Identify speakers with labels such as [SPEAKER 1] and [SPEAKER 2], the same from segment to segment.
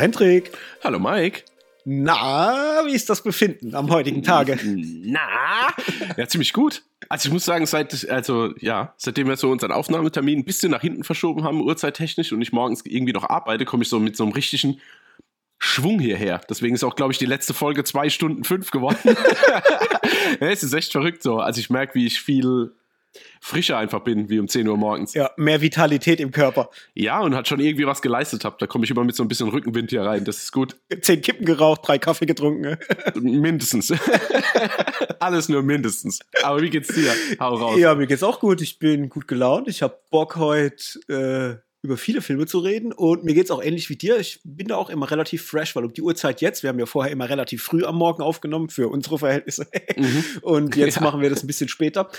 [SPEAKER 1] Hendrik.
[SPEAKER 2] Hallo Mike.
[SPEAKER 1] Na, wie ist das Befinden am heutigen Tage?
[SPEAKER 2] Na, ja, ziemlich gut. Also ich muss sagen, seit, also ja, seitdem wir so unseren Aufnahmetermin ein bisschen nach hinten verschoben haben, uhrzeittechnisch, und ich morgens irgendwie noch arbeite, komme ich so mit so einem richtigen Schwung hierher. Deswegen ist auch, glaube ich, die letzte Folge zwei Stunden fünf geworden. ja, es ist echt verrückt so. Also ich merke, wie ich viel frischer einfach bin, wie um 10 Uhr morgens.
[SPEAKER 1] Ja, mehr Vitalität im Körper.
[SPEAKER 2] Ja, und hat schon irgendwie was geleistet habt. Da komme ich immer mit so ein bisschen Rückenwind hier rein. Das ist gut.
[SPEAKER 1] Zehn Kippen geraucht, drei Kaffee getrunken.
[SPEAKER 2] mindestens. Alles nur mindestens. Aber wie geht's dir?
[SPEAKER 1] Hau raus. Ja, mir geht's auch gut. Ich bin gut gelaunt. Ich habe Bock heute. Äh über viele Filme zu reden. Und mir geht es auch ähnlich wie dir. Ich bin da auch immer relativ fresh, weil um die Uhrzeit jetzt, wir haben ja vorher immer relativ früh am Morgen aufgenommen für unsere Verhältnisse. Mhm. Und jetzt ja. machen wir das ein bisschen später.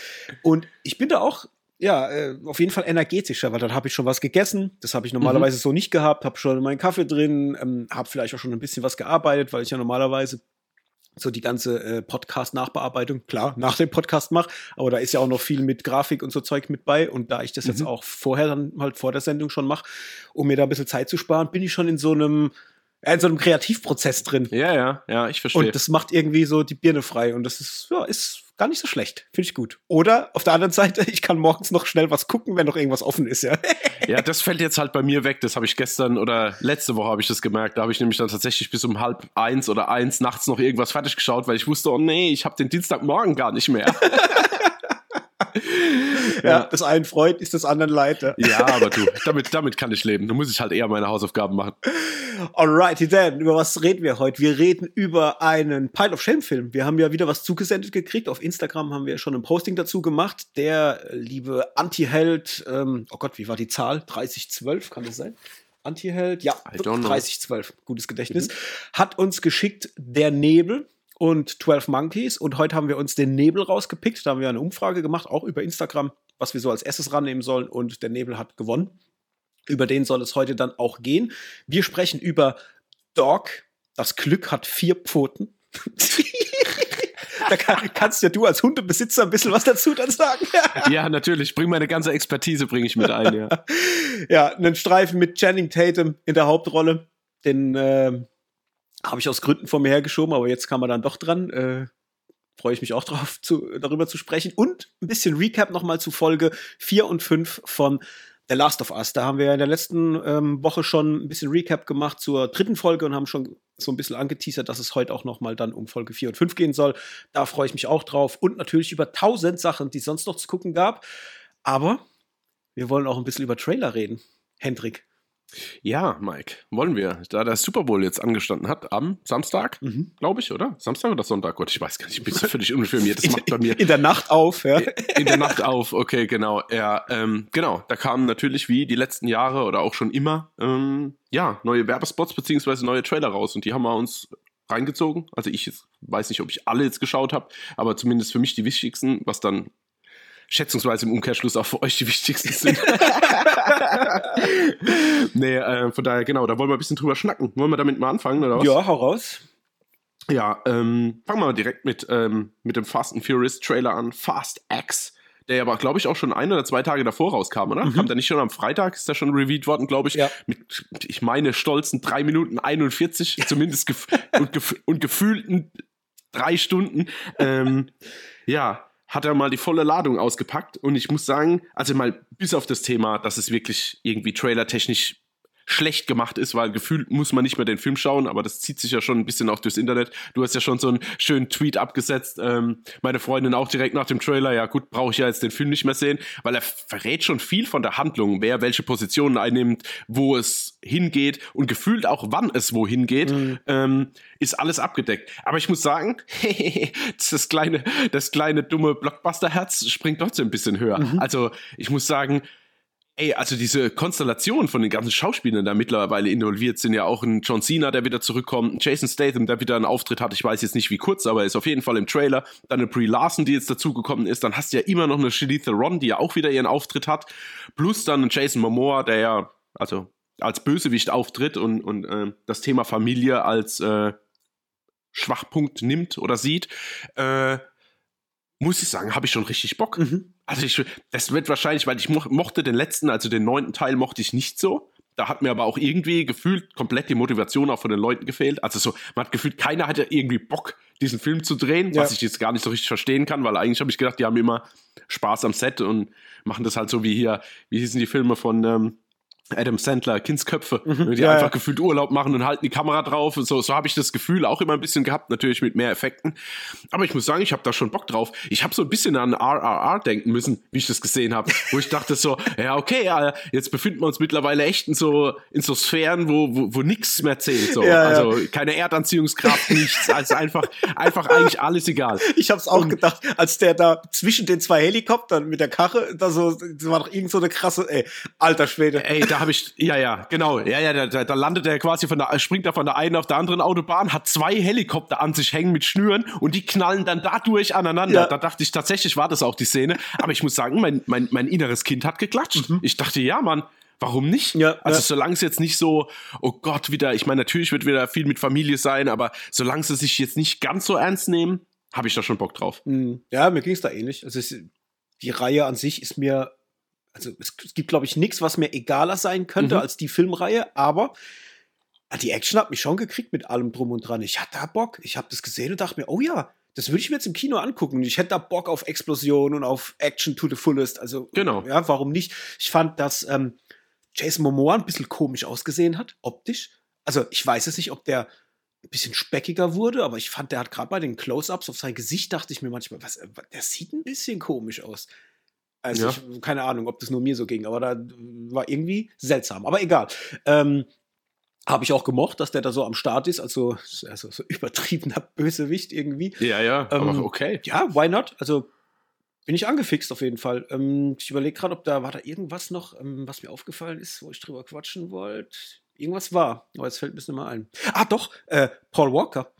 [SPEAKER 1] Und ich bin da auch ja, äh, auf jeden Fall energetischer, weil dann habe ich schon was gegessen. Das habe ich normalerweise mhm. so nicht gehabt. Habe schon meinen Kaffee drin, ähm, habe vielleicht auch schon ein bisschen was gearbeitet, weil ich ja normalerweise so die ganze äh, Podcast-Nachbearbeitung, klar, nach dem Podcast mache, aber da ist ja auch noch viel mit Grafik und so Zeug mit bei. Und da ich das mhm. jetzt auch vorher dann halt vor der Sendung schon mache, um mir da ein bisschen Zeit zu sparen, bin ich schon in so einem in so einem Kreativprozess drin.
[SPEAKER 2] Ja, ja, ja, ich verstehe.
[SPEAKER 1] Und das macht irgendwie so die Birne frei und das ist, ja, ist gar nicht so schlecht. Finde ich gut. Oder auf der anderen Seite, ich kann morgens noch schnell was gucken, wenn noch irgendwas offen ist, ja.
[SPEAKER 2] ja, das fällt jetzt halt bei mir weg. Das habe ich gestern oder letzte Woche habe ich das gemerkt. Da habe ich nämlich dann tatsächlich bis um halb eins oder eins nachts noch irgendwas fertig geschaut, weil ich wusste, oh nee, ich habe den Dienstagmorgen gar nicht mehr.
[SPEAKER 1] ja. das einen freut, ist das anderen leid. Ja.
[SPEAKER 2] ja, aber du, damit, damit kann ich leben. Da muss ich halt eher meine Hausaufgaben machen.
[SPEAKER 1] Alrighty then, über was reden wir heute? Wir reden über einen Pile of Shame Film. Wir haben ja wieder was zugesendet gekriegt. Auf Instagram haben wir schon ein Posting dazu gemacht. Der liebe Anti-Held, ähm, oh Gott, wie war die Zahl? 3012, kann das sein? Anti-Held, ja, 3012, gutes Gedächtnis, mhm. hat uns geschickt Der Nebel und 12 Monkeys. Und heute haben wir uns den Nebel rausgepickt. Da haben wir eine Umfrage gemacht, auch über Instagram, was wir so als erstes rannehmen sollen. Und der Nebel hat gewonnen. Über den soll es heute dann auch gehen. Wir sprechen über Dog. Das Glück hat vier Pfoten. da kann, kannst ja du als Hundebesitzer ein bisschen was dazu dann sagen.
[SPEAKER 2] ja, natürlich. Bring meine ganze Expertise bringe ich mit ein. Ja.
[SPEAKER 1] ja, einen Streifen mit Channing Tatum in der Hauptrolle. Den äh, habe ich aus Gründen vor mir hergeschoben, aber jetzt kam man dann doch dran. Äh, Freue ich mich auch drauf, zu, darüber zu sprechen. Und ein bisschen Recap nochmal zu Folge 4 und 5 von The Last of Us. Da haben wir in der letzten ähm, Woche schon ein bisschen Recap gemacht zur dritten Folge und haben schon so ein bisschen angeteasert, dass es heute auch nochmal dann um Folge 4 und 5 gehen soll. Da freue ich mich auch drauf. Und natürlich über tausend Sachen, die es sonst noch zu gucken gab. Aber wir wollen auch ein bisschen über Trailer reden. Hendrik,
[SPEAKER 2] ja, Mike, wollen wir. Da der Super Bowl jetzt angestanden hat am Samstag, mhm. glaube ich, oder? Samstag oder Sonntag? Gott, ich weiß gar nicht, ich bin so völlig uninformiert.
[SPEAKER 1] Das macht bei mir. In der Nacht auf, ja.
[SPEAKER 2] In der Nacht auf, okay, genau. Ja, ähm, genau. Da kamen natürlich wie die letzten Jahre oder auch schon immer, ähm, ja, neue Werbespots beziehungsweise neue Trailer raus und die haben wir uns reingezogen. Also ich weiß nicht, ob ich alle jetzt geschaut habe, aber zumindest für mich die wichtigsten, was dann schätzungsweise im Umkehrschluss auch für euch die wichtigsten sind. nee, äh, von daher, genau, da wollen wir ein bisschen drüber schnacken. Wollen wir damit mal anfangen, oder was?
[SPEAKER 1] Ja, hau raus.
[SPEAKER 2] Ja, ähm, fangen wir mal direkt mit, ähm, mit dem Fast and Furious Trailer an. Fast X. Der aber, glaube ich, auch schon ein oder zwei Tage davor rauskam, oder? Mhm. Kam der nicht schon am Freitag? Ist der schon reviewed worden, glaube ich? Ja. Mit, ich meine, stolzen 3 Minuten 41, zumindest gef und, gef und gefühlten drei Stunden. Ähm, ja, hat er mal die volle Ladung ausgepackt. Und ich muss sagen, also mal bis auf das Thema, dass es wirklich irgendwie trailertechnisch schlecht gemacht ist, weil gefühlt muss man nicht mehr den Film schauen, aber das zieht sich ja schon ein bisschen auch durchs Internet. Du hast ja schon so einen schönen Tweet abgesetzt, ähm, meine Freundin auch direkt nach dem Trailer, ja gut, brauche ich ja jetzt den Film nicht mehr sehen, weil er verrät schon viel von der Handlung, wer welche Positionen einnimmt, wo es hingeht und gefühlt auch wann es wohin geht, mhm. ähm, ist alles abgedeckt. Aber ich muss sagen, das kleine, das kleine dumme Blockbuster-Herz springt trotzdem ein bisschen höher. Mhm. Also ich muss sagen, Ey, also diese Konstellation von den ganzen Schauspielern, da mittlerweile involviert sind, ja auch ein John Cena, der wieder zurückkommt, ein Jason Statham, der wieder einen Auftritt hat, ich weiß jetzt nicht wie kurz, aber ist auf jeden Fall im Trailer, dann eine Brie Larson, die jetzt dazugekommen ist, dann hast du ja immer noch eine Shalitha Ron, die ja auch wieder ihren Auftritt hat, plus dann ein Jason Momoa, der ja, also als Bösewicht auftritt und, und äh, das Thema Familie als äh, Schwachpunkt nimmt oder sieht, äh, muss ich sagen, habe ich schon richtig Bock. Mhm. Also ich, das wird wahrscheinlich, weil ich mo mochte den letzten, also den neunten Teil mochte ich nicht so. Da hat mir aber auch irgendwie gefühlt komplett die Motivation auch von den Leuten gefehlt. Also so, man hat gefühlt, keiner hatte irgendwie Bock, diesen Film zu drehen, ja. was ich jetzt gar nicht so richtig verstehen kann, weil eigentlich habe ich gedacht, die haben immer Spaß am Set und machen das halt so wie hier, wie hießen die Filme von ähm, Adam Sandler, Kindsköpfe, mhm, die ja, einfach ja. gefühlt Urlaub machen und halten die Kamera drauf. So, so habe ich das Gefühl auch immer ein bisschen gehabt, natürlich mit mehr Effekten. Aber ich muss sagen, ich habe da schon Bock drauf. Ich habe so ein bisschen an RRR denken müssen, wie ich das gesehen habe, wo ich dachte so, ja okay, jetzt befinden wir uns mittlerweile echt in so in so Sphären, wo wo, wo nichts mehr zählt. So. Ja, also keine Erdanziehungskraft, nichts, also einfach einfach eigentlich alles egal.
[SPEAKER 1] Ich habe es auch und, gedacht, als der da zwischen den zwei Helikoptern mit der Karre, da so, das war doch irgend so eine krasse, ey, alter Schwede.
[SPEAKER 2] Ey, da habe ich, ja, ja, genau, ja, ja, da, da, landet er quasi von der, springt er von der einen auf der anderen Autobahn, hat zwei Helikopter an sich hängen mit Schnüren und die knallen dann dadurch aneinander. Ja. Da dachte ich tatsächlich, war das auch die Szene. Aber ich muss sagen, mein, mein, mein inneres Kind hat geklatscht. Mhm. Ich dachte, ja, Mann, warum nicht? Ja, also ja. solange es jetzt nicht so, oh Gott, wieder, ich meine, natürlich wird wieder viel mit Familie sein, aber solange sie sich jetzt nicht ganz so ernst nehmen, habe ich da schon Bock drauf.
[SPEAKER 1] Mhm. Ja, mir ging es da ähnlich. Also es, die Reihe an sich ist mir also es, es gibt, glaube ich, nichts, was mir egaler sein könnte mhm. als die Filmreihe, aber ah, die Action hat mich schon gekriegt mit allem drum und dran. Ich hatte da Bock. Ich habe das gesehen und dachte mir, oh ja, das würde ich mir jetzt im Kino angucken. Ich hätte da Bock auf Explosion und auf Action to the fullest. Also, genau. ja, warum nicht? Ich fand, dass ähm, Jason Momoa ein bisschen komisch ausgesehen hat, optisch. Also, ich weiß es nicht, ob der ein bisschen speckiger wurde, aber ich fand, der hat gerade bei den Close-Ups auf sein Gesicht, dachte ich mir manchmal, was, der sieht ein bisschen komisch aus. Also ja. ich, keine Ahnung, ob das nur mir so ging, aber da war irgendwie seltsam. Aber egal. Ähm, habe ich auch gemocht, dass der da so am Start ist, also, also so übertriebener Bösewicht irgendwie.
[SPEAKER 2] Ja, ja, ähm, aber okay.
[SPEAKER 1] Ja, why not? Also bin ich angefixt auf jeden Fall. Ähm, ich überlege gerade, ob da war da irgendwas noch, ähm, was mir aufgefallen ist, wo ich drüber quatschen wollte. Irgendwas war, aber jetzt fällt mir das nicht mal ein. Ah, doch, äh, Paul Walker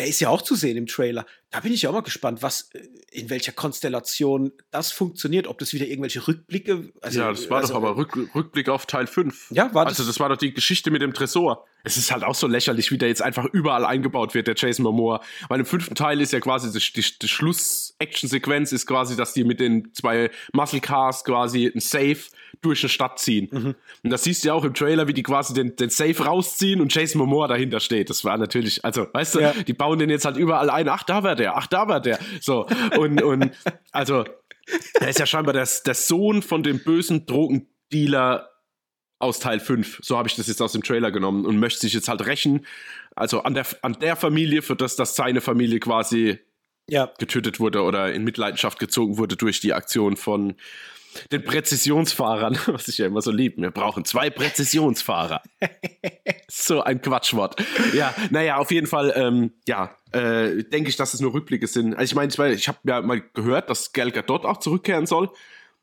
[SPEAKER 1] der ist ja auch zu sehen im Trailer. Da bin ich ja auch mal gespannt, was, äh, in welcher Konstellation das funktioniert, ob das wieder irgendwelche Rückblicke.
[SPEAKER 2] Also, ja, das war also, doch aber Rück, Rückblick auf Teil 5.
[SPEAKER 1] Ja, war
[SPEAKER 2] das. Also, das war doch die Geschichte mit dem Tresor. Es ist halt auch so lächerlich, wie der jetzt einfach überall eingebaut wird, der Jason Momoa. Weil im fünften Teil ist ja quasi die, die, die Schluss-Action-Sequenz ist quasi, dass die mit den zwei Muscle Cars quasi ein Safe durch eine Stadt ziehen. Mhm. Und das siehst du ja auch im Trailer, wie die quasi den, den Safe rausziehen und Jason Momoa dahinter steht. Das war natürlich, also, weißt du, ja. die bauen den jetzt halt überall ein. Ach, da war der, ach, da war der. So. Und, und also, er ist ja scheinbar der, der Sohn von dem bösen Drogendealer aus Teil 5. So habe ich das jetzt aus dem Trailer genommen und möchte sich jetzt halt rächen. Also an der, an der Familie, für das, dass seine Familie quasi ja. getötet wurde oder in Mitleidenschaft gezogen wurde durch die Aktion von den Präzisionsfahrern, was ich ja immer so liebe. Wir brauchen zwei Präzisionsfahrer. so ein Quatschwort. Ja, naja, auf jeden Fall, ähm, ja, äh, denke ich, dass es nur Rückblicke sind. Also ich meine, ich, mein, ich habe ja mal gehört, dass Gal Gadot auch zurückkehren soll.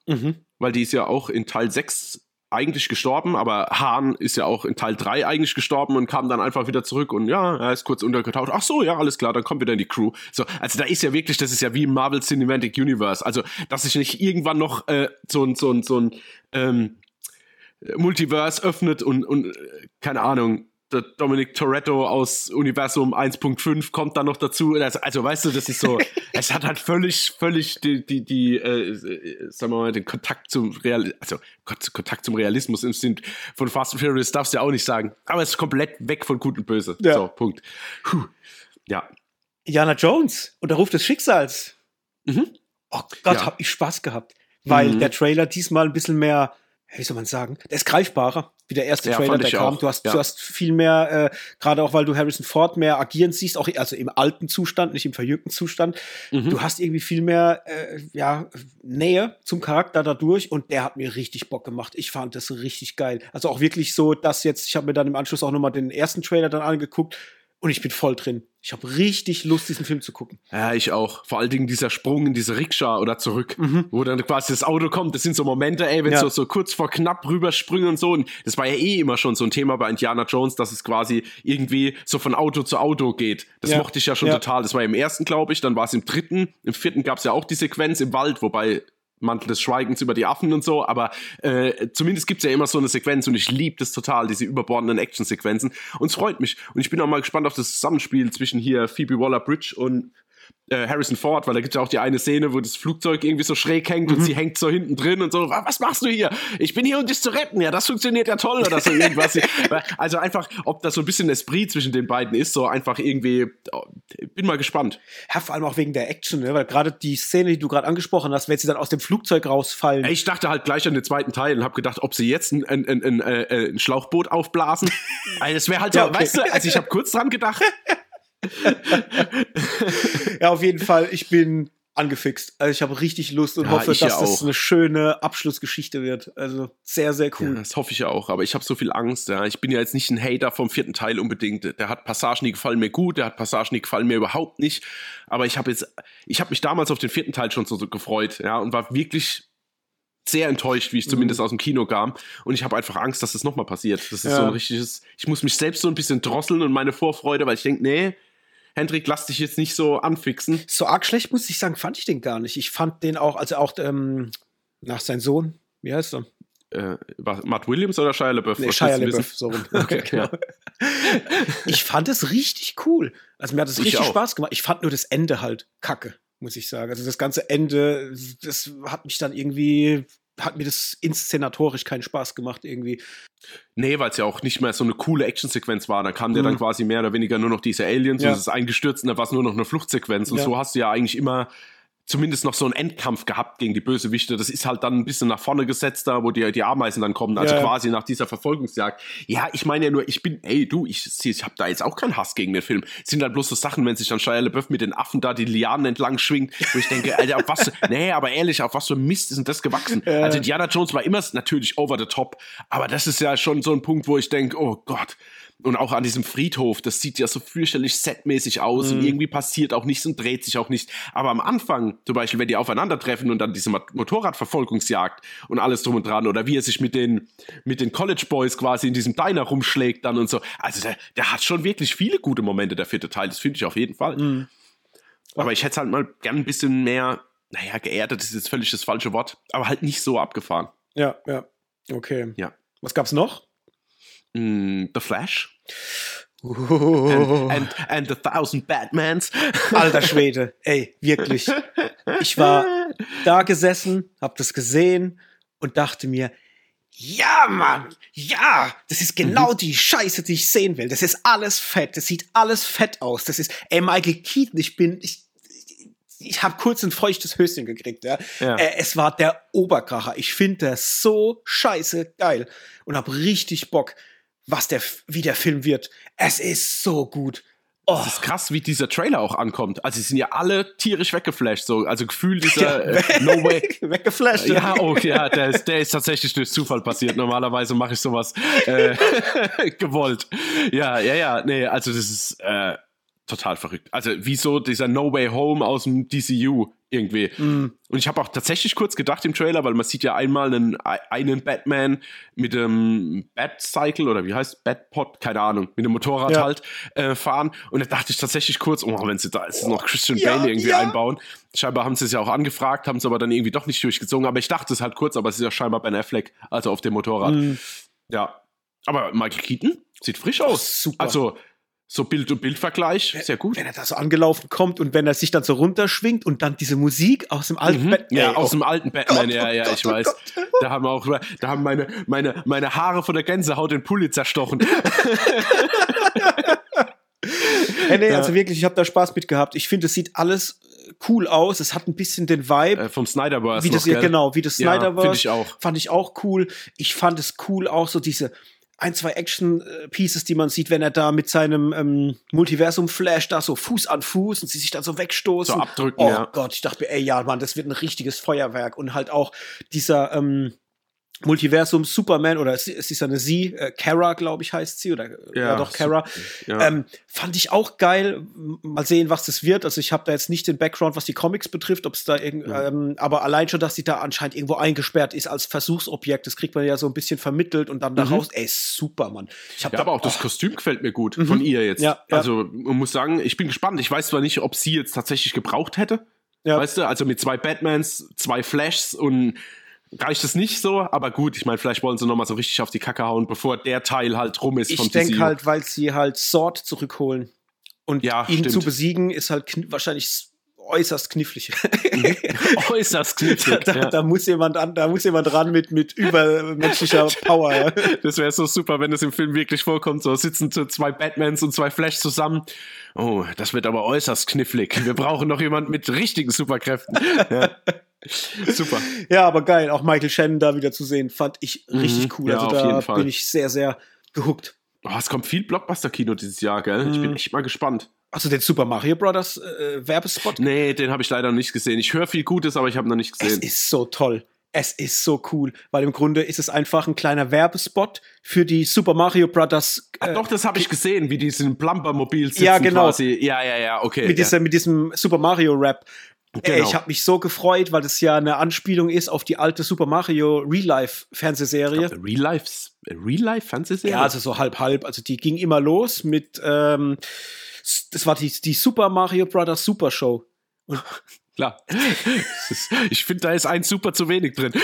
[SPEAKER 2] Mhm. Weil die ist ja auch in Teil 6 eigentlich gestorben, aber Hahn ist ja auch in Teil 3 eigentlich gestorben und kam dann einfach wieder zurück und ja, er ist kurz untergetaucht. Ach so, ja, alles klar, dann kommt wieder in die Crew. So, also da ist ja wirklich, das ist ja wie im Marvel Cinematic Universe. Also, dass sich nicht irgendwann noch äh, so ein, so ein, so ein ähm, Multiverse öffnet und, und äh, keine Ahnung, der Dominic Toretto aus Universum 1.5 kommt dann noch dazu. Also, also, weißt du, das ist so, es hat halt völlig, völlig die, die, die äh, sagen wir mal, den Kontakt zum Real, also Kontakt zum Realismus im Sinn von Fast and Furious darfst du ja auch nicht sagen. Aber es ist komplett weg von Gut und Böse. Ja. So, Punkt. Puh. Ja.
[SPEAKER 1] Jana Jones und der Ruf des Schicksals. Mhm. Oh Gott, ja. hab ich Spaß gehabt. Weil mhm. der Trailer diesmal ein bisschen mehr, wie soll man sagen, der ist greifbarer wie der erste ja, Trailer, der kam. Auch. Du hast, ja. du hast viel mehr, äh, gerade auch weil du Harrison Ford mehr agieren siehst, auch also im alten Zustand, nicht im verjüngten Zustand. Mhm. Du hast irgendwie viel mehr äh, ja, Nähe zum Charakter dadurch und der hat mir richtig Bock gemacht. Ich fand das richtig geil. Also auch wirklich so, dass jetzt, ich habe mir dann im Anschluss auch nochmal den ersten Trailer dann angeguckt und ich bin voll drin. Ich habe richtig Lust, diesen Film zu gucken.
[SPEAKER 2] Ja, ich auch. Vor allen Dingen dieser Sprung in diese Rikscha oder zurück, mhm. wo dann quasi das Auto kommt. Das sind so Momente, ey, wenn ja. so, so kurz vor knapp rübersprüngen und so. Und das war ja eh immer schon so ein Thema bei Indiana Jones, dass es quasi irgendwie so von Auto zu Auto geht. Das ja. mochte ich ja schon ja. total. Das war im ersten, glaube ich. Dann war es im dritten. Im vierten gab es ja auch die Sequenz im Wald, wobei Mantel des Schweigens über die Affen und so, aber äh, zumindest gibt's ja immer so eine Sequenz und ich liebe das total, diese überbordenden Action-Sequenzen und es freut mich. Und ich bin auch mal gespannt auf das Zusammenspiel zwischen hier Phoebe Waller-Bridge und äh, Harrison Ford, weil da gibt ja auch die eine Szene, wo das Flugzeug irgendwie so schräg hängt mhm. und sie hängt so hinten drin und so, was machst du hier? Ich bin hier, um dich zu retten. Ja, das funktioniert ja toll oder so irgendwas. also einfach, ob das so ein bisschen Esprit zwischen den beiden ist, so einfach irgendwie, oh, bin mal gespannt.
[SPEAKER 1] Ja, vor allem auch wegen der Action, ne? weil gerade die Szene, die du gerade angesprochen hast, wenn sie dann aus dem Flugzeug rausfallen.
[SPEAKER 2] Ich dachte halt gleich an den zweiten Teil und habe gedacht, ob sie jetzt ein, ein, ein, ein, äh, ein Schlauchboot aufblasen. also das wäre halt so, ja, okay. weißt du, also ich habe kurz dran gedacht.
[SPEAKER 1] ja, auf jeden Fall. Ich bin angefixt. Also ich habe richtig Lust und ja, hoffe, dass ja das eine schöne Abschlussgeschichte wird. Also sehr, sehr cool.
[SPEAKER 2] Ja, das hoffe ich ja auch, aber ich habe so viel Angst. Ja. Ich bin ja jetzt nicht ein Hater vom vierten Teil unbedingt. Der hat Passagen, die gefallen mir gut, der hat Passagen, die gefallen mir überhaupt nicht. Aber ich habe jetzt, ich habe mich damals auf den vierten Teil schon so, so gefreut, ja, und war wirklich sehr enttäuscht, wie ich zumindest mhm. aus dem Kino kam. Und ich habe einfach Angst, dass das nochmal passiert. Das ist ja. so ein richtiges, ich muss mich selbst so ein bisschen drosseln und meine Vorfreude, weil ich denke, nee, Hendrik, lass dich jetzt nicht so anfixen.
[SPEAKER 1] So arg schlecht, muss ich sagen, fand ich den gar nicht. Ich fand den auch, also auch ähm, nach seinem Sohn, wie heißt er?
[SPEAKER 2] Äh, Matt Williams oder Shia LaBeouf?
[SPEAKER 1] Nee, Shia LaBeouf, so rum. Okay, genau. ich fand es richtig cool. Also mir hat es richtig auch. Spaß gemacht. Ich fand nur das Ende halt kacke, muss ich sagen. Also das ganze Ende, das hat mich dann irgendwie hat mir das inszenatorisch keinen Spaß gemacht irgendwie.
[SPEAKER 2] Nee, weil es ja auch nicht mehr so eine coole Actionsequenz war. Da kam mhm. ja dann quasi mehr oder weniger nur noch diese Aliens ja. und es ist eingestürzt und da war es nur noch eine Fluchtsequenz. Und ja. so hast du ja eigentlich immer zumindest noch so einen Endkampf gehabt gegen die Bösewichte. Das ist halt dann ein bisschen nach vorne gesetzt da, wo die, die Ameisen dann kommen, also ja, quasi nach dieser Verfolgungsjagd. Ja, ich meine ja nur, ich bin, ey, du, ich, ich habe da jetzt auch keinen Hass gegen den Film. Es sind halt bloß so Sachen, wenn sich dann Shia LaBeouf mit den Affen da die Lianen entlang schwingt, wo ich denke, Alter, auf was, nee, aber ehrlich, auf was für Mist ist denn das gewachsen? Ja. Also Indiana Jones war immer natürlich over the top, aber das ist ja schon so ein Punkt, wo ich denke, oh Gott, und auch an diesem Friedhof, das sieht ja so fürchterlich setmäßig aus mhm. und irgendwie passiert auch nichts und dreht sich auch nicht. Aber am Anfang, zum Beispiel, wenn die aufeinandertreffen und dann diese Motorradverfolgungsjagd und alles drum und dran oder wie er sich mit den, mit den College Boys quasi in diesem Diner rumschlägt dann und so. Also der, der hat schon wirklich viele gute Momente, der vierte Teil. Das finde ich auf jeden Fall. Mhm. Aber ich hätte halt mal gern ein bisschen mehr, naja, geerdet ist jetzt völlig das falsche Wort, aber halt nicht so abgefahren.
[SPEAKER 1] Ja, ja. Okay.
[SPEAKER 2] Ja.
[SPEAKER 1] Was gab's noch?
[SPEAKER 2] Mm, The Flash. And, and, and, the Thousand Batmans.
[SPEAKER 1] Alter Schwede, ey, wirklich. Ich war da gesessen, hab das gesehen und dachte mir, ja, Mann, ja, das ist genau mhm. die Scheiße, die ich sehen will. Das ist alles fett, das sieht alles fett aus. Das ist, ey, Michael Keaton, ich bin, ich, ich habe kurz ein feuchtes Höschen gekriegt, ja. ja. Äh, es war der Oberkracher. Ich finde das so scheiße geil und hab richtig Bock was der, wie der Film wird. Es ist so gut.
[SPEAKER 2] Oh. Es ist krass, wie dieser Trailer auch ankommt. Also, sie sind ja alle tierisch weggeflasht, so. Also, Gefühl dieser ja, äh, No Way.
[SPEAKER 1] weggeflasht.
[SPEAKER 2] Ja, oh, ja, der ist, der ist tatsächlich durch Zufall passiert. Normalerweise mache ich sowas äh, gewollt. Ja, ja, ja. Nee, also, das ist äh, total verrückt. Also, wieso dieser No Way Home aus dem DCU? Irgendwie. Mm. Und ich habe auch tatsächlich kurz gedacht im Trailer, weil man sieht ja einmal einen, einen Batman mit dem Batcycle oder wie heißt Batpod, keine Ahnung, mit dem Motorrad ja. halt äh, fahren. Und da dachte ich tatsächlich kurz, oh, wenn sie da ist noch Christian ja, Bale irgendwie ja. einbauen. Scheinbar haben sie es ja auch angefragt, haben es aber dann irgendwie doch nicht durchgezogen. Aber ich dachte es halt kurz, aber es ist ja scheinbar Ben Affleck, also auf dem Motorrad. Mm. Ja. Aber Michael Keaton sieht frisch aus. Super. Also so Bild- und Bildvergleich, sehr gut.
[SPEAKER 1] Wenn er da so angelaufen kommt und wenn er sich dann so runterschwingt und dann diese Musik aus dem alten
[SPEAKER 2] mhm. Batman. Ja, aus dem alten Batman, Gott, ja, ja, ich oh weiß. Gott. Da haben auch, da haben meine, meine, meine Haare von der Gänsehaut den Pulli zerstochen.
[SPEAKER 1] hey, nee, also wirklich, ich habe da Spaß mit gehabt. Ich finde, es sieht alles cool aus. Es hat ein bisschen den Vibe. Äh,
[SPEAKER 2] vom Snyderverse.
[SPEAKER 1] Wie das, noch, ja, genau, wie das Snyderverse. Ja,
[SPEAKER 2] ich auch.
[SPEAKER 1] Fand ich auch cool. Ich fand es cool auch so diese, ein, zwei Action-Pieces, die man sieht, wenn er da mit seinem ähm, Multiversum-Flash da so Fuß an Fuß und sie sich dann so wegstoßen.
[SPEAKER 2] So abdrücken,
[SPEAKER 1] oh
[SPEAKER 2] ja.
[SPEAKER 1] Gott, ich dachte mir, ey, ja, Mann, das wird ein richtiges Feuerwerk. Und halt auch dieser, ähm, Multiversum Superman oder es, ist eine sie, äh, Kara, glaube ich, heißt sie, oder ja, doch Kara. Ja. Ähm, fand ich auch geil. Mal sehen, was das wird. Also ich habe da jetzt nicht den Background, was die Comics betrifft, ob es da irgend, ja. ähm, aber allein schon, dass sie da anscheinend irgendwo eingeschperrt ist als Versuchsobjekt, das kriegt man ja so ein bisschen vermittelt und dann mhm. daraus, ey, super, Mann.
[SPEAKER 2] Ich hab ja, da, aber auch das Kostüm gefällt mir gut mhm. von ihr jetzt. Ja, Also man muss sagen, ich bin gespannt. Ich weiß zwar nicht, ob sie jetzt tatsächlich gebraucht hätte. Ja. Weißt du, also mit zwei Batmans, zwei Flashs und reicht es nicht so, aber gut, ich meine, vielleicht wollen sie nochmal so richtig auf die Kacke hauen, bevor der Teil halt rum ist.
[SPEAKER 1] Ich denke halt, weil sie halt Sword zurückholen. Und ja, ihn stimmt. zu besiegen ist halt wahrscheinlich äußerst knifflig.
[SPEAKER 2] Mhm. äußerst knifflig.
[SPEAKER 1] Da, da, da, muss jemand an, da muss jemand ran mit, mit übermenschlicher Power. Ja.
[SPEAKER 2] Das wäre so super, wenn das im Film wirklich vorkommt. So sitzen zwei Batmans und zwei Flash zusammen. Oh, das wird aber äußerst knifflig. Wir brauchen noch jemanden mit richtigen Superkräften. Ja.
[SPEAKER 1] Super. Ja, aber geil, auch Michael Shannon da wieder zu sehen, fand ich richtig mhm, cool. Also ja, da bin ich sehr, sehr gehuckt.
[SPEAKER 2] Oh, es kommt viel Blockbuster-Kino dieses Jahr, gell? Mhm. Ich bin mhm. echt mal gespannt.
[SPEAKER 1] Du den Super Mario Brothers äh, Werbespot?
[SPEAKER 2] Nee, den habe ich leider noch nicht gesehen. Ich höre viel Gutes, aber ich habe noch nicht gesehen.
[SPEAKER 1] Es ist so toll. Es ist so cool, weil im Grunde ist es einfach ein kleiner Werbespot für die Super Mario Brothers.
[SPEAKER 2] Äh, Ach doch, das habe ich gesehen, wie die in Plumber-Mobil sitzen
[SPEAKER 1] ja, genau.
[SPEAKER 2] quasi. Ja, ja, ja, okay.
[SPEAKER 1] Mit,
[SPEAKER 2] ja.
[SPEAKER 1] Dieser, mit diesem Super Mario Rap. Genau. ich habe mich so gefreut, weil das ja eine Anspielung ist auf die alte Super Mario Real Life Fernsehserie.
[SPEAKER 2] Real Life, Real Life Fernsehserie?
[SPEAKER 1] Ja, also so halb halb. Also die ging immer los mit, ähm, das war die, die Super Mario Brothers Super Show.
[SPEAKER 2] Und Klar. Ist, ich finde, da ist ein super zu wenig drin.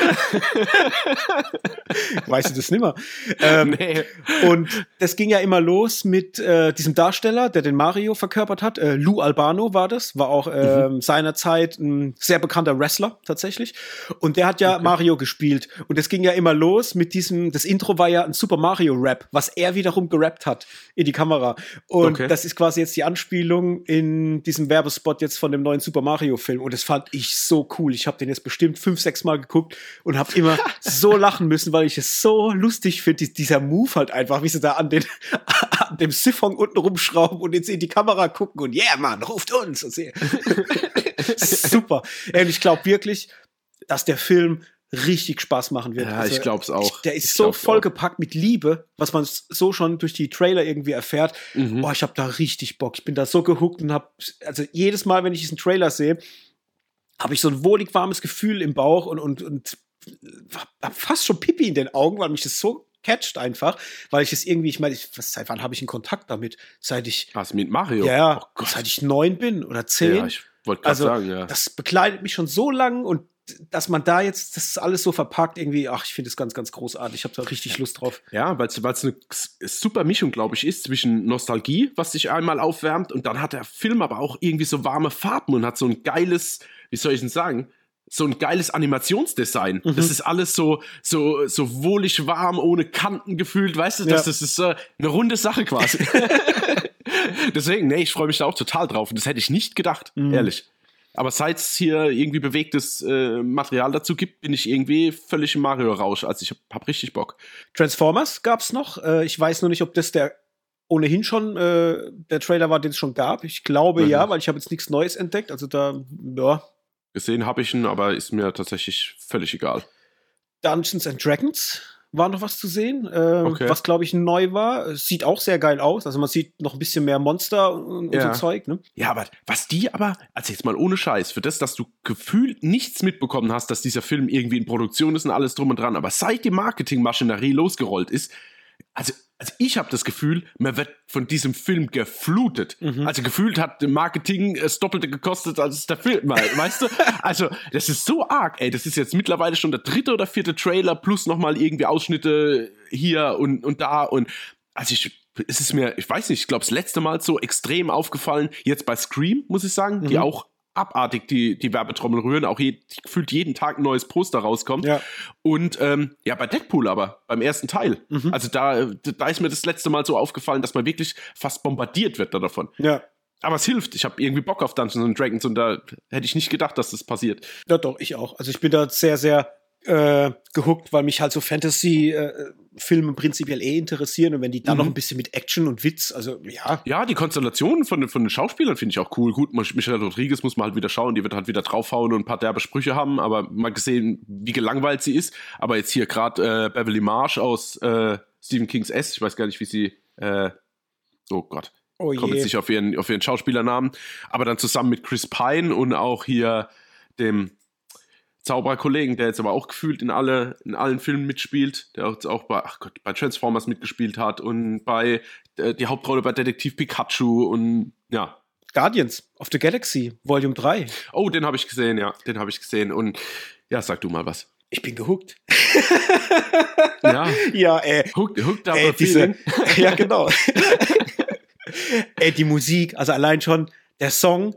[SPEAKER 1] weißt du das nimmer? Ähm, nee. Und das ging ja immer los mit äh, diesem Darsteller, der den Mario verkörpert hat. Äh, Lou Albano war das, war auch äh, mhm. seinerzeit ein sehr bekannter Wrestler tatsächlich. Und der hat ja okay. Mario gespielt. Und das ging ja immer los mit diesem, das Intro war ja ein Super Mario Rap, was er wiederum gerappt hat in die Kamera. Und okay. das ist quasi jetzt die Anspielung in diesem Werbespot jetzt von dem neuen Super Mario Film. Und das fand ich so cool. Ich habe den jetzt bestimmt fünf, sechs Mal geguckt und habe immer so lachen müssen, weil ich es so lustig finde, dieser Move halt einfach, wie sie da an, den, an dem Siphon unten rumschrauben und jetzt in die Kamera gucken und yeah, Mann, ruft uns. Super. Und ich glaube wirklich, dass der Film richtig Spaß machen wird.
[SPEAKER 2] Ja, also, ich glaube es auch.
[SPEAKER 1] der ist ich so vollgepackt mit Liebe, was man so schon durch die Trailer irgendwie erfährt. Mhm. Boah, ich habe da richtig Bock. Ich bin da so gehuckt und habe also jedes Mal, wenn ich diesen Trailer sehe, habe ich so ein wohlig warmes Gefühl im Bauch und, und, und hab fast schon Pipi in den Augen, weil mich das so catcht einfach, weil ich es irgendwie, ich meine, seit wann habe ich einen Kontakt damit? Seit ich.
[SPEAKER 2] Was mit Mario?
[SPEAKER 1] Ja, oh seit ich neun bin oder zehn. Ja,
[SPEAKER 2] ich wollte gerade also, sagen, ja.
[SPEAKER 1] Das begleitet mich schon so lang und dass man da jetzt das alles so verpackt, irgendwie, ach, ich finde es ganz, ganz großartig. Ich habe da richtig Lust drauf.
[SPEAKER 2] Ja, weil es eine super Mischung, glaube ich, ist zwischen Nostalgie, was sich einmal aufwärmt, und dann hat der Film aber auch irgendwie so warme Farben und hat so ein geiles, wie soll ich denn sagen, so ein geiles Animationsdesign. Mhm. Das ist alles so, so, so wohlig warm, ohne Kanten gefühlt, weißt du, das, ja. das ist äh, eine runde Sache quasi. Deswegen, nee, ich freue mich da auch total drauf. Und das hätte ich nicht gedacht, mhm. ehrlich. Aber seit es hier irgendwie bewegtes äh, Material dazu gibt, bin ich irgendwie völlig im Mario-Rausch. Also ich hab, hab, richtig Bock.
[SPEAKER 1] Transformers gab's noch. Äh, ich weiß nur nicht, ob das der ohnehin schon äh, der Trailer war, den es schon gab. Ich glaube mhm. ja, weil ich habe jetzt nichts Neues entdeckt. Also da, ja.
[SPEAKER 2] Gesehen habe ich ihn, aber ist mir tatsächlich völlig egal.
[SPEAKER 1] Dungeons and Dragons war noch was zu sehen, äh, okay. was glaube ich neu war. Sieht auch sehr geil aus. Also man sieht noch ein bisschen mehr Monster und, ja. so Zeug. Ne?
[SPEAKER 2] Ja, aber was die aber, also jetzt mal ohne Scheiß, für das, dass du gefühlt nichts mitbekommen hast, dass dieser Film irgendwie in Produktion ist und alles drum und dran, aber seit die Marketingmaschinerie losgerollt ist, also also ich habe das Gefühl, man wird von diesem Film geflutet. Mhm. Also gefühlt hat Marketing das Doppelte gekostet als der Film, weißt du? Also das ist so arg, ey. Das ist jetzt mittlerweile schon der dritte oder vierte Trailer plus nochmal irgendwie Ausschnitte hier und, und da und also ich es ist mir, ich weiß nicht, ich glaube, das letzte Mal so extrem aufgefallen, jetzt bei Scream, muss ich sagen, mhm. die auch abartig die, die Werbetrommel rühren, auch je, gefühlt jeden Tag ein neues Poster rauskommt. Ja. Und ähm, ja, bei Deadpool aber, beim ersten Teil. Mhm. Also da, da ist mir das letzte Mal so aufgefallen, dass man wirklich fast bombardiert wird da davon.
[SPEAKER 1] Ja.
[SPEAKER 2] Aber es hilft. Ich habe irgendwie Bock auf Dungeons and Dragons und da hätte ich nicht gedacht, dass das passiert.
[SPEAKER 1] Ja, doch, ich auch. Also ich bin da sehr, sehr äh, gehuckt, weil mich halt so Fantasy-Filme äh, prinzipiell eh interessieren und wenn die dann mhm. noch ein bisschen mit Action und Witz, also ja.
[SPEAKER 2] Ja, die Konstellationen von, von den Schauspielern finde ich auch cool. Gut, Michelle Rodriguez muss man halt wieder schauen, die wird halt wieder draufhauen und ein paar derbe Sprüche haben, aber mal gesehen, wie gelangweilt sie ist. Aber jetzt hier gerade äh, Beverly Marsh aus äh, Stephen Kings S, ich weiß gar nicht, wie sie, äh, oh Gott. Oh Kommt jetzt nicht auf ihren, auf ihren Schauspielernamen, aber dann zusammen mit Chris Pine und auch hier dem Zaubererkollegen, der jetzt aber auch gefühlt in, alle, in allen Filmen mitspielt, der auch, auch bei, ach Gott, bei Transformers mitgespielt hat und bei äh, die Hauptrolle bei Detektiv Pikachu und ja.
[SPEAKER 1] Guardians of the Galaxy, Volume 3.
[SPEAKER 2] Oh, den habe ich gesehen, ja, den habe ich gesehen. Und ja, sag du mal was.
[SPEAKER 1] Ich bin gehuckt.
[SPEAKER 2] ja.
[SPEAKER 1] Ja, ey.
[SPEAKER 2] Hooked, hooked aber
[SPEAKER 1] ey, diese, Ja, genau. ey, die Musik, also allein schon der Song,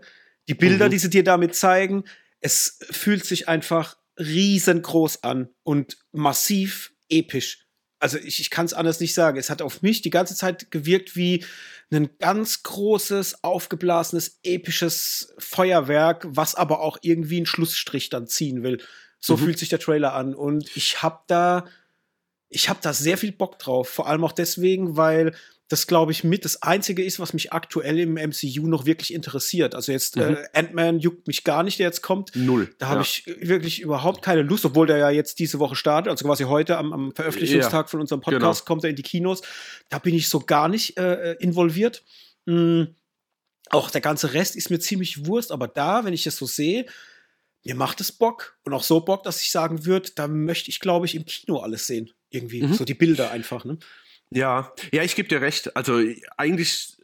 [SPEAKER 1] Die Bilder, mhm. die sie dir damit zeigen, es fühlt sich einfach riesengroß an und massiv episch. Also ich, ich kann es anders nicht sagen. Es hat auf mich die ganze Zeit gewirkt wie ein ganz großes, aufgeblasenes, episches Feuerwerk, was aber auch irgendwie einen Schlussstrich dann ziehen will. So mhm. fühlt sich der Trailer an. Und ich habe da, ich habe da sehr viel Bock drauf. Vor allem auch deswegen, weil das, glaube ich, mit das Einzige ist, was mich aktuell im MCU noch wirklich interessiert. Also jetzt mhm. äh, Ant-Man juckt mich gar nicht, der jetzt kommt.
[SPEAKER 2] Null.
[SPEAKER 1] Da habe ja. ich wirklich überhaupt keine Lust, obwohl der ja jetzt diese Woche startet, also quasi heute am, am Veröffentlichungstag ja. von unserem Podcast genau. kommt er in die Kinos. Da bin ich so gar nicht äh, involviert. Mhm. Auch der ganze Rest ist mir ziemlich Wurst, aber da, wenn ich das so sehe, mir macht es Bock und auch so Bock, dass ich sagen würde, da möchte ich, glaube ich, im Kino alles sehen. Irgendwie. Mhm. So die Bilder einfach, ne?
[SPEAKER 2] Ja, ja, ich gebe dir recht. Also eigentlich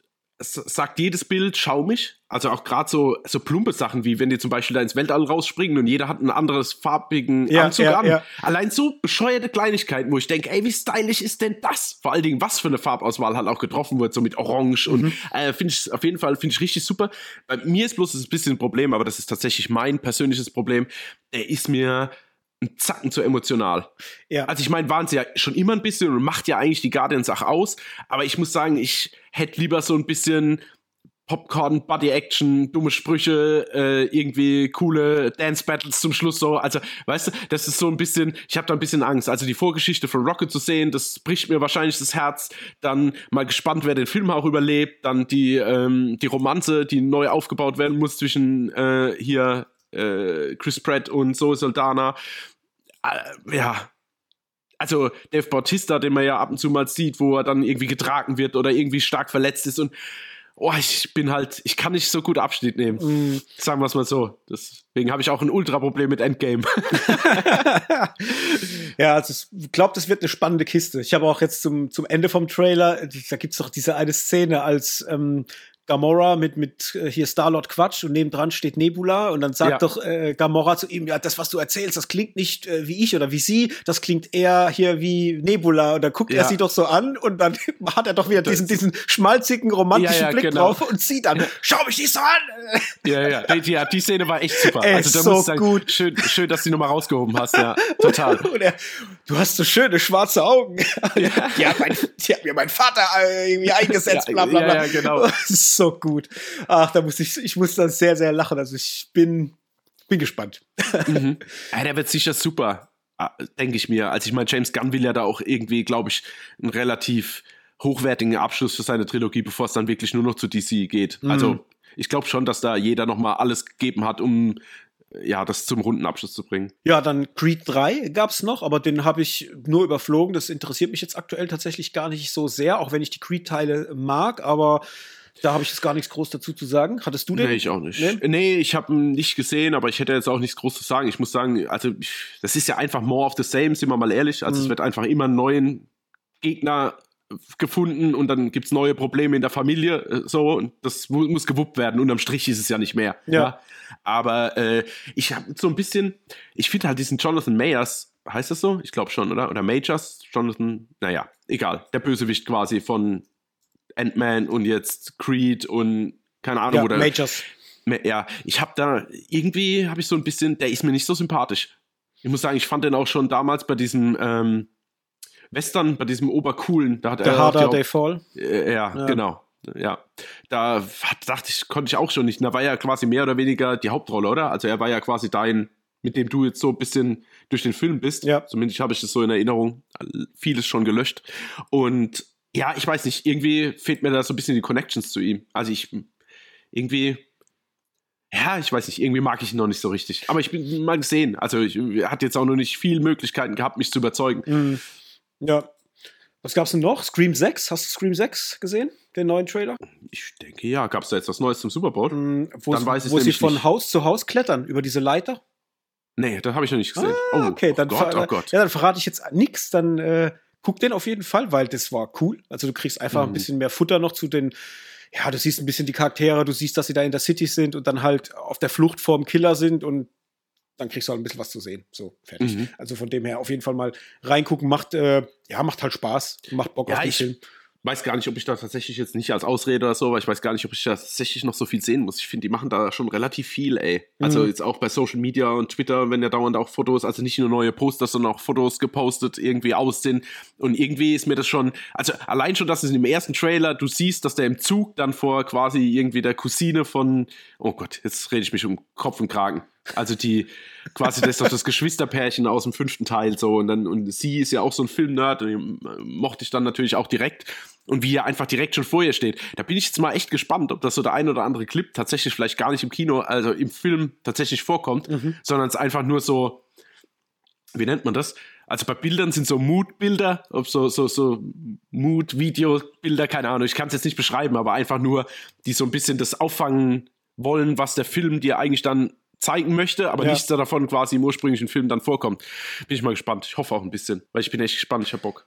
[SPEAKER 2] sagt jedes Bild schaumig. Also auch gerade so, so plumpe Sachen, wie wenn die zum Beispiel da ins Weltall rausspringen und jeder hat ein anderes farbigen ja, Anzug ja, an. Ja. Allein so bescheuerte Kleinigkeiten, wo ich denke, ey, wie stylisch ist denn das? Vor allen Dingen, was für eine Farbauswahl halt auch getroffen wird, so mit Orange mhm. und äh, finde ich auf jeden Fall, finde ich richtig super. Bei mir ist bloß das ein bisschen ein Problem, aber das ist tatsächlich mein persönliches Problem. Der ist mir ein Zacken zu emotional. Ja. Also ich meine, waren sie ja schon immer ein bisschen und macht ja eigentlich die Guardians auch aus, aber ich muss sagen, ich hätte lieber so ein bisschen Popcorn, Body Action, dumme Sprüche, äh, irgendwie coole Dance Battles zum Schluss so. Also, weißt du, das ist so ein bisschen, ich habe da ein bisschen Angst. Also die Vorgeschichte von Rocket zu sehen, das bricht mir wahrscheinlich das Herz. Dann mal gespannt, wer den Film auch überlebt. Dann die, ähm, die Romanze, die neu aufgebaut werden muss zwischen äh, hier äh, Chris Pratt und Zoe Saldana äh, ja, also Dave Bautista, den man ja ab und zu mal sieht, wo er dann irgendwie getragen wird oder irgendwie stark verletzt ist und oh, ich bin halt, ich kann nicht so gut Abschnitt nehmen. Mm. Sagen wir es mal so. Deswegen habe ich auch ein Ultra-Problem mit Endgame.
[SPEAKER 1] ja, also ich glaube, das wird eine spannende Kiste. Ich habe auch jetzt zum, zum Ende vom Trailer, da gibt es doch diese eine Szene, als ähm, Gamora mit, mit äh, hier Starlord Quatsch und nebendran steht Nebula und dann sagt ja. doch äh, Gamora zu ihm, ja, das, was du erzählst, das klingt nicht äh, wie ich oder wie sie, das klingt eher hier wie Nebula und dann guckt ja. er sie doch so an und dann hat er doch wieder diesen, diesen schmalzigen, romantischen ja, Blick genau. drauf und sie dann, schau mich nicht so an!
[SPEAKER 2] Ja, ja, die, ja, die Szene war echt super. Ey, also da so muss ich sagen, gut. Schön, schön, dass du die nochmal rausgehoben hast, ja, total.
[SPEAKER 1] und er, du hast so schöne schwarze Augen. Ja. Die, hat mein, die hat mir mein Vater äh, irgendwie eingesetzt, bla bla bla.
[SPEAKER 2] Ja, ja,
[SPEAKER 1] so gut. Ach, da muss ich, ich muss da sehr, sehr lachen. Also ich bin, bin gespannt.
[SPEAKER 2] Mhm. Ja, der wird sicher super, ah, denke ich mir. Also ich meine, James Gunn will ja da auch irgendwie, glaube ich, einen relativ hochwertigen Abschluss für seine Trilogie, bevor es dann wirklich nur noch zu DC geht. Mhm. Also ich glaube schon, dass da jeder noch mal alles gegeben hat, um ja, das zum runden Abschluss zu bringen.
[SPEAKER 1] Ja, dann Creed 3 gab es noch, aber den habe ich nur überflogen. Das interessiert mich jetzt aktuell tatsächlich gar nicht so sehr, auch wenn ich die Creed-Teile mag, aber da habe ich jetzt gar nichts groß dazu zu sagen. Hattest du den?
[SPEAKER 2] Nee, ich auch nicht. Nee, nee ich habe ihn nicht gesehen, aber ich hätte jetzt auch nichts groß zu sagen. Ich muss sagen, also ich, das ist ja einfach more of the same, sind wir mal ehrlich. Also mhm. es wird einfach immer einen neuen Gegner gefunden und dann gibt es neue Probleme in der Familie äh, so und das mu muss gewuppt werden. Unterm Strich ist es ja nicht mehr. Ja. ja. Aber äh, ich habe so ein bisschen, ich finde halt diesen Jonathan Mayers, heißt das so? Ich glaube schon, oder? Oder Majors, Jonathan, naja, egal. Der Bösewicht quasi von Ant-Man und jetzt Creed und keine Ahnung, ja, oder.
[SPEAKER 1] Majors.
[SPEAKER 2] Ja, ich habe da irgendwie, habe ich so ein bisschen, der ist mir nicht so sympathisch. Ich muss sagen, ich fand den auch schon damals bei diesem ähm, Western, bei diesem Obercoolen, da hat
[SPEAKER 1] The er. Harder They Fall.
[SPEAKER 2] Äh, ja, ja, genau. Ja, da hat, dachte ich, konnte ich auch schon nicht. Da war ja quasi mehr oder weniger die Hauptrolle, oder? Also er war ja quasi dein, mit dem du jetzt so ein bisschen durch den Film bist. Ja. Zumindest habe ich das so in Erinnerung. Vieles schon gelöscht. Und ja, ich weiß nicht, irgendwie fehlt mir da so ein bisschen die Connections zu ihm. Also ich irgendwie, ja, ich weiß nicht, irgendwie mag ich ihn noch nicht so richtig. Aber ich bin mal gesehen. Also ich hat jetzt auch noch nicht viele Möglichkeiten gehabt, mich zu überzeugen. Mhm.
[SPEAKER 1] Ja. Was gab's denn noch? Scream 6? Hast du Scream 6 gesehen? Den neuen Trailer?
[SPEAKER 2] Ich denke ja. Gab's da jetzt was Neues zum Super Bowl?
[SPEAKER 1] Mhm, wo Dann weiß ich wo sie von nicht. Haus zu Haus klettern über diese Leiter?
[SPEAKER 2] Nee, das habe ich noch nicht gesehen.
[SPEAKER 1] Ah, okay, oh, dann, oh Gott, oh Gott. Ja, dann verrate ich jetzt nichts. Dann äh, guck den auf jeden Fall, weil das war cool. Also du kriegst einfach mhm. ein bisschen mehr Futter noch zu den, ja, du siehst ein bisschen die Charaktere, du siehst, dass sie da in der City sind und dann halt auf der Flucht vorm Killer sind und dann kriegst du halt ein bisschen was zu sehen. So, fertig. Mhm. Also von dem her auf jeden Fall mal reingucken, macht, äh, ja, macht halt Spaß, macht Bock
[SPEAKER 2] ja,
[SPEAKER 1] auf den
[SPEAKER 2] ich,
[SPEAKER 1] Film.
[SPEAKER 2] Weiß gar nicht, ob ich da tatsächlich jetzt nicht als Ausrede oder so, aber ich weiß gar nicht, ob ich da tatsächlich noch so viel sehen muss. Ich finde, die machen da schon relativ viel, ey. Also mhm. jetzt auch bei Social Media und Twitter, wenn ja dauernd auch Fotos, also nicht nur neue Poster, sondern auch Fotos gepostet, irgendwie aussehen. Und irgendwie ist mir das schon, also allein schon, dass es im ersten Trailer, du siehst, dass der im Zug dann vor quasi irgendwie der Cousine von, oh Gott, jetzt rede ich mich um Kopf und Kragen. Also die, quasi das ist doch das Geschwisterpärchen aus dem fünften Teil so und dann, und sie ist ja auch so ein Filmnerd und mochte ich dann natürlich auch direkt und wie er einfach direkt schon vor ihr steht. Da bin ich jetzt mal echt gespannt, ob das so der ein oder andere Clip tatsächlich vielleicht gar nicht im Kino, also im Film tatsächlich vorkommt, mhm. sondern es einfach nur so, wie nennt man das? Also bei Bildern sind so Mood-Bilder, ob so, so, so Mood-Video-Bilder, keine Ahnung, ich kann es jetzt nicht beschreiben, aber einfach nur, die so ein bisschen das auffangen wollen, was der Film dir eigentlich dann zeigen möchte, aber ja. nichts davon quasi im ursprünglichen Film dann vorkommt. Bin ich mal gespannt. Ich hoffe auch ein bisschen, weil ich bin echt gespannt. Ich habe Bock.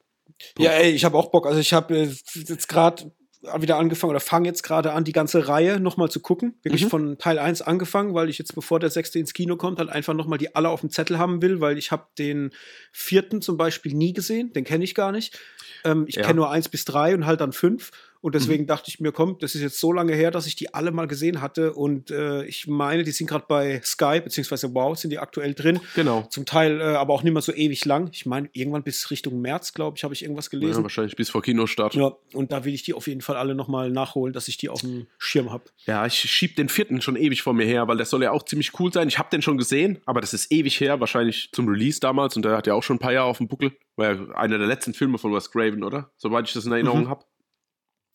[SPEAKER 1] Ja, ey, ich habe auch Bock. Also ich habe äh, jetzt gerade wieder angefangen oder fange jetzt gerade an, die ganze Reihe nochmal zu gucken. Wirklich mhm. von Teil 1 angefangen, weil ich jetzt, bevor der sechste ins Kino kommt, halt einfach nochmal die alle auf dem Zettel haben will, weil ich habe den vierten zum Beispiel nie gesehen, den kenne ich gar nicht. Ähm, ich ja. kenne nur eins bis drei und halt dann fünf. Und deswegen mhm. dachte ich mir, komm, das ist jetzt so lange her, dass ich die alle mal gesehen hatte. Und äh, ich meine, die sind gerade bei Sky, beziehungsweise Wow, sind die aktuell drin.
[SPEAKER 2] Genau.
[SPEAKER 1] Zum Teil äh, aber auch nicht mehr so ewig lang. Ich meine, irgendwann bis Richtung März, glaube ich, habe ich irgendwas gelesen. Ja,
[SPEAKER 2] wahrscheinlich bis vor Kinostart.
[SPEAKER 1] Ja, und da will ich die auf jeden Fall alle nochmal nachholen, dass ich die auf dem Schirm habe.
[SPEAKER 2] Ja, ich schieb den vierten schon ewig vor mir her, weil der soll ja auch ziemlich cool sein. Ich habe den schon gesehen, aber das ist ewig her, wahrscheinlich zum Release damals. Und der hat ja auch schon ein paar Jahre auf dem Buckel. War ja einer der letzten Filme von Wes Craven, oder? Soweit ich das in Erinnerung mhm. habe.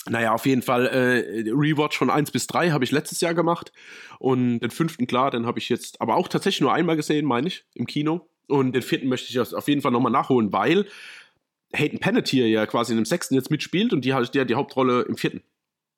[SPEAKER 2] Naja, auf jeden Fall äh, Rewatch von 1 bis 3 habe ich letztes Jahr gemacht. Und den fünften, klar, den habe ich jetzt aber auch tatsächlich nur einmal gesehen, meine ich, im Kino. Und den vierten möchte ich auf jeden Fall nochmal nachholen, weil Hayden Panettiere ja quasi in dem sechsten jetzt mitspielt und die hat ja die Hauptrolle im vierten.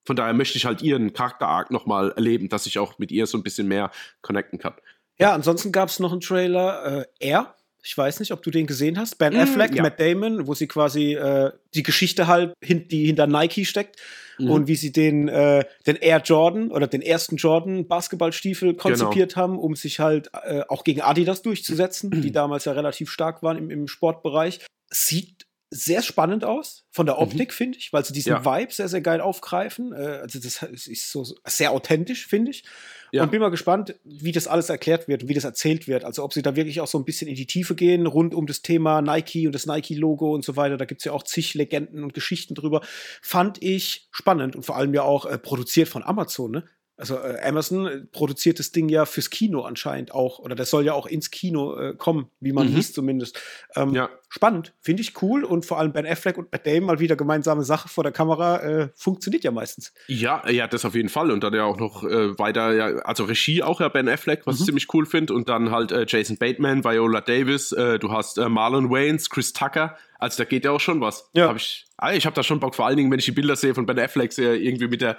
[SPEAKER 2] Von daher möchte ich halt ihren Charakter-Arc nochmal erleben, dass ich auch mit ihr so ein bisschen mehr connecten kann.
[SPEAKER 1] Ja, ansonsten gab es noch einen Trailer, äh, Er, ich weiß nicht, ob du den gesehen hast. Ben mm, Affleck, ja. Matt Damon, wo sie quasi äh, die Geschichte halt, hin, die hinter Nike steckt mhm. und wie sie den, äh, den Air Jordan oder den ersten Jordan Basketballstiefel genau. konzipiert genau. haben, um sich halt äh, auch gegen Adidas durchzusetzen, mhm. die damals ja relativ stark waren im, im Sportbereich. Sieht sehr spannend aus, von der mhm. Optik, mhm. finde ich, weil sie diesen ja. Vibe sehr, sehr geil aufgreifen. Äh, also das ist so sehr authentisch, finde ich. Ja. Und bin mal gespannt, wie das alles erklärt wird, wie das erzählt wird. Also ob sie da wirklich auch so ein bisschen in die Tiefe gehen, rund um das Thema Nike und das Nike-Logo und so weiter. Da gibt es ja auch zig Legenden und Geschichten drüber. Fand ich spannend und vor allem ja auch äh, produziert von Amazon, ne? Also äh, Amazon äh, produziert das Ding ja fürs Kino anscheinend auch, oder das soll ja auch ins Kino äh, kommen, wie man mhm. liest zumindest. Ähm, ja. Spannend, finde ich cool und vor allem Ben Affleck und Matt Damon mal wieder gemeinsame Sache vor der Kamera, äh, funktioniert ja meistens.
[SPEAKER 2] Ja, ja, das auf jeden Fall und dann ja auch noch äh, weiter, ja, also Regie auch ja Ben Affleck, was mhm. ich ziemlich cool finde und dann halt äh, Jason Bateman, Viola Davis, du hast Marlon Waynes, Chris Tucker, also da geht ja auch schon was. Ja. Hab ich ah, ich habe da schon Bock, vor allen Dingen, wenn ich die Bilder sehe von Ben Affleck, sehe irgendwie mit der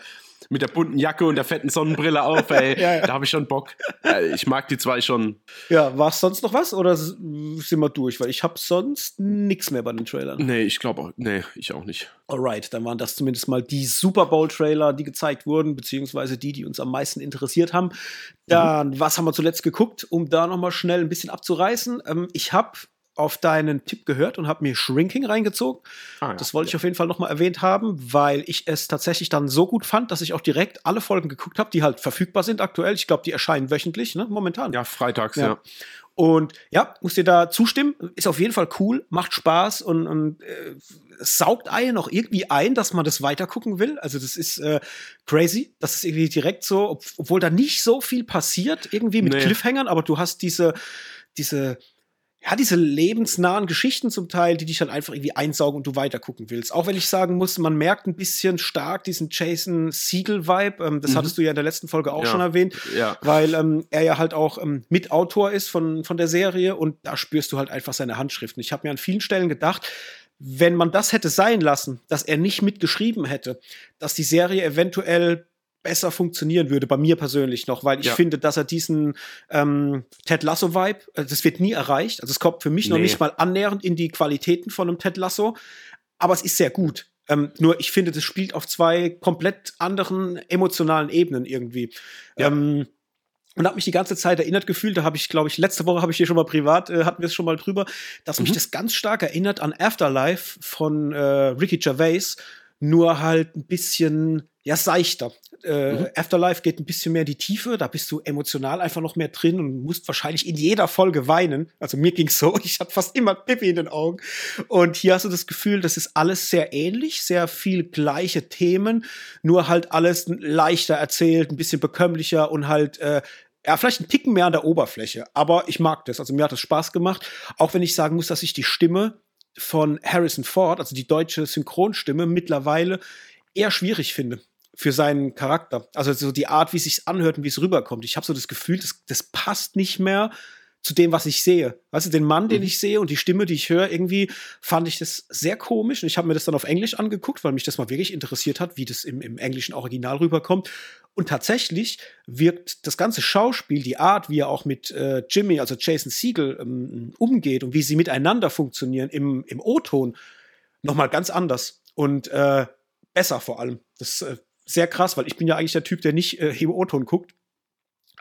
[SPEAKER 2] mit der bunten Jacke und der fetten Sonnenbrille auf, ey. ja, ja. Da habe ich schon Bock. Ich mag die zwei schon.
[SPEAKER 1] Ja, war es sonst noch was oder sind wir durch? Weil ich habe sonst nichts mehr bei den Trailern.
[SPEAKER 2] Nee, ich glaube auch. Nee, ich auch nicht.
[SPEAKER 1] Alright, dann waren das zumindest mal die Super Bowl-Trailer, die gezeigt wurden, beziehungsweise die, die uns am meisten interessiert haben. Dann, mhm. was haben wir zuletzt geguckt, um da nochmal schnell ein bisschen abzureißen? Ähm, ich habe auf deinen Tipp gehört und habe mir Shrinking reingezogen. Ah, ja. Das wollte ich auf jeden Fall noch mal erwähnt haben, weil ich es tatsächlich dann so gut fand, dass ich auch direkt alle Folgen geguckt habe, die halt verfügbar sind aktuell. Ich glaube, die erscheinen wöchentlich, ne, momentan.
[SPEAKER 2] Ja, freitags, ja. ja.
[SPEAKER 1] Und ja, muss dir da zustimmen. Ist auf jeden Fall cool, macht Spaß und, und äh, saugt einen noch irgendwie ein, dass man das weitergucken will. Also das ist äh, crazy. Das ist irgendwie direkt so, ob, obwohl da nicht so viel passiert, irgendwie mit nee. Cliffhangern, aber du hast diese, diese ja, diese lebensnahen Geschichten zum Teil, die dich dann einfach irgendwie einsaugen und du weiter gucken willst. Auch wenn ich sagen muss, man merkt ein bisschen stark diesen Jason Siegel-Vibe. Ähm, das mhm. hattest du ja in der letzten Folge auch ja. schon erwähnt, ja. weil ähm, er ja halt auch ähm, Mitautor ist von, von der Serie und da spürst du halt einfach seine Handschriften. Ich habe mir an vielen Stellen gedacht, wenn man das hätte sein lassen, dass er nicht mitgeschrieben hätte, dass die Serie eventuell besser funktionieren würde, bei mir persönlich noch, weil ich ja. finde, dass er diesen ähm, Ted Lasso-Vibe, äh, das wird nie erreicht. Also es kommt für mich nee. noch nicht mal annähernd in die Qualitäten von einem Ted Lasso, aber es ist sehr gut. Ähm, nur ich finde, das spielt auf zwei komplett anderen emotionalen Ebenen irgendwie. Ja. Ähm, und habe mich die ganze Zeit erinnert gefühlt, da habe ich, glaube ich, letzte Woche habe ich hier schon mal privat, äh, hatten wir es schon mal drüber, dass mhm. mich das ganz stark erinnert an Afterlife von äh, Ricky Gervais, nur halt ein bisschen ja seichter. Äh, mhm. Afterlife geht ein bisschen mehr in die Tiefe, da bist du emotional einfach noch mehr drin und musst wahrscheinlich in jeder Folge weinen. Also mir ging's so, ich hatte fast immer Pippi in den Augen. Und hier hast du das Gefühl, das ist alles sehr ähnlich, sehr viel gleiche Themen, nur halt alles leichter erzählt, ein bisschen bekömmlicher und halt äh, ja, vielleicht ein Ticken mehr an der Oberfläche, aber ich mag das. Also mir hat das Spaß gemacht, auch wenn ich sagen muss, dass ich die Stimme von Harrison Ford, also die deutsche Synchronstimme, mittlerweile eher schwierig finde für seinen Charakter. Also so die Art, wie es sich anhört und wie es rüberkommt. Ich habe so das Gefühl, das, das passt nicht mehr zu dem, was ich sehe. Weißt du, den Mann, den mhm. ich sehe und die Stimme, die ich höre, irgendwie fand ich das sehr komisch. Und ich habe mir das dann auf Englisch angeguckt, weil mich das mal wirklich interessiert hat, wie das im, im englischen Original rüberkommt. Und tatsächlich wirkt das ganze Schauspiel, die Art, wie er auch mit äh, Jimmy, also Jason Siegel, ähm, umgeht und wie sie miteinander funktionieren im, im O-Ton, nochmal ganz anders. Und äh, besser vor allem. Das ist äh, sehr krass, weil ich bin ja eigentlich der Typ, der nicht äh, im O-Ton guckt.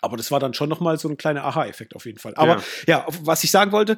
[SPEAKER 1] Aber das war dann schon noch mal so ein kleiner Aha-Effekt auf jeden Fall. Aber ja. ja, was ich sagen wollte,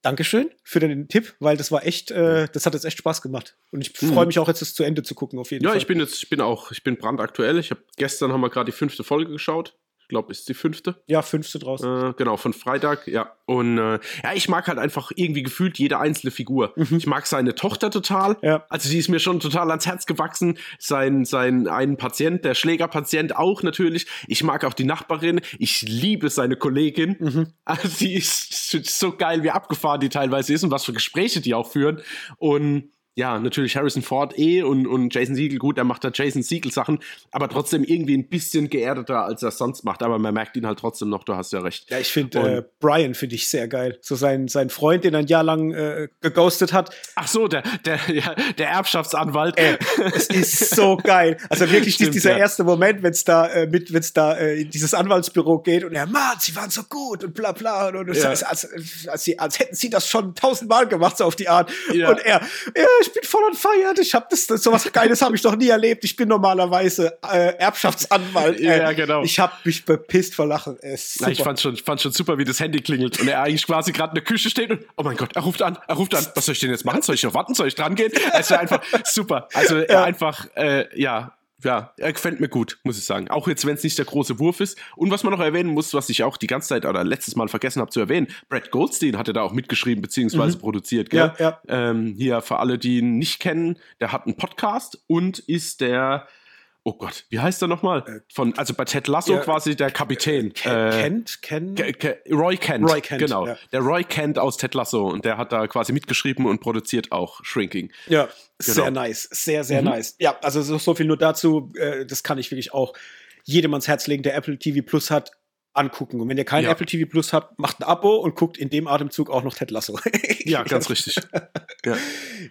[SPEAKER 1] Dankeschön für den Tipp, weil das war echt, äh, das hat jetzt echt Spaß gemacht. Und ich freue mhm. mich auch jetzt, das zu Ende zu gucken, auf jeden
[SPEAKER 2] ja,
[SPEAKER 1] Fall.
[SPEAKER 2] Ja, ich bin jetzt, ich bin auch, ich bin brandaktuell. Ich habe gestern haben wir gerade die fünfte Folge geschaut glaube, ist die fünfte.
[SPEAKER 1] Ja, fünfte draußen.
[SPEAKER 2] Äh, genau, von Freitag, ja. Und äh, ja, ich mag halt einfach irgendwie gefühlt jede einzelne Figur. Mhm. Ich mag seine Tochter total. Ja. Also die ist mir schon total ans Herz gewachsen. Sein, sein einen Patient, der Schlägerpatient auch natürlich. Ich mag auch die Nachbarin. Ich liebe seine Kollegin. Mhm. Also die ist, ist so geil, wie abgefahren die teilweise ist und was für Gespräche die auch führen. Und ja, natürlich Harrison Ford eh und, und Jason Siegel, gut, er macht da Jason Siegel Sachen, aber trotzdem irgendwie ein bisschen geerdeter, als er es sonst macht. Aber man merkt ihn halt trotzdem noch, du hast ja recht.
[SPEAKER 1] Ja, ich finde äh, Brian finde ich sehr geil. So sein, sein Freund, den er ein Jahr lang äh, geghostet hat.
[SPEAKER 2] Ach so, der, der, ja, der Erbschaftsanwalt.
[SPEAKER 1] Äh, es ist so geil. Also wirklich Stimmt, dieser ja. erste Moment, wenn es da äh, mit, wenn es da äh, in dieses Anwaltsbüro geht und er, Mann, sie waren so gut und bla bla. Und, und ja. als, als, als, als hätten sie das schon tausendmal gemacht, so auf die Art. Und er, er ich bin voll on fire. Ich habe das, das sowas Geiles habe ich noch nie erlebt. Ich bin normalerweise äh, Erbschaftsanwalt. Äh, ja, genau. Ich habe mich bepisst vor Lachen.
[SPEAKER 2] Äh, Na, ich fand schon, fand schon super, wie das Handy klingelt und er eigentlich quasi gerade in der Küche steht und oh mein Gott, er ruft an, er ruft an. Was soll ich denn jetzt machen? Soll ich noch warten? Soll ich dran gehen? Es war einfach super. Also ja. einfach, äh, ja, ja, er gefällt mir gut, muss ich sagen. Auch jetzt, wenn es nicht der große Wurf ist. Und was man noch erwähnen muss, was ich auch die ganze Zeit oder letztes Mal vergessen habe zu erwähnen, Brad Goldstein hatte da auch mitgeschrieben beziehungsweise mhm. produziert. Gell? Ja, ja. Ähm, hier für alle, die ihn nicht kennen, der hat einen Podcast und ist der oh Gott, wie heißt er nochmal? Äh, Von, also bei Ted Lasso ja, quasi der Kapitän.
[SPEAKER 1] Äh, Kent, Ken?
[SPEAKER 2] Roy Kent. Roy Kent, genau. Ja. Der Roy Kent aus Ted Lasso und der hat da quasi mitgeschrieben und produziert auch Shrinking.
[SPEAKER 1] Ja, genau. sehr nice, sehr, sehr mhm. nice. Ja, also so, so viel nur dazu, äh, das kann ich wirklich auch jedem ans Herz legen, der Apple TV Plus hat angucken. Und wenn ihr kein ja. Apple TV Plus habt, macht ein Abo und guckt in dem Atemzug auch noch Ted Lasso.
[SPEAKER 2] ja, ganz richtig.
[SPEAKER 1] Ja,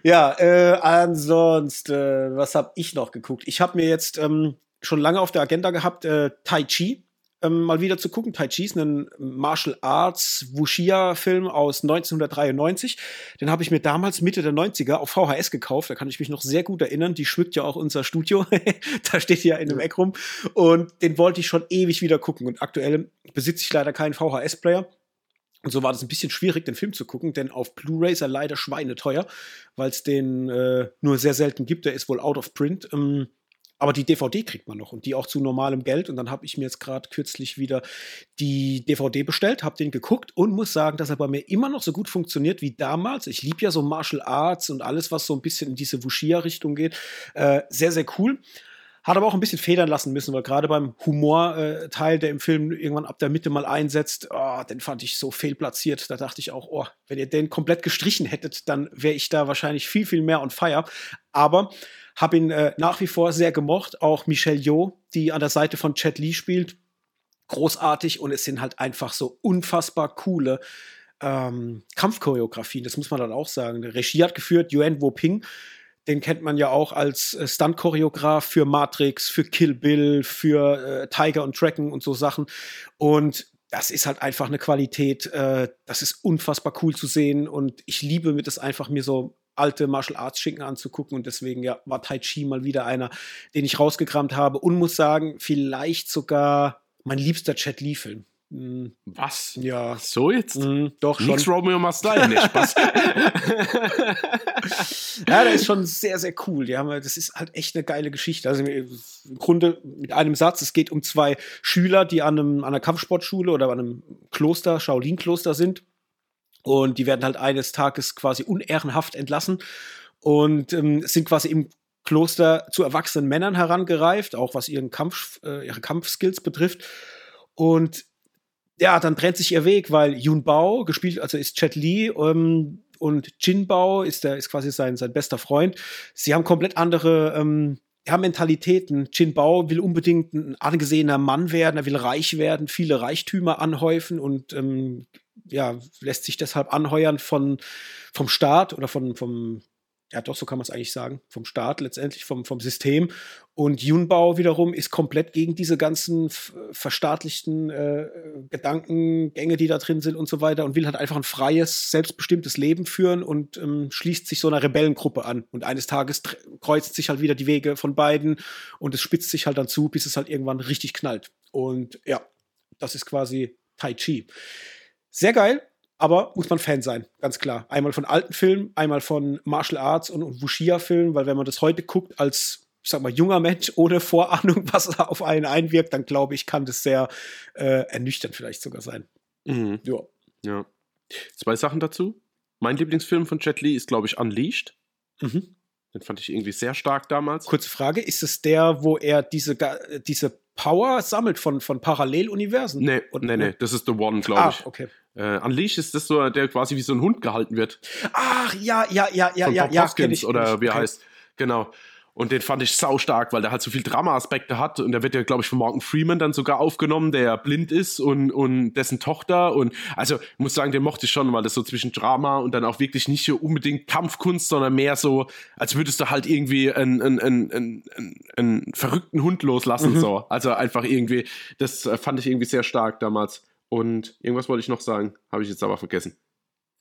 [SPEAKER 1] ja äh, ansonsten, äh, was habe ich noch geguckt? Ich habe mir jetzt ähm, schon lange auf der Agenda gehabt, äh, Tai Chi ähm, mal wieder zu gucken. Tai Chi ist ein Martial Arts Wuxia-Film aus 1993. Den habe ich mir damals Mitte der 90er auf VHS gekauft. Da kann ich mich noch sehr gut erinnern. Die schmückt ja auch unser Studio. da steht ja in einem Eck rum. Und den wollte ich schon ewig wieder gucken. Und aktuell besitze ich leider keinen VHS-Player. Und so war das ein bisschen schwierig, den Film zu gucken, denn auf Blu-ray ist er leider schweineteuer, weil es den äh, nur sehr selten gibt. Der ist wohl out of print. Ähm, aber die DVD kriegt man noch und die auch zu normalem Geld. Und dann habe ich mir jetzt gerade kürzlich wieder die DVD bestellt, habe den geguckt und muss sagen, dass er bei mir immer noch so gut funktioniert wie damals. Ich liebe ja so Martial Arts und alles, was so ein bisschen in diese Wuxia-Richtung geht. Äh, sehr, sehr cool. Hat aber auch ein bisschen federn lassen müssen, weil gerade beim Humor-Teil, äh, der im Film irgendwann ab der Mitte mal einsetzt, oh, den fand ich so fehlplatziert. Da dachte ich auch, oh, wenn ihr den komplett gestrichen hättet, dann wäre ich da wahrscheinlich viel, viel mehr on fire. Aber habe ihn äh, nach wie vor sehr gemocht. Auch Michelle Yeoh, die an der Seite von Chet Lee spielt, großartig. Und es sind halt einfach so unfassbar coole ähm, Kampfchoreografien. Das muss man dann auch sagen. Regie hat geführt Yuan Wo Ping. Den kennt man ja auch als äh, Stunt-Choreograf für Matrix, für Kill Bill, für äh, Tiger und Dragon und so Sachen. Und das ist halt einfach eine Qualität, äh, das ist unfassbar cool zu sehen und ich liebe mit es einfach mir so alte Martial Arts Schinken anzugucken und deswegen ja war Tai Chi mal wieder einer, den ich rausgekramt habe und muss sagen, vielleicht sogar mein liebster Chat Lee Film.
[SPEAKER 2] Mhm. Was?
[SPEAKER 1] Ja.
[SPEAKER 2] So jetzt?
[SPEAKER 1] Mhm, doch schon.
[SPEAKER 2] Nix Romeo Must Die. Nee, Spaß.
[SPEAKER 1] ja, der ist schon sehr, sehr cool. Die haben, das ist halt echt eine geile Geschichte. Also im Grunde mit einem Satz, es geht um zwei Schüler, die an, einem, an einer Kampfsportschule oder an einem Kloster, Shaolin-Kloster sind. Und die werden halt eines Tages quasi unehrenhaft entlassen und ähm, sind quasi im Kloster zu erwachsenen Männern herangereift, auch was ihren Kampf, äh, ihre Kampfskills betrifft. Und ja, dann trennt sich ihr Weg, weil Yun Bao, gespielt, also ist Chet Lee, ähm, und Jin Bao ist, der, ist quasi sein, sein bester Freund. Sie haben komplett andere ähm, ja, Mentalitäten. Jin Bao will unbedingt ein angesehener Mann werden, er will reich werden, viele Reichtümer anhäufen und ähm, ja, lässt sich deshalb anheuern von, vom Staat oder von, vom, ja doch, so kann man es eigentlich sagen, vom Staat letztendlich, vom, vom System. Und Junbao wiederum ist komplett gegen diese ganzen verstaatlichten äh, Gedankengänge, die da drin sind und so weiter und will halt einfach ein freies, selbstbestimmtes Leben führen und ähm, schließt sich so einer Rebellengruppe an. Und eines Tages kreuzt sich halt wieder die Wege von beiden und es spitzt sich halt dann zu, bis es halt irgendwann richtig knallt. Und ja, das ist quasi Tai Chi. Sehr geil, aber muss man Fan sein, ganz klar. Einmal von alten Filmen, einmal von Martial Arts und, und Wuxia-Filmen, weil wenn man das heute guckt als, ich sag mal, junger Mensch ohne Vorahnung, was da auf einen einwirkt, dann glaube ich, kann das sehr äh, ernüchternd vielleicht sogar sein.
[SPEAKER 2] Mhm. Ja. ja. Zwei Sachen dazu. Mein Lieblingsfilm von Jet Li ist, glaube ich, Unleashed. Mhm. Den fand ich irgendwie sehr stark damals.
[SPEAKER 1] Kurze Frage, ist es der, wo er diese, diese Power sammelt von, von Paralleluniversen?
[SPEAKER 2] Nee, Und, nee, nee, das ist The One, glaube ah, ich.
[SPEAKER 1] Ah, okay.
[SPEAKER 2] Äh, Unleashed ist das so, der quasi wie so ein Hund gehalten wird.
[SPEAKER 1] Ach, ja, ja, ja, ja,
[SPEAKER 2] Von
[SPEAKER 1] ja,
[SPEAKER 2] Bob ja. Hoskins, oder wie er heißt. Genau. Und den fand ich sau stark, weil der halt so viel Drama-Aspekte hat. Und der wird ja, glaube ich, von Morgan Freeman dann sogar aufgenommen, der blind ist und, und dessen Tochter. Und also, ich muss sagen, den mochte ich schon, weil das so zwischen Drama und dann auch wirklich nicht so unbedingt Kampfkunst, sondern mehr so, als würdest du halt irgendwie einen, einen, einen, einen, einen verrückten Hund loslassen. Mhm. So. Also einfach irgendwie, das fand ich irgendwie sehr stark damals. Und irgendwas wollte ich noch sagen, habe ich jetzt aber vergessen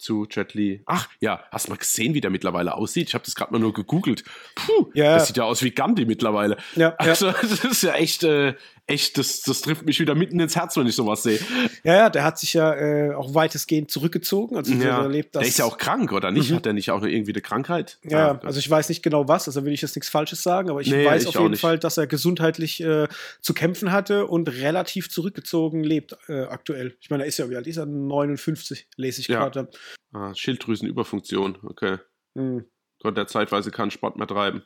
[SPEAKER 2] zu Jet Li. Ach ja, hast du mal gesehen, wie der mittlerweile aussieht? Ich habe das gerade mal nur gegoogelt. Puh, ja. das sieht ja aus wie Gandhi mittlerweile. Ja, also das ist ja echt, äh, echt, das, das trifft mich wieder mitten ins Herz, wenn ich sowas sehe.
[SPEAKER 1] Ja, ja, der hat sich ja äh, auch weitestgehend zurückgezogen. Also
[SPEAKER 2] ja. erlebt, der ist ja auch krank, oder nicht? Mhm. Hat er nicht auch irgendwie eine Krankheit?
[SPEAKER 1] Ja, ja, also ich weiß nicht genau was, also will ich jetzt nichts Falsches sagen, aber ich nee, weiß ich auf jeden nicht. Fall, dass er gesundheitlich äh, zu kämpfen hatte und relativ zurückgezogen lebt äh, aktuell. Ich meine, er ist ja wie alt ist er? 59, lese ich gerade.
[SPEAKER 2] Ah, Schilddrüsenüberfunktion, okay. Mhm. Konnte er zeitweise keinen Sport mehr treiben.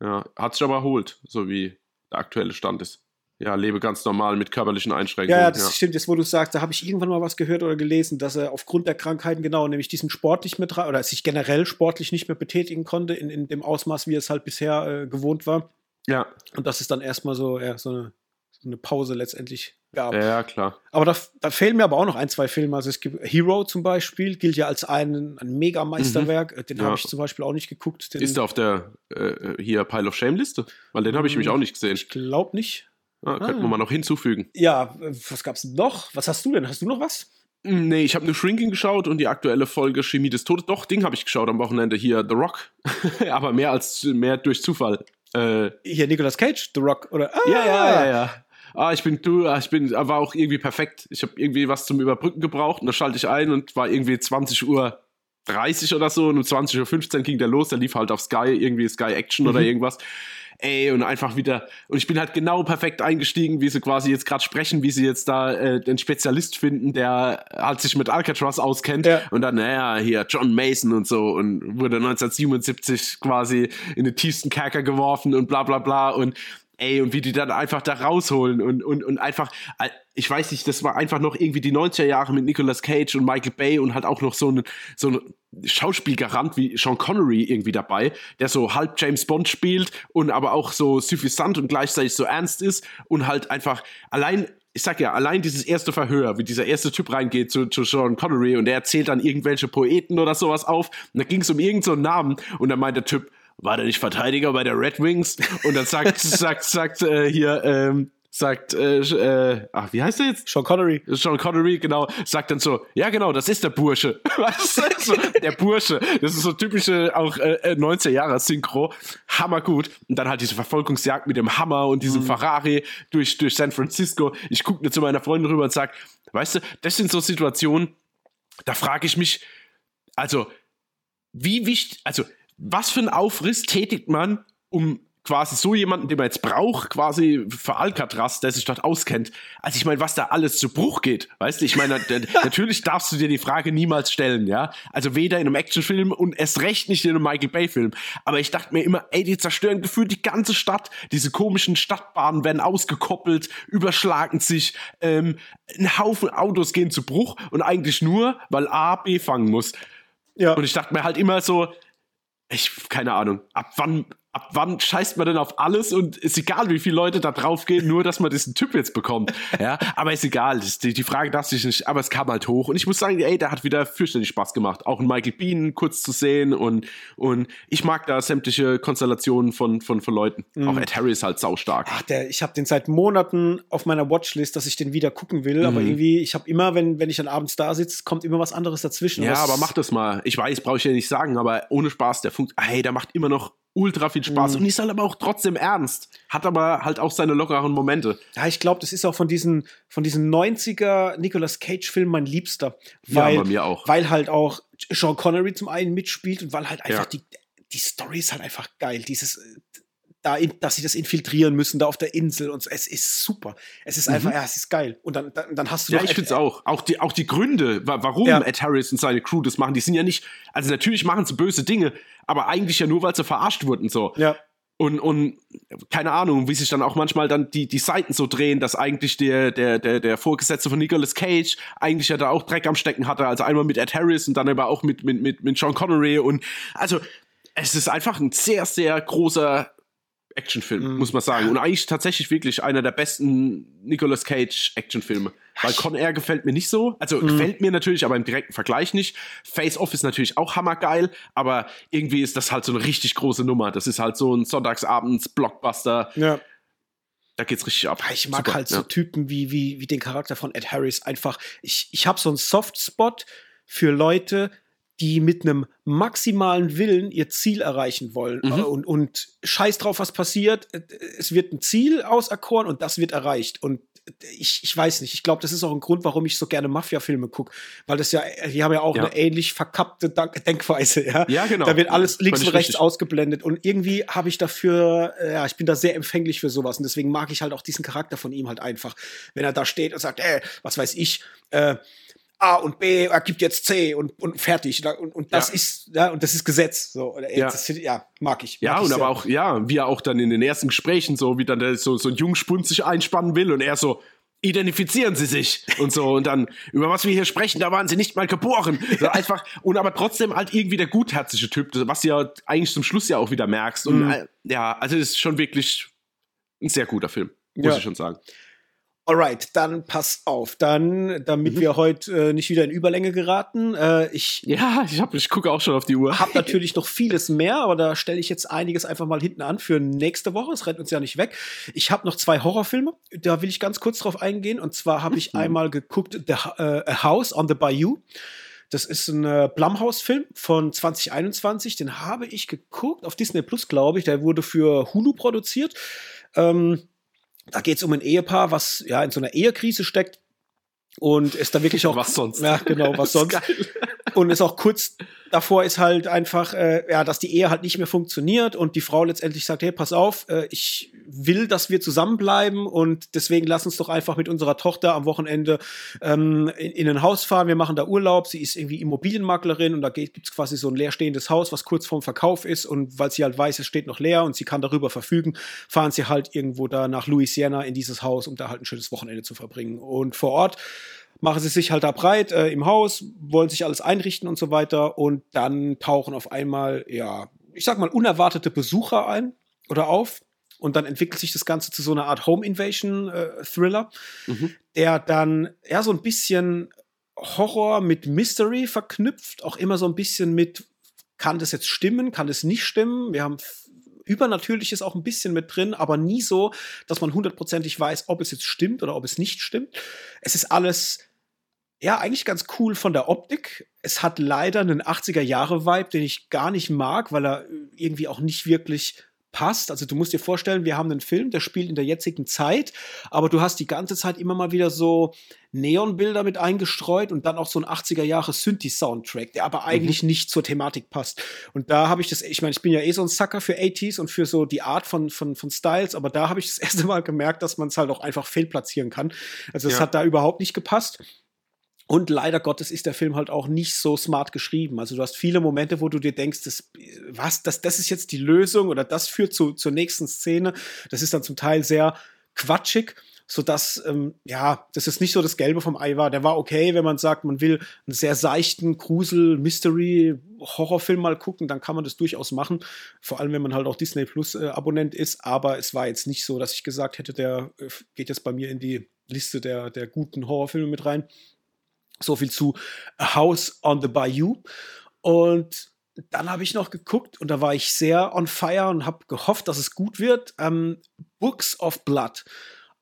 [SPEAKER 2] Ja, hat sich aber erholt, so wie der aktuelle Stand ist ja, lebe ganz normal mit körperlichen Einschränkungen.
[SPEAKER 1] Ja, das ja. stimmt. Jetzt, wo du sagst, da habe ich irgendwann mal was gehört oder gelesen, dass er aufgrund der Krankheiten genau, nämlich diesen Sport nicht mehr oder sich generell sportlich nicht mehr betätigen konnte in, in dem Ausmaß, wie es halt bisher äh, gewohnt war.
[SPEAKER 2] Ja.
[SPEAKER 1] Und das ist dann erstmal so, ja, so eine, so eine Pause letztendlich
[SPEAKER 2] gab. Ja, klar.
[SPEAKER 1] Aber da, da, fehlen mir aber auch noch ein, zwei Filme. Also es gibt Hero zum Beispiel, gilt ja als ein, ein Mega-Meisterwerk. Mhm. Den ja. habe ich zum Beispiel auch nicht geguckt. Den
[SPEAKER 2] ist der auf der äh, hier Pile of Shame-Liste? Weil den habe ich mich auch nicht gesehen.
[SPEAKER 1] Ich glaube nicht.
[SPEAKER 2] Ah, könnten ah. wir mal noch hinzufügen.
[SPEAKER 1] Ja, was gab's noch? Was hast du denn? Hast du noch was?
[SPEAKER 2] Hm, nee, ich habe nur Shrinking geschaut und die aktuelle Folge Chemie des Todes. Doch, Ding habe ich geschaut am Wochenende hier, The Rock. Aber mehr als mehr durch Zufall.
[SPEAKER 1] Äh, hier Nicolas Cage, The Rock, oder?
[SPEAKER 2] Ah. Ja, ja, ja, ja. Ah, ich bin du, ah, ich bin, war auch irgendwie perfekt. Ich habe irgendwie was zum Überbrücken gebraucht und da schalte ich ein und war irgendwie 20 Uhr 30 oder so und um 20.15 Uhr ging der los, der lief halt auf Sky, irgendwie Sky Action mhm. oder irgendwas ey, und einfach wieder, und ich bin halt genau perfekt eingestiegen, wie sie quasi jetzt gerade sprechen, wie sie jetzt da äh, den Spezialist finden, der halt sich mit Alcatraz auskennt ja. und dann, naja, hier John Mason und so und wurde 1977 quasi in den tiefsten Kerker geworfen und bla bla bla und ey, und wie die dann einfach da rausholen und, und, und einfach, äh, ich weiß nicht, das war einfach noch irgendwie die 90er Jahre mit Nicolas Cage und Michael Bay und halt auch noch so ein, so ein Schauspielgarant wie Sean Connery irgendwie dabei, der so halb James Bond spielt und aber auch so suffisant und gleichzeitig so ernst ist und halt einfach allein ich sag ja, allein dieses erste Verhör, wie dieser erste Typ reingeht zu, zu Sean Connery und der erzählt dann irgendwelche Poeten oder sowas auf und da ging es um irgendeinen so Namen und dann meint der Typ, war der nicht Verteidiger bei der Red Wings? Und dann sagt, sagt, sagt äh, hier, ähm, sagt, äh, äh, ach, wie heißt er jetzt?
[SPEAKER 1] Sean Connery.
[SPEAKER 2] Sean Connery, genau, sagt dann so, ja genau, das ist der Bursche. Weißt du? so, der Bursche. Das ist so typische auch äh, 90er äh, Jahre Synchro. Hammergut. Und dann halt diese Verfolgungsjagd mit dem Hammer und diesem mhm. Ferrari durch, durch San Francisco. Ich gucke mir zu meiner Freundin rüber und sag, weißt du, das sind so Situationen, da frage ich mich, also, wie wichtig, also, was für einen Aufriss tätigt man, um quasi so jemanden, den man jetzt braucht, quasi für Alcatraz, der sich dort auskennt. Also ich meine, was da alles zu Bruch geht, weißt du? Ich meine, natürlich darfst du dir die Frage niemals stellen, ja? Also weder in einem Actionfilm und erst recht nicht in einem Michael Bay Film. Aber ich dachte mir immer, ey, die zerstören gefühlt die ganze Stadt. Diese komischen Stadtbahnen werden ausgekoppelt, überschlagen sich, ähm, ein Haufen Autos gehen zu Bruch und eigentlich nur, weil A B fangen muss. Ja. Und ich dachte mir halt immer so, ich, keine Ahnung, ab wann, ab wann scheißt man denn auf alles und ist egal, wie viele Leute da drauf gehen, nur dass man diesen Typ jetzt bekommt. Ja, aber ist egal. Die, die Frage darf sich nicht, aber es kam halt hoch. Und ich muss sagen, ey, der hat wieder fürchterlich Spaß gemacht. Auch ein Michael Bean kurz zu sehen und, und ich mag da sämtliche Konstellationen von, von, von Leuten. Mhm. Auch Ed Harris halt saustark.
[SPEAKER 1] Ach, der, ich habe den seit Monaten auf meiner Watchlist, dass ich den wieder gucken will, mhm. aber irgendwie, ich habe immer, wenn, wenn ich dann abends da sitze, kommt immer was anderes dazwischen.
[SPEAKER 2] Ja, aber mach das mal. Ich weiß, brauche ich ja nicht sagen, aber ohne Spaß, der Funkt, hey, der macht immer noch ultra viel Spaß mhm. und ist halt aber auch trotzdem ernst. Hat aber halt auch seine lockeren Momente.
[SPEAKER 1] Ja, ich glaube, das ist auch von diesen, von diesen 90er Nicolas Cage-Filmen mein Liebster. Weil, ja, bei mir auch. Weil halt auch Sean Connery zum einen mitspielt und weil halt einfach ja. die, die Story ist halt einfach geil. Dieses, da, in, dass sie das infiltrieren müssen, da auf der Insel und so. Es ist super. Es ist einfach, mhm. ja, es ist geil. Und dann, dann, dann hast du.
[SPEAKER 2] Ja, ich finde es auch. Auch die, auch die Gründe, warum ja. Ed Harris und seine Crew das machen, die sind ja nicht, also natürlich machen sie böse Dinge, aber eigentlich ja nur, weil sie verarscht wurden, so.
[SPEAKER 1] Ja.
[SPEAKER 2] Und, und keine Ahnung, wie sich dann auch manchmal dann die, die Seiten so drehen, dass eigentlich der, der, der, der Vorgesetzte von Nicolas Cage eigentlich ja da auch Dreck am Stecken hatte. Also einmal mit Ed Harris und dann aber auch mit, mit, mit, mit Sean Connery. Und also es ist einfach ein sehr, sehr großer Actionfilm, mhm. muss man sagen. Und eigentlich tatsächlich wirklich einer der besten Nicolas Cage Actionfilme. Weil Con Air gefällt mir nicht so. Also mhm. gefällt mir natürlich, aber im direkten Vergleich nicht. Face Off ist natürlich auch hammergeil, aber irgendwie ist das halt so eine richtig große Nummer. Das ist halt so ein Sonntagsabends-Blockbuster.
[SPEAKER 1] Ja.
[SPEAKER 2] Da geht's richtig ab.
[SPEAKER 1] Ich mag Super, halt ja. so Typen wie, wie, wie den Charakter von Ed Harris einfach. Ich, ich habe so einen Softspot für Leute, die mit einem maximalen Willen ihr Ziel erreichen wollen. Mhm. Äh, und, und scheiß drauf, was passiert. Äh, es wird ein Ziel auserkoren und das wird erreicht. Und ich, ich weiß nicht, ich glaube, das ist auch ein Grund, warum ich so gerne Mafia-Filme gucke, weil das ja, die haben ja auch ja. eine ähnlich verkappte Denkweise, ja.
[SPEAKER 2] Ja, genau.
[SPEAKER 1] Da wird alles links und rechts richtig. ausgeblendet und irgendwie habe ich dafür, äh, ja, ich bin da sehr empfänglich für sowas und deswegen mag ich halt auch diesen Charakter von ihm halt einfach, wenn er da steht und sagt, ey, was weiß ich, äh, A und B ergibt jetzt C und, und fertig. Und, und das ja. ist, ja, und das ist Gesetz. So, ja. Das, ja, mag ich.
[SPEAKER 2] Mag ja, und sehr. aber auch, ja, wie er auch dann in den ersten Gesprächen so, wie dann der, so, so ein Jungspund sich einspannen will und er so, identifizieren Sie sich und so und dann über was wir hier sprechen, da waren Sie nicht mal geboren. So einfach und aber trotzdem halt irgendwie der gutherzige Typ, was du ja eigentlich zum Schluss ja auch wieder merkst und mhm. ja, also es ist schon wirklich ein sehr guter Film, muss ja. ich schon sagen.
[SPEAKER 1] Alright, dann pass auf. Dann, damit mhm. wir heute äh, nicht wieder in Überlänge geraten. Äh, ich
[SPEAKER 2] ja, ich, hab, ich gucke auch schon auf die Uhr.
[SPEAKER 1] Hab natürlich noch vieles mehr, aber da stelle ich jetzt einiges einfach mal hinten an für nächste Woche. Es rennt uns ja nicht weg. Ich habe noch zwei Horrorfilme. Da will ich ganz kurz drauf eingehen. Und zwar habe ich mhm. einmal geguckt The uh, A House on the Bayou. Das ist ein äh, Blumhouse-Film von 2021. Den habe ich geguckt auf Disney Plus, glaube ich. Der wurde für Hulu produziert. Ähm, da geht es um ein Ehepaar, was ja in so einer Ehekrise steckt und ist da wirklich auch
[SPEAKER 2] was sonst?
[SPEAKER 1] Ja genau was sonst und ist auch kurz davor ist halt einfach äh, ja dass die Ehe halt nicht mehr funktioniert und die Frau letztendlich sagt hey pass auf äh, ich will dass wir zusammenbleiben und deswegen lass uns doch einfach mit unserer Tochter am Wochenende ähm, in, in, ein Haus fahren. Wir machen da Urlaub. Sie ist irgendwie Immobilienmaklerin und da gibt es quasi so ein leerstehendes Haus was kurz vorm Verkauf ist und weil sie halt weiß es steht noch leer und sie kann darüber verfügen fahren sie halt irgendwo da nach Louisiana in dieses Haus um da halt ein schönes Wochenende zu verbringen. Und vor Ort machen sie sich halt da breit äh, im Haus, wollen sich alles einrichten und so weiter und dann tauchen auf einmal, ja, ich sag mal, unerwartete Besucher ein oder auf und dann entwickelt sich das Ganze zu so einer Art Home Invasion äh, Thriller, mhm. der dann ja so ein bisschen Horror mit Mystery verknüpft, auch immer so ein bisschen mit kann das jetzt stimmen, kann das nicht stimmen? Wir haben Übernatürliches auch ein bisschen mit drin, aber nie so, dass man hundertprozentig weiß, ob es jetzt stimmt oder ob es nicht stimmt. Es ist alles ja, eigentlich ganz cool von der Optik. Es hat leider einen 80er-Jahre-Vibe, den ich gar nicht mag, weil er irgendwie auch nicht wirklich passt. Also du musst dir vorstellen, wir haben einen Film, der spielt in der jetzigen Zeit, aber du hast die ganze Zeit immer mal wieder so Neonbilder mit eingestreut und dann auch so ein 80er Jahre Synthi-Soundtrack, der aber eigentlich mhm. nicht zur Thematik passt. Und da habe ich das, ich meine, ich bin ja eh so ein Sucker für 80s und für so die Art von, von, von Styles, aber da habe ich das erste Mal gemerkt, dass man es halt auch einfach fehlplatzieren kann. Also es ja. hat da überhaupt nicht gepasst. Und leider Gottes ist der Film halt auch nicht so smart geschrieben. Also du hast viele Momente, wo du dir denkst, das, was, das, das ist jetzt die Lösung oder das führt zu, zur nächsten Szene. Das ist dann zum Teil sehr quatschig, sodass, ähm, ja, das ist nicht so das Gelbe vom Ei war. Der war okay, wenn man sagt, man will einen sehr seichten Grusel, Mystery, Horrorfilm mal gucken, dann kann man das durchaus machen. Vor allem, wenn man halt auch Disney Plus äh, Abonnent ist. Aber es war jetzt nicht so, dass ich gesagt hätte, der äh, geht jetzt bei mir in die Liste der, der guten Horrorfilme mit rein. So viel zu A House on the Bayou. Und dann habe ich noch geguckt und da war ich sehr on fire und habe gehofft, dass es gut wird. Ähm, Books of Blood.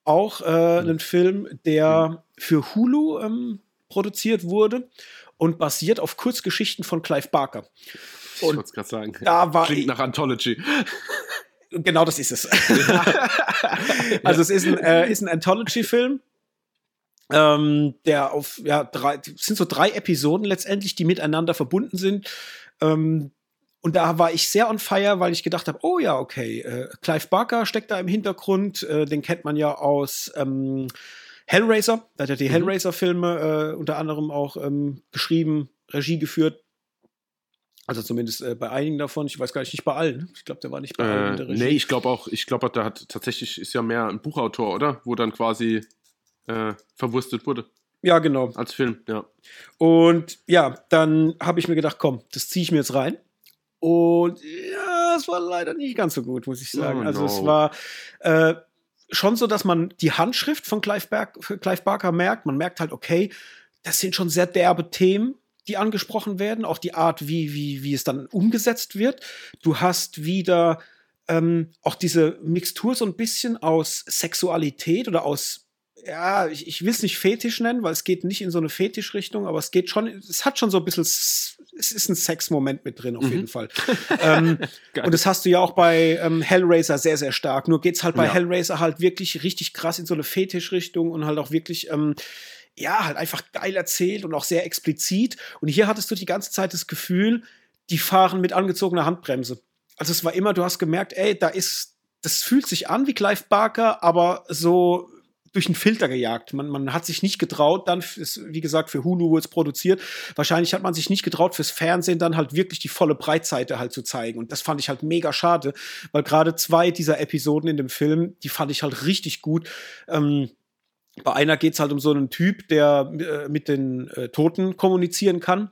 [SPEAKER 1] Auch äh, mhm. ein Film, der mhm. für Hulu ähm, produziert wurde und basiert auf Kurzgeschichten von Clive Barker.
[SPEAKER 2] Und ich wollte es gerade sagen.
[SPEAKER 1] Da war
[SPEAKER 2] Klingt nach Anthology.
[SPEAKER 1] Genau das ist es. also es ist ein, äh, ist ein Anthology-Film ähm, der auf, ja, drei, sind so drei Episoden letztendlich, die miteinander verbunden sind. Ähm, und da war ich sehr on fire, weil ich gedacht habe, oh ja, okay, äh, Clive Barker steckt da im Hintergrund, äh, den kennt man ja aus ähm, Hellraiser, da hat er die mhm. Hellraiser-Filme äh, unter anderem auch ähm, geschrieben, Regie geführt. Also zumindest äh, bei einigen davon, ich weiß gar nicht, nicht bei allen. Ich glaube, der war nicht bei allen in
[SPEAKER 2] der äh, Regie. Nee, ich glaube auch, ich glaube, der hat tatsächlich, ist ja mehr ein Buchautor, oder? Wo dann quasi äh, verwurstet wurde.
[SPEAKER 1] Ja, genau.
[SPEAKER 2] Als Film, ja.
[SPEAKER 1] Und ja, dann habe ich mir gedacht, komm, das ziehe ich mir jetzt rein. Und ja, es war leider nicht ganz so gut, muss ich sagen. Oh, also no. es war äh, schon so, dass man die Handschrift von Clive, Berg, Clive Barker merkt. Man merkt halt, okay, das sind schon sehr derbe Themen, die angesprochen werden. Auch die Art, wie, wie, wie es dann umgesetzt wird. Du hast wieder ähm, auch diese Mixtur so ein bisschen aus Sexualität oder aus ja, ich, ich will es nicht Fetisch nennen, weil es geht nicht in so eine Fetischrichtung, aber es geht schon, es hat schon so ein bisschen, es ist ein Sexmoment mit drin, auf mhm. jeden Fall. ähm, und das hast du ja auch bei ähm, Hellraiser sehr, sehr stark. Nur geht's halt bei ja. Hellraiser halt wirklich richtig krass in so eine Fetischrichtung und halt auch wirklich, ähm, ja, halt einfach geil erzählt und auch sehr explizit. Und hier hattest du die ganze Zeit das Gefühl, die fahren mit angezogener Handbremse. Also es war immer, du hast gemerkt, ey, da ist, das fühlt sich an wie Clive Barker, aber so durch einen Filter gejagt. Man, man hat sich nicht getraut, dann, ist, wie gesagt, für Hulu wurde es produziert. Wahrscheinlich hat man sich nicht getraut, fürs Fernsehen dann halt wirklich die volle Breitseite halt zu zeigen. Und das fand ich halt mega schade, weil gerade zwei dieser Episoden in dem Film, die fand ich halt richtig gut. Ähm, bei einer geht es halt um so einen Typ, der äh, mit den äh, Toten kommunizieren kann.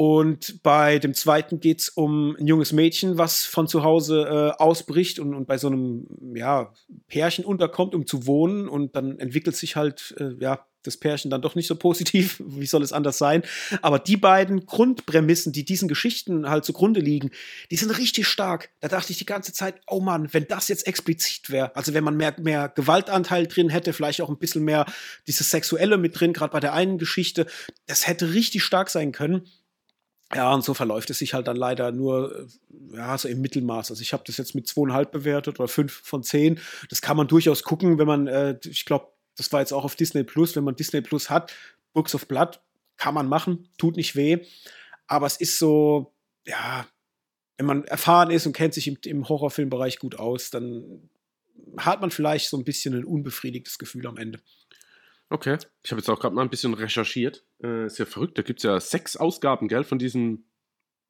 [SPEAKER 1] Und bei dem zweiten geht es um ein junges Mädchen, was von zu Hause äh, ausbricht und, und bei so einem ja, Pärchen unterkommt, um zu wohnen. Und dann entwickelt sich halt äh, ja, das Pärchen dann doch nicht so positiv. Wie soll es anders sein? Aber die beiden Grundprämissen, die diesen Geschichten halt zugrunde liegen, die sind richtig stark. Da dachte ich die ganze Zeit, oh Mann, wenn das jetzt explizit wäre, also wenn man mehr, mehr Gewaltanteil drin hätte, vielleicht auch ein bisschen mehr dieses Sexuelle mit drin, gerade bei der einen Geschichte, das hätte richtig stark sein können. Ja, und so verläuft es sich halt dann leider nur, äh, ja, so im Mittelmaß. Also ich habe das jetzt mit zweieinhalb bewertet oder fünf von zehn. Das kann man durchaus gucken, wenn man, äh, ich glaube, das war jetzt auch auf Disney Plus, wenn man Disney Plus hat, Books of Blood, kann man machen, tut nicht weh. Aber es ist so, ja, wenn man erfahren ist und kennt sich im, im Horrorfilmbereich gut aus, dann hat man vielleicht so ein bisschen ein unbefriedigtes Gefühl am Ende.
[SPEAKER 2] Okay. Ich habe jetzt auch gerade mal ein bisschen recherchiert. Äh, ist ja verrückt. Da gibt es ja sechs Ausgaben, gell, von diesen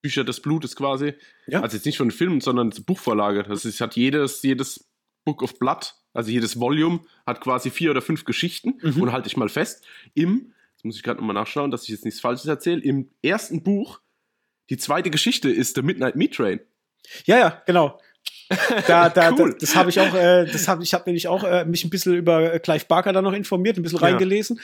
[SPEAKER 2] Bücher des Blutes quasi. Ja. Also jetzt nicht von Filmen, sondern Buchvorlage. Das ist, hat jedes, jedes Book of Blood, also jedes Volume, hat quasi vier oder fünf Geschichten. Mhm. Und halte ich mal fest, im, jetzt muss ich gerade nochmal nachschauen, dass ich jetzt nichts Falsches erzähle, im ersten Buch, die zweite Geschichte ist The Midnight Meat Train.
[SPEAKER 1] Ja, ja, genau. Da, da, cool. das, das habe ich auch, äh, das habe ich habe nämlich auch äh, mich ein bisschen über äh, Clive Barker da noch informiert, ein bisschen ja. reingelesen.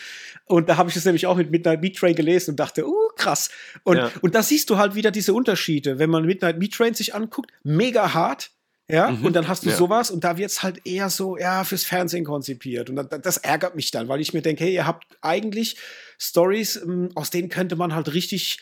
[SPEAKER 1] Und da habe ich es nämlich auch mit Midnight Meat Train gelesen und dachte, uh, krass. Und, ja. und da siehst du halt wieder diese Unterschiede. Wenn man Midnight Meat Train sich anguckt, mega hart, Ja, mhm. und dann hast du ja. sowas und da wird es halt eher so, ja, fürs Fernsehen konzipiert. Und das, das ärgert mich dann, weil ich mir denke, hey, ihr habt eigentlich Stories, ähm, aus denen könnte man halt richtig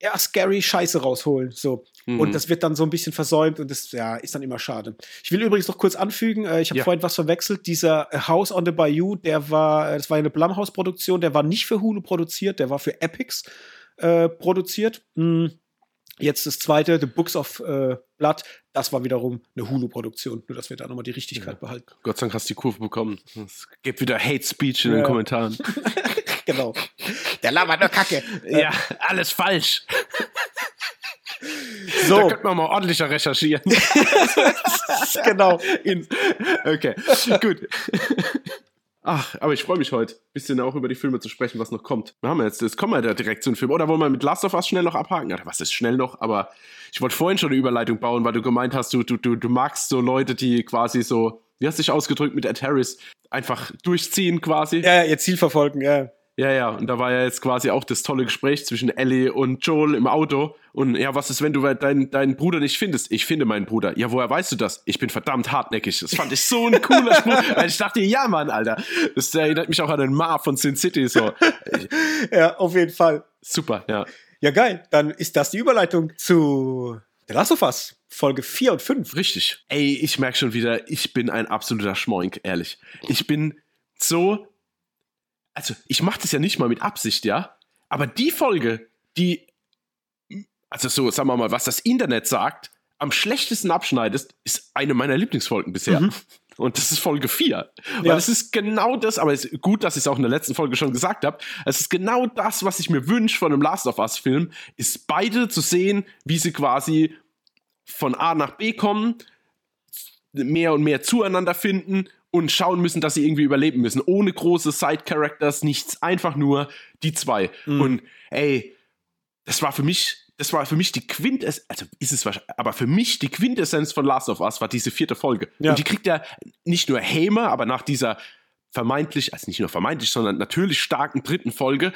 [SPEAKER 1] ja, scary Scheiße rausholen. So. Mhm. Und das wird dann so ein bisschen versäumt und das ja, ist dann immer schade. Ich will übrigens noch kurz anfügen, äh, ich habe ja. vorhin was verwechselt. Dieser äh, House on the Bayou, der war, äh, das war eine Blumhouse-Produktion, der war nicht für Hulu produziert, der war für Epics äh, produziert. Mhm. Jetzt das zweite, The Books of äh, Blood, das war wiederum eine Hulu-Produktion. Nur, dass wir da nochmal die Richtigkeit ja. behalten.
[SPEAKER 2] Gott sei Dank hast du die Kurve bekommen. Es gibt wieder Hate Speech in ja. den Kommentaren.
[SPEAKER 1] genau. Der labert nur Kacke.
[SPEAKER 2] Ja, alles falsch. So. Da könnte man mal ordentlicher recherchieren.
[SPEAKER 1] genau.
[SPEAKER 2] okay, gut. Ach, aber ich freue mich heute, ein bisschen auch über die Filme zu sprechen, was noch kommt. Wir haben jetzt, jetzt kommen wir ja direkt zu den Filmen. Oder wollen wir mit Last of Us schnell noch abhaken? Ja, was ist schnell noch? Aber ich wollte vorhin schon eine Überleitung bauen, weil du gemeint hast, du, du, du, du magst so Leute, die quasi so, wie hast du dich ausgedrückt mit Ed Harris, einfach durchziehen quasi.
[SPEAKER 1] Ja, ihr Ziel verfolgen, ja.
[SPEAKER 2] Ja, ja, und da war ja jetzt quasi auch das tolle Gespräch zwischen Ellie und Joel im Auto. Und ja, was ist, wenn du deinen, deinen Bruder nicht findest? Ich finde meinen Bruder. Ja, woher weißt du das? Ich bin verdammt hartnäckig. Das fand ich so ein cooler Spruch. weil ich dachte, ja, Mann, Alter. Das erinnert mich auch an den Mar von Sin City. So.
[SPEAKER 1] ja, auf jeden Fall.
[SPEAKER 2] Super, ja.
[SPEAKER 1] Ja, geil. Dann ist das die Überleitung zu The Last of Us. Folge 4 und 5.
[SPEAKER 2] Richtig. Ey, ich merke schon wieder, ich bin ein absoluter Schmoink, ehrlich. Ich bin so also ich mache das ja nicht mal mit Absicht, ja. Aber die Folge, die, also so, sagen wir mal, was das Internet sagt, am schlechtesten abschneidest, ist eine meiner Lieblingsfolgen bisher. Mhm. Und das ist Folge 4. Weil ja. es ist genau das, aber es ist gut, dass ich es auch in der letzten Folge schon gesagt habe. Es ist genau das, was ich mir wünsche von einem Last of Us-Film, ist beide zu sehen, wie sie quasi von A nach B kommen, mehr und mehr zueinander finden und schauen müssen, dass sie irgendwie überleben müssen. Ohne große Side-Characters, nichts, einfach nur die zwei. Mhm. Und ey, das war für mich, das war für mich die Quintessenz, also ist es wahrscheinlich, aber für mich die Quintessenz von Last of Us war diese vierte Folge. Ja. Und die kriegt ja nicht nur Hamer, aber nach dieser vermeintlich, also nicht nur vermeintlich, sondern natürlich starken dritten Folge,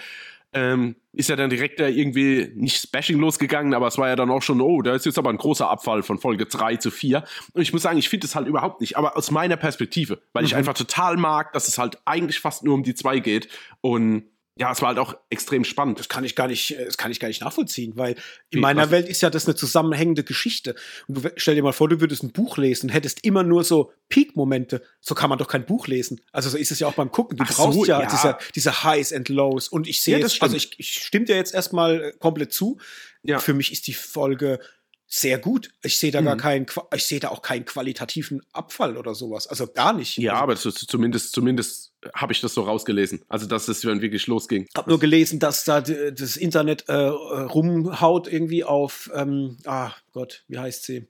[SPEAKER 2] ähm, ist ja dann direkt da irgendwie nicht Spashing losgegangen, aber es war ja dann auch schon, oh, da ist jetzt aber ein großer Abfall von Folge 3 zu 4. Und ich muss sagen, ich finde es halt überhaupt nicht, aber aus meiner Perspektive, weil mhm. ich einfach total mag, dass es halt eigentlich fast nur um die zwei geht und ja, es war halt auch extrem spannend.
[SPEAKER 1] Das kann ich gar nicht, das kann ich gar nicht nachvollziehen, weil in Wie, meiner was? Welt ist ja das eine zusammenhängende Geschichte. Und du stell dir mal vor, du würdest ein Buch lesen und hättest immer nur so Peak-Momente. So kann man doch kein Buch lesen. Also so ist es ja auch beim Gucken. Du Ach brauchst so, ja, ja. Diese, diese Highs and Lows. Und ich sehe, ja, also ich, ich stimme dir jetzt erstmal äh, komplett zu. Ja. Für mich ist die Folge sehr gut. Ich sehe da mhm. gar keinen, ich sehe da auch keinen qualitativen Abfall oder sowas. Also gar nicht.
[SPEAKER 2] Ja,
[SPEAKER 1] also,
[SPEAKER 2] aber zumindest, zumindest habe ich das so rausgelesen. Also, dass es dann wirklich losging.
[SPEAKER 1] Ich habe nur gelesen, dass da das Internet äh, rumhaut irgendwie auf, ähm, ah Gott, wie heißt sie?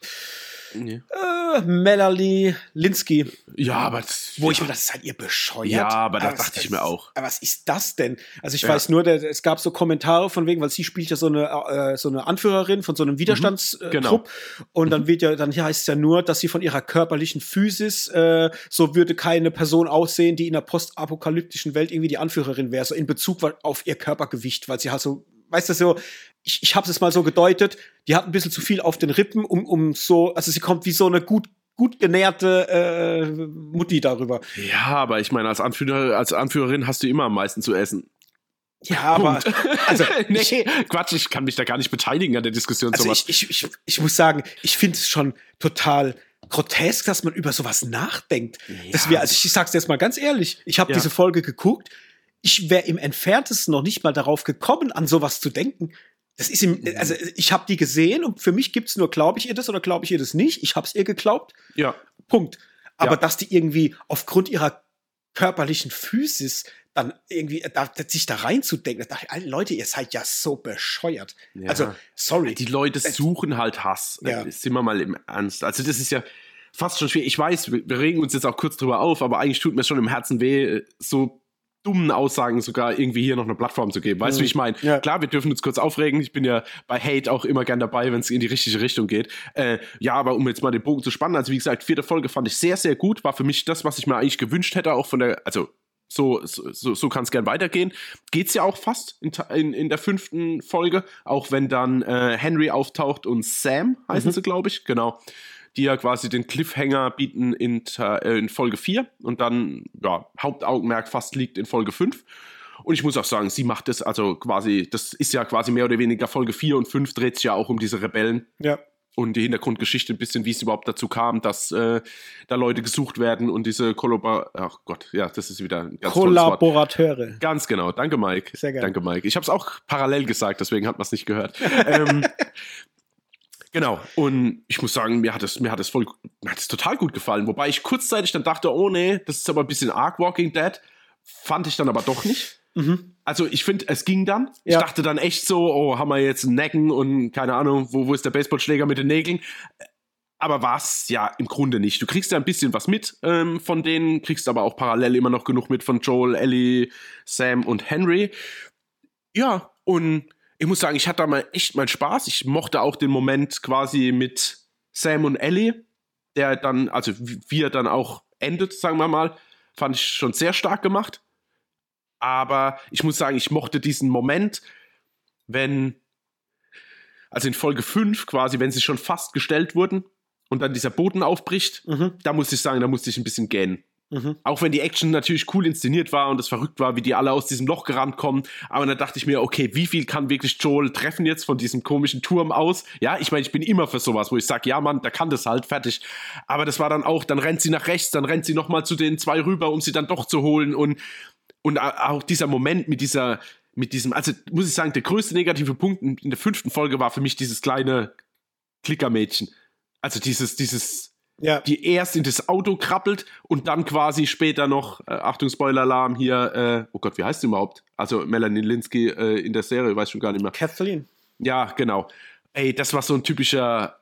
[SPEAKER 1] Nee. Äh, Melanie Linsky.
[SPEAKER 2] Ja, aber.
[SPEAKER 1] Wo ja. ich mir, das ist halt ihr bescheuert.
[SPEAKER 2] Ja, aber das dachte ich mir auch.
[SPEAKER 1] Aber was ist das denn? Also, ich ja. weiß nur, der, es gab so Kommentare von wegen, weil sie spielt ja so eine, äh, so eine Anführerin von so einem Widerstandstrupp. Mhm, genau. Und dann mhm. wird ja, dann heißt es ja nur, dass sie von ihrer körperlichen Physis, äh, so würde keine Person aussehen, die in der postapokalyptischen Welt irgendwie die Anführerin wäre, so in Bezug auf ihr Körpergewicht, weil sie halt so weißt du, so, ich, ich habe es mal so gedeutet, die hat ein bisschen zu viel auf den Rippen, um, um so, also sie kommt wie so eine gut gut genährte äh, Mutti darüber.
[SPEAKER 2] Ja, aber ich meine, als, Anführer, als Anführerin hast du immer am meisten zu essen.
[SPEAKER 1] Ja, Punkt. aber also
[SPEAKER 2] nee, Quatsch, ich kann mich da gar nicht beteiligen an der Diskussion.
[SPEAKER 1] Also ich, ich, ich, ich muss sagen, ich finde es schon total grotesk, dass man über sowas nachdenkt. Ja. Dass wir, also ich, ich sag's jetzt mal ganz ehrlich, ich habe ja. diese Folge geguckt, ich wäre im entferntesten noch nicht mal darauf gekommen, an sowas zu denken. Das ist im, mhm. also ich habe die gesehen und für mich gibt's nur, glaube ich ihr das oder glaube ich ihr das nicht. Ich habe es ihr geglaubt.
[SPEAKER 2] Ja.
[SPEAKER 1] Punkt. Aber ja. dass die irgendwie aufgrund ihrer körperlichen Physis dann irgendwie da, sich da reinzudenken, da dachte ich, Leute, ihr seid ja so bescheuert. Ja. Also, sorry.
[SPEAKER 2] Die Leute suchen halt Hass. Ja. Sind wir mal im Ernst. Also, das ist ja fast schon schwer. Ich weiß, wir, wir regen uns jetzt auch kurz drüber auf, aber eigentlich tut mir schon im Herzen weh, so dummen Aussagen sogar irgendwie hier noch eine Plattform zu geben. Weißt du, mhm. wie ich meine? Ja. Klar, wir dürfen uns kurz aufregen. Ich bin ja bei Hate auch immer gern dabei, wenn es in die richtige Richtung geht. Äh, ja, aber um jetzt mal den Bogen zu spannen, also wie gesagt, vierte Folge fand ich sehr, sehr gut. War für mich das, was ich mir eigentlich gewünscht hätte, auch von der, also so, so, so kann es gern weitergehen. Geht's ja auch fast in, in, in der fünften Folge, auch wenn dann äh, Henry auftaucht und Sam heißen mhm. sie, glaube ich, genau die ja quasi den Cliffhanger bieten in, äh, in Folge 4 und dann, ja, Hauptaugenmerk fast liegt in Folge 5. Und ich muss auch sagen, sie macht es also quasi, das ist ja quasi mehr oder weniger Folge 4 und 5 dreht sich ja auch um diese Rebellen.
[SPEAKER 1] Ja.
[SPEAKER 2] Und die Hintergrundgeschichte ein bisschen, wie es überhaupt dazu kam, dass äh, da Leute gesucht werden und diese Kollabor... Ach Gott, ja, das ist wieder ein
[SPEAKER 1] ganz Kollaborateure.
[SPEAKER 2] Ganz genau. Danke, Mike.
[SPEAKER 1] Sehr gerne.
[SPEAKER 2] Danke, Mike. Ich habe es auch parallel gesagt, deswegen hat man es nicht gehört. ähm, Genau. Und ich muss sagen, mir hat es, mir hat es voll, mir hat es total gut gefallen. Wobei ich kurzzeitig dann dachte, oh nee, das ist aber ein bisschen arg Walking Dead. Fand ich dann aber doch nicht.
[SPEAKER 1] Mhm.
[SPEAKER 2] Also ich finde, es ging dann.
[SPEAKER 1] Ja.
[SPEAKER 2] Ich dachte dann echt so, oh, haben wir jetzt einen Necken und keine Ahnung, wo, wo ist der Baseballschläger mit den Nägeln? Aber was ja im Grunde nicht. Du kriegst ja ein bisschen was mit ähm, von denen, kriegst aber auch parallel immer noch genug mit von Joel, Ellie, Sam und Henry. Ja, und ich muss sagen, ich hatte da mal echt meinen Spaß. Ich mochte auch den Moment quasi mit Sam und Ellie, der dann, also wie er dann auch endet, sagen wir mal, fand ich schon sehr stark gemacht. Aber ich muss sagen, ich mochte diesen Moment, wenn, also in Folge 5 quasi, wenn sie schon fast gestellt wurden und dann dieser Boden aufbricht,
[SPEAKER 1] Mhm.
[SPEAKER 2] da muss ich sagen, da musste ich ein bisschen gähnen.
[SPEAKER 1] Mhm.
[SPEAKER 2] Auch wenn die Action natürlich cool inszeniert war und es verrückt war, wie die alle aus diesem Loch gerannt kommen. Aber dann dachte ich mir, okay, wie viel kann wirklich Joel treffen jetzt von diesem komischen Turm aus? Ja, ich meine, ich bin immer für sowas, wo ich sage, ja, Mann, der kann das halt, fertig. Aber das war dann auch, dann rennt sie nach rechts, dann rennt sie nochmal zu den zwei rüber, um sie dann doch zu holen. Und, und auch dieser Moment mit dieser, mit diesem, also muss ich sagen, der größte negative Punkt in der fünften Folge war für mich dieses kleine Klickermädchen. Also dieses, dieses,
[SPEAKER 1] Ja.
[SPEAKER 2] die erst in das Auto krabbelt und dann quasi später noch, äh, Achtung, Spoiler-Alarm hier, äh, oh Gott, wie heißt die überhaupt? Also Melanie Linsky äh, in der Serie, weiß schon gar nicht mehr.
[SPEAKER 1] Kathleen.
[SPEAKER 2] Ja, genau. Ey, das war so ein typischer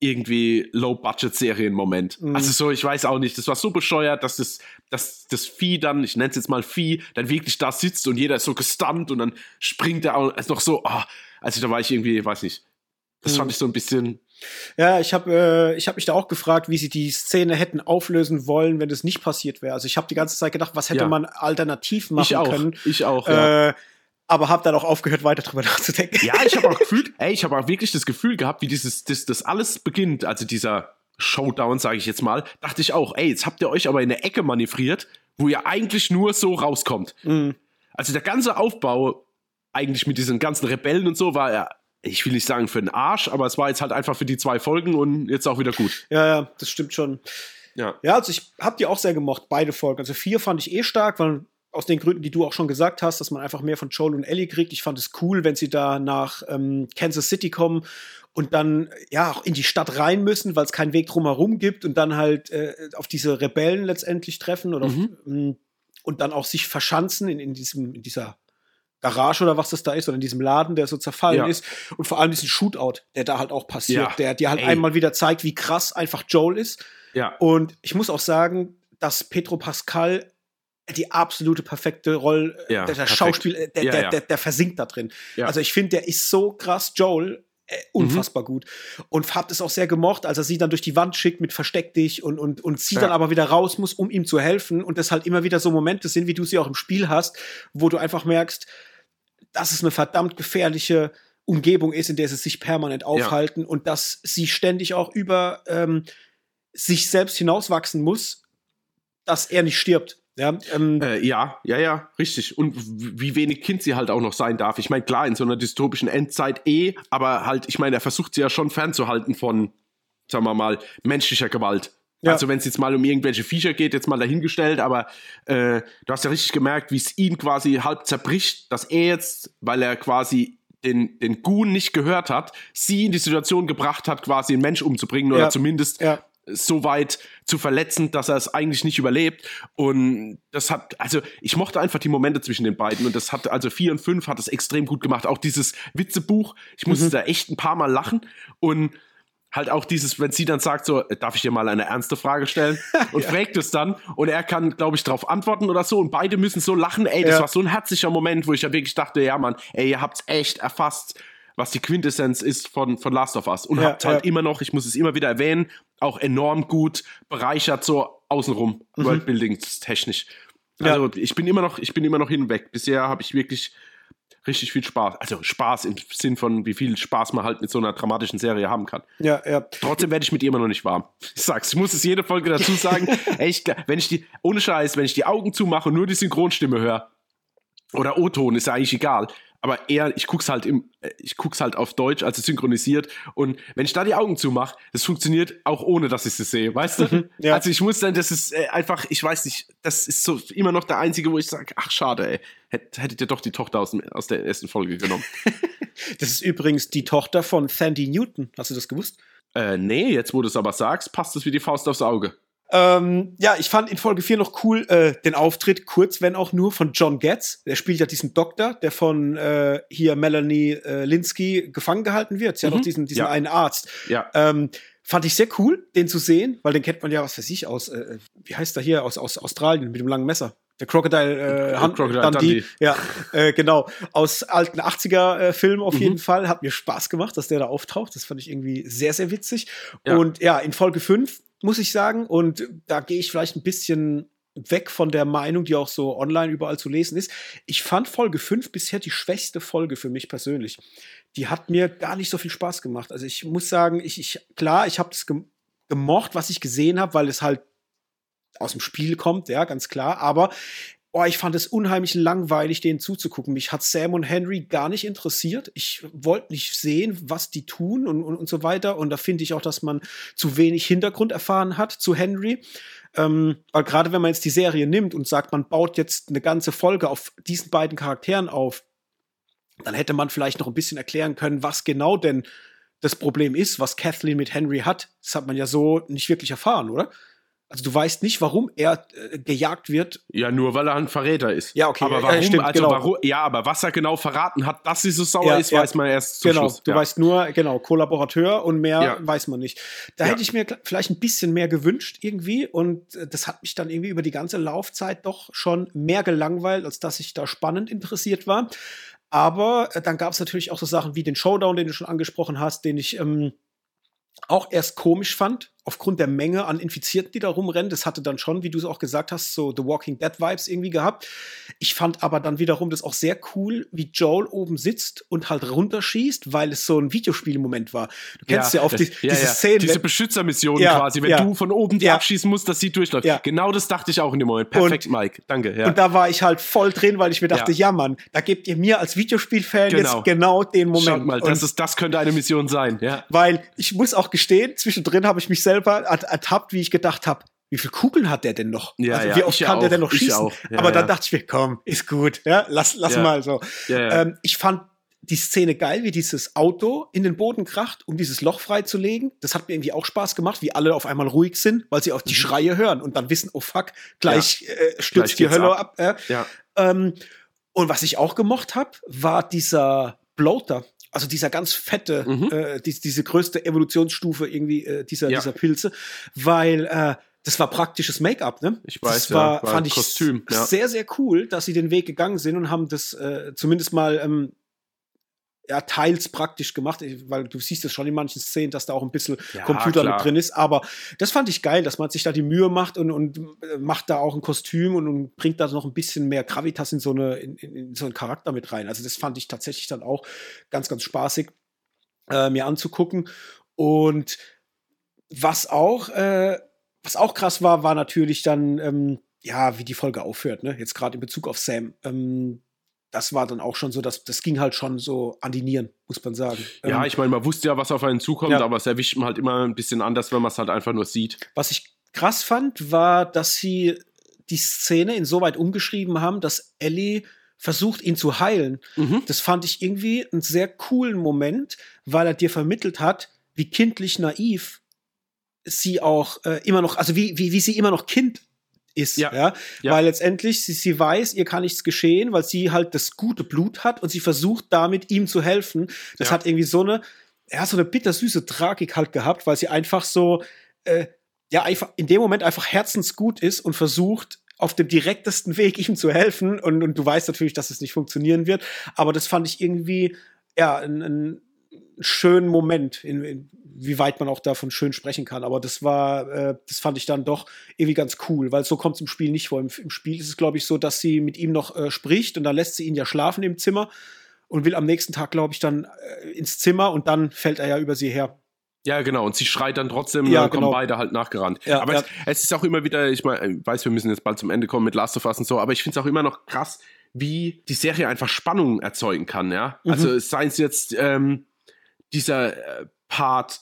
[SPEAKER 2] irgendwie Low-Budget-Serien-Moment.
[SPEAKER 1] Mhm.
[SPEAKER 2] Also so, ich weiß auch nicht, das war so bescheuert, dass das, dass das Vieh dann, ich nenne es jetzt mal Vieh, dann wirklich da sitzt und jeder ist so gestunt und dann springt er auch noch so, ah, also da war ich irgendwie, weiß nicht, das
[SPEAKER 1] Mhm.
[SPEAKER 2] fand ich so ein bisschen,
[SPEAKER 1] Ja, ich habe äh, ich hab mich da auch gefragt, wie sie die Szene hätten auflösen wollen, wenn das nicht passiert wäre. Also ich habe die ganze Zeit gedacht, was hätte
[SPEAKER 2] Ja.
[SPEAKER 1] man alternativ machen
[SPEAKER 2] ich auch,
[SPEAKER 1] können.
[SPEAKER 2] ich auch, ja.
[SPEAKER 1] Aber habe dann auch aufgehört, weiter drüber nachzudenken.
[SPEAKER 2] Ja, ich habe auch gefühlt, ey, ich habe auch wirklich das Gefühl gehabt, wie dieses, das, das alles beginnt, also dieser Showdown, sage ich jetzt mal, dachte ich auch, ey, jetzt habt ihr euch aber in eine Ecke manövriert, wo ihr eigentlich nur so rauskommt.
[SPEAKER 1] Mhm.
[SPEAKER 2] Also der ganze Aufbau, eigentlich mit diesen ganzen Rebellen und so, war ja, ich will nicht sagen für den Arsch, aber es war jetzt halt einfach für die zwei Folgen und jetzt auch wieder gut.
[SPEAKER 1] Ja, ja, das stimmt schon.
[SPEAKER 2] Ja.
[SPEAKER 1] Ja, also ich habe die auch sehr gemocht, beide Folgen. Also vier fand ich eh stark, weil aus den Gründen, die du auch schon gesagt hast, dass man einfach mehr von Joel und Ellie kriegt. Ich fand es cool, wenn sie da nach ähm, Kansas City kommen und dann ja auch in die Stadt rein müssen, weil es keinen Weg drumherum gibt und dann halt äh, auf diese Rebellen letztendlich treffen oder
[SPEAKER 2] Mhm.
[SPEAKER 1] auf, ähm, und dann auch sich verschanzen in, in diesem in dieser Garage oder was das da ist oder in diesem Laden, der so zerfallen
[SPEAKER 2] Ja.
[SPEAKER 1] ist und vor allem diesen Shootout, der da halt auch passiert,
[SPEAKER 2] Ja.
[SPEAKER 1] der dir halt
[SPEAKER 2] Ey.
[SPEAKER 1] einmal wieder zeigt, wie krass einfach Joel ist.
[SPEAKER 2] Ja.
[SPEAKER 1] Und ich muss auch sagen, dass Petro Pascal die absolute perfekte Rolle, äh,
[SPEAKER 2] Ja,
[SPEAKER 1] der, der
[SPEAKER 2] perfekt.
[SPEAKER 1] Schauspiel, äh, der,
[SPEAKER 2] Ja,
[SPEAKER 1] der,
[SPEAKER 2] ja.
[SPEAKER 1] Der, der versinkt da drin.
[SPEAKER 2] Ja.
[SPEAKER 1] Also ich finde, der ist so krass, Joel, äh, unfassbar gut. Und habt es auch sehr gemocht, als er sie dann durch die Wand schickt mit Versteck dich und, und, und sie
[SPEAKER 2] Ja.
[SPEAKER 1] dann aber wieder raus muss, um ihm zu helfen. Und das halt immer wieder so Momente sind, wie du sie auch im Spiel hast, wo du einfach merkst, dass es eine verdammt gefährliche Umgebung ist, in der sie sich permanent aufhalten und dass sie ständig auch über ähm, sich selbst hinauswachsen muss, dass er nicht stirbt. Ja, ähm,
[SPEAKER 2] Äh, ja, ja, ja, richtig. Und wie wenig Kind sie halt auch noch sein darf. Ich meine, klar, in so einer dystopischen Endzeit eh, aber halt, ich meine, er versucht sie ja schon fernzuhalten von, sagen wir mal, menschlicher Gewalt.
[SPEAKER 1] Ja.
[SPEAKER 2] Also wenn es jetzt mal um irgendwelche Viecher geht, jetzt mal dahingestellt, aber äh, du hast ja richtig gemerkt, wie es ihn quasi halb zerbricht, dass er jetzt, weil er quasi den, den Goon nicht gehört hat, sie in die Situation gebracht hat, quasi einen Mensch umzubringen oder
[SPEAKER 1] Ja.
[SPEAKER 2] zumindest
[SPEAKER 1] ja.
[SPEAKER 2] So weit zu verletzen, dass er es eigentlich nicht überlebt. Und das hat, also ich mochte einfach die Momente zwischen den beiden und das hat, also vier und fünf hat es extrem gut gemacht. Auch dieses Witzebuch, ich musste
[SPEAKER 1] Mhm.
[SPEAKER 2] da echt ein paar Mal lachen und halt auch dieses, wenn sie dann sagt so, äh, darf ich dir mal eine ernste Frage stellen? Und fragt es dann und er kann, glaube ich, darauf antworten oder so und beide müssen so lachen. Ey, das
[SPEAKER 1] Ja.
[SPEAKER 2] war so ein herzlicher Moment, wo ich ja wirklich dachte, ja Mann, ey, ihr habt's echt erfasst, was die Quintessenz ist von, von Last of Us. Und
[SPEAKER 1] Ja,
[SPEAKER 2] habt halt
[SPEAKER 1] ja.
[SPEAKER 2] immer noch, ich muss es immer wieder erwähnen, auch enorm gut bereichert so außenrum, Worldbuilding technisch.
[SPEAKER 1] Mhm. Ja.
[SPEAKER 2] Also ich bin immer noch, ich bin immer noch hinweg. Bisher habe ich wirklich richtig viel Spaß. Also Spaß im Sinn von, wie viel Spaß man halt mit so einer dramatischen Serie haben kann.
[SPEAKER 1] Ja, ja.
[SPEAKER 2] Trotzdem werde ich mit ihr immer noch nicht warm. Ich sag's, ich muss es jede Folge dazu sagen. Ich, wenn ich die, ohne Scheiß, wenn ich die Augen zumache und nur die Synchronstimme höre, oder O-Ton, ist ja eigentlich egal aber eher, ich guck's halt im, äh, ich guck's halt auf Deutsch, also synchronisiert. Und wenn ich da die Augen zumache, das funktioniert auch ohne, dass ich es sehe, weißt du? Mhm, ja. Also ich muss dann, das ist äh, einfach, ich weiß nicht, das ist so immer noch der einzige, wo ich sage, ach schade, ey, hättet ihr doch die Tochter aus, dem, aus der ersten Folge genommen.
[SPEAKER 1] das ist übrigens die Tochter von Sandy Newton. Hast du das gewusst?
[SPEAKER 2] Äh, nee, jetzt wo du es aber sagst, passt es wie die Faust aufs Auge.
[SPEAKER 1] Ähm, ja, ich fand in Folge 4 noch cool äh, den Auftritt, kurz, wenn auch nur, von John Getz. Der spielt ja diesen Doktor, der von äh, hier Melanie äh, Linsky gefangen gehalten wird. Sie mhm. hat noch diesen, diesen ja. einen Arzt.
[SPEAKER 2] Ja.
[SPEAKER 1] Ähm, fand ich sehr cool, den zu sehen, weil den kennt man ja, was weiß ich, aus, äh, wie heißt er hier, aus, aus Australien mit dem langen Messer. Der Crocodile, äh, Hand, Crocodile Dundee. Dundee. Ja, äh, genau. Aus alten 80er-Filmen äh, auf mhm. jeden Fall. Hat mir Spaß gemacht, dass der da auftaucht. Das fand ich irgendwie sehr, sehr witzig. Ja. Und ja, in Folge 5 muss ich sagen. Und da gehe ich vielleicht ein bisschen weg von der Meinung, die auch so online überall zu lesen ist. Ich fand Folge 5 bisher die schwächste Folge für mich persönlich. Die hat mir gar nicht so viel Spaß gemacht. Also ich muss sagen, ich, ich klar, ich habe es gemocht, was ich gesehen habe, weil es halt aus dem Spiel kommt, ja, ganz klar. Aber oh, ich fand es unheimlich langweilig, denen zuzugucken. Mich hat Sam und Henry gar nicht interessiert. Ich wollte nicht sehen, was die tun und, und, und so weiter. Und da finde ich auch, dass man zu wenig Hintergrund erfahren hat zu Henry. Ähm, weil gerade wenn man jetzt die Serie nimmt und sagt, man baut jetzt eine ganze Folge auf diesen beiden Charakteren auf, dann hätte man vielleicht noch ein bisschen erklären können, was genau denn das Problem ist, was Kathleen mit Henry hat. Das hat man ja so nicht wirklich erfahren, oder? Also du weißt nicht, warum er äh, gejagt wird.
[SPEAKER 2] Ja, nur weil er ein Verräter ist.
[SPEAKER 1] Ja, okay.
[SPEAKER 2] Aber warum? Äh, stimmt, also genau. warum, ja, aber was er genau verraten hat, dass sie so sauer ja, ist, ja. weiß man erst
[SPEAKER 1] zum
[SPEAKER 2] genau. Schluss.
[SPEAKER 1] Du weißt nur, genau, Kollaborateur und mehr ja. weiß man nicht. Da hätte ich mir vielleicht ein bisschen mehr gewünscht irgendwie und äh, das hat mich dann irgendwie über die ganze Laufzeit doch schon mehr gelangweilt, als dass ich da spannend interessiert war. Aber äh, dann gab es natürlich auch so Sachen wie den Showdown, den du schon angesprochen hast, den ich ähm, auch erst komisch fand, aufgrund der Menge an Infizierten, die da rumrennen. Das hatte dann schon, wie du es auch gesagt hast, so The Walking Dead Vibes irgendwie gehabt. Ich fand aber dann wiederum das auch sehr cool, wie Joel oben sitzt und halt runterschießt, weil es so ein Videospielmoment war. Du kennst ja, ja auch die, ja, diese ja. Szene.
[SPEAKER 2] Diese Beschützermission quasi, wenn du von oben die abschießen musst, dass sie durchläuft. Genau das dachte ich auch in dem Moment. Perfekt, und, Mike. Danke.
[SPEAKER 1] Und da war ich halt voll drin, weil ich mir dachte, ja, Mann, da gebt ihr mir als Videospielfan genau. jetzt genau den Moment. Schaut
[SPEAKER 2] mal, das, ist, das könnte eine Mission sein. Ja.
[SPEAKER 1] Weil ich muss auch gestehen, zwischendrin habe ich mich selber ertappt, wie ich gedacht habe, wie viele Kugeln hat der denn noch?
[SPEAKER 2] Ja,
[SPEAKER 1] also
[SPEAKER 2] ja,
[SPEAKER 1] wie oft kann auch, der denn noch schießen? Ja, Aber dann dachte ich mir, komm, ist gut, ja, lass, lass mal so. Ähm, ich fand die Szene geil, wie dieses Auto in den Boden kracht, um dieses Loch freizulegen. Das hat mir irgendwie auch Spaß gemacht, wie alle auf einmal ruhig sind, weil sie auch die mhm. Schreie hören und dann wissen, oh fuck, gleich äh, stürzt die Hölle ab. ab
[SPEAKER 2] äh.
[SPEAKER 1] Ähm, und was ich auch gemocht habe, war dieser Bloater, also dieser ganz fette, mhm. äh, die, diese größte Evolutionsstufe irgendwie äh, dieser, ja. dieser Pilze, weil äh, das war praktisches Make-up, ne?
[SPEAKER 2] Ich weiß,
[SPEAKER 1] das war,
[SPEAKER 2] ja, war
[SPEAKER 1] fand ich Kostüm, ja. sehr, sehr cool, dass sie den Weg gegangen sind und haben das äh, zumindest mal ähm, ja, teils praktisch gemacht, weil du siehst es schon in manchen Szenen, dass da auch ein bisschen ja, Computer klar. mit drin ist. Aber das fand ich geil, dass man sich da die Mühe macht und, und äh, macht da auch ein Kostüm und, und bringt da noch ein bisschen mehr Gravitas in so, eine, in, in, so einen Charakter mit rein. Also das fand ich tatsächlich dann auch ganz, ganz spaßig, äh, mir anzugucken. Und was auch, äh, was auch krass war, war natürlich dann, ähm, ja, wie die Folge aufhört, ne? Jetzt gerade in Bezug auf Sam. Ähm, das war dann auch schon so, dass das ging halt schon so an die Nieren, muss man sagen.
[SPEAKER 2] Ja, ähm, ich meine, man wusste ja, was auf einen zukommt, ja. aber es erwischt man halt immer ein bisschen anders, wenn man es halt einfach nur sieht.
[SPEAKER 1] Was ich krass fand, war, dass sie die Szene insoweit umgeschrieben haben, dass Ellie versucht, ihn zu heilen. Mhm. Das fand ich irgendwie einen sehr coolen Moment, weil er dir vermittelt hat, wie kindlich naiv sie auch äh, immer noch, also wie, wie, wie sie immer noch Kind ist, ja. ja? ja. Weil letztendlich sie, sie weiß, ihr kann nichts geschehen, weil sie halt das gute Blut hat und sie versucht damit ihm zu helfen. Das ja. hat irgendwie so eine, ja, so eine bittersüße Tragik halt gehabt, weil sie einfach so, äh, ja, einfach in dem Moment einfach herzensgut ist und versucht, auf dem direktesten Weg ihm zu helfen. Und, und du weißt natürlich, dass es nicht funktionieren wird. Aber das fand ich irgendwie, ja, ein, ein schönen Moment, in, in, wie weit man auch davon schön sprechen kann. Aber das war, äh, das fand ich dann doch irgendwie ganz cool, weil so kommt es im Spiel nicht vor. Im, Im, Spiel ist es, glaube ich, so, dass sie mit ihm noch äh, spricht und dann lässt sie ihn ja schlafen im Zimmer. und will am nächsten Tag, glaube ich, dann äh, ins Zimmer und dann fällt er ja über sie her.
[SPEAKER 2] Ja, genau. Und sie schreit dann trotzdem,
[SPEAKER 1] ja,
[SPEAKER 2] dann
[SPEAKER 1] genau.
[SPEAKER 2] kommen beide halt nachgerannt.
[SPEAKER 1] Ja,
[SPEAKER 2] aber
[SPEAKER 1] ja.
[SPEAKER 2] Es, es ist auch immer wieder, ich meine, ich weiß, wir müssen jetzt bald zum Ende kommen mit Last of Us und so, aber ich finde es auch immer noch krass, wie die Serie einfach Spannung erzeugen kann, ja.
[SPEAKER 1] Mhm.
[SPEAKER 2] Also seien es jetzt ähm, dieser äh, Part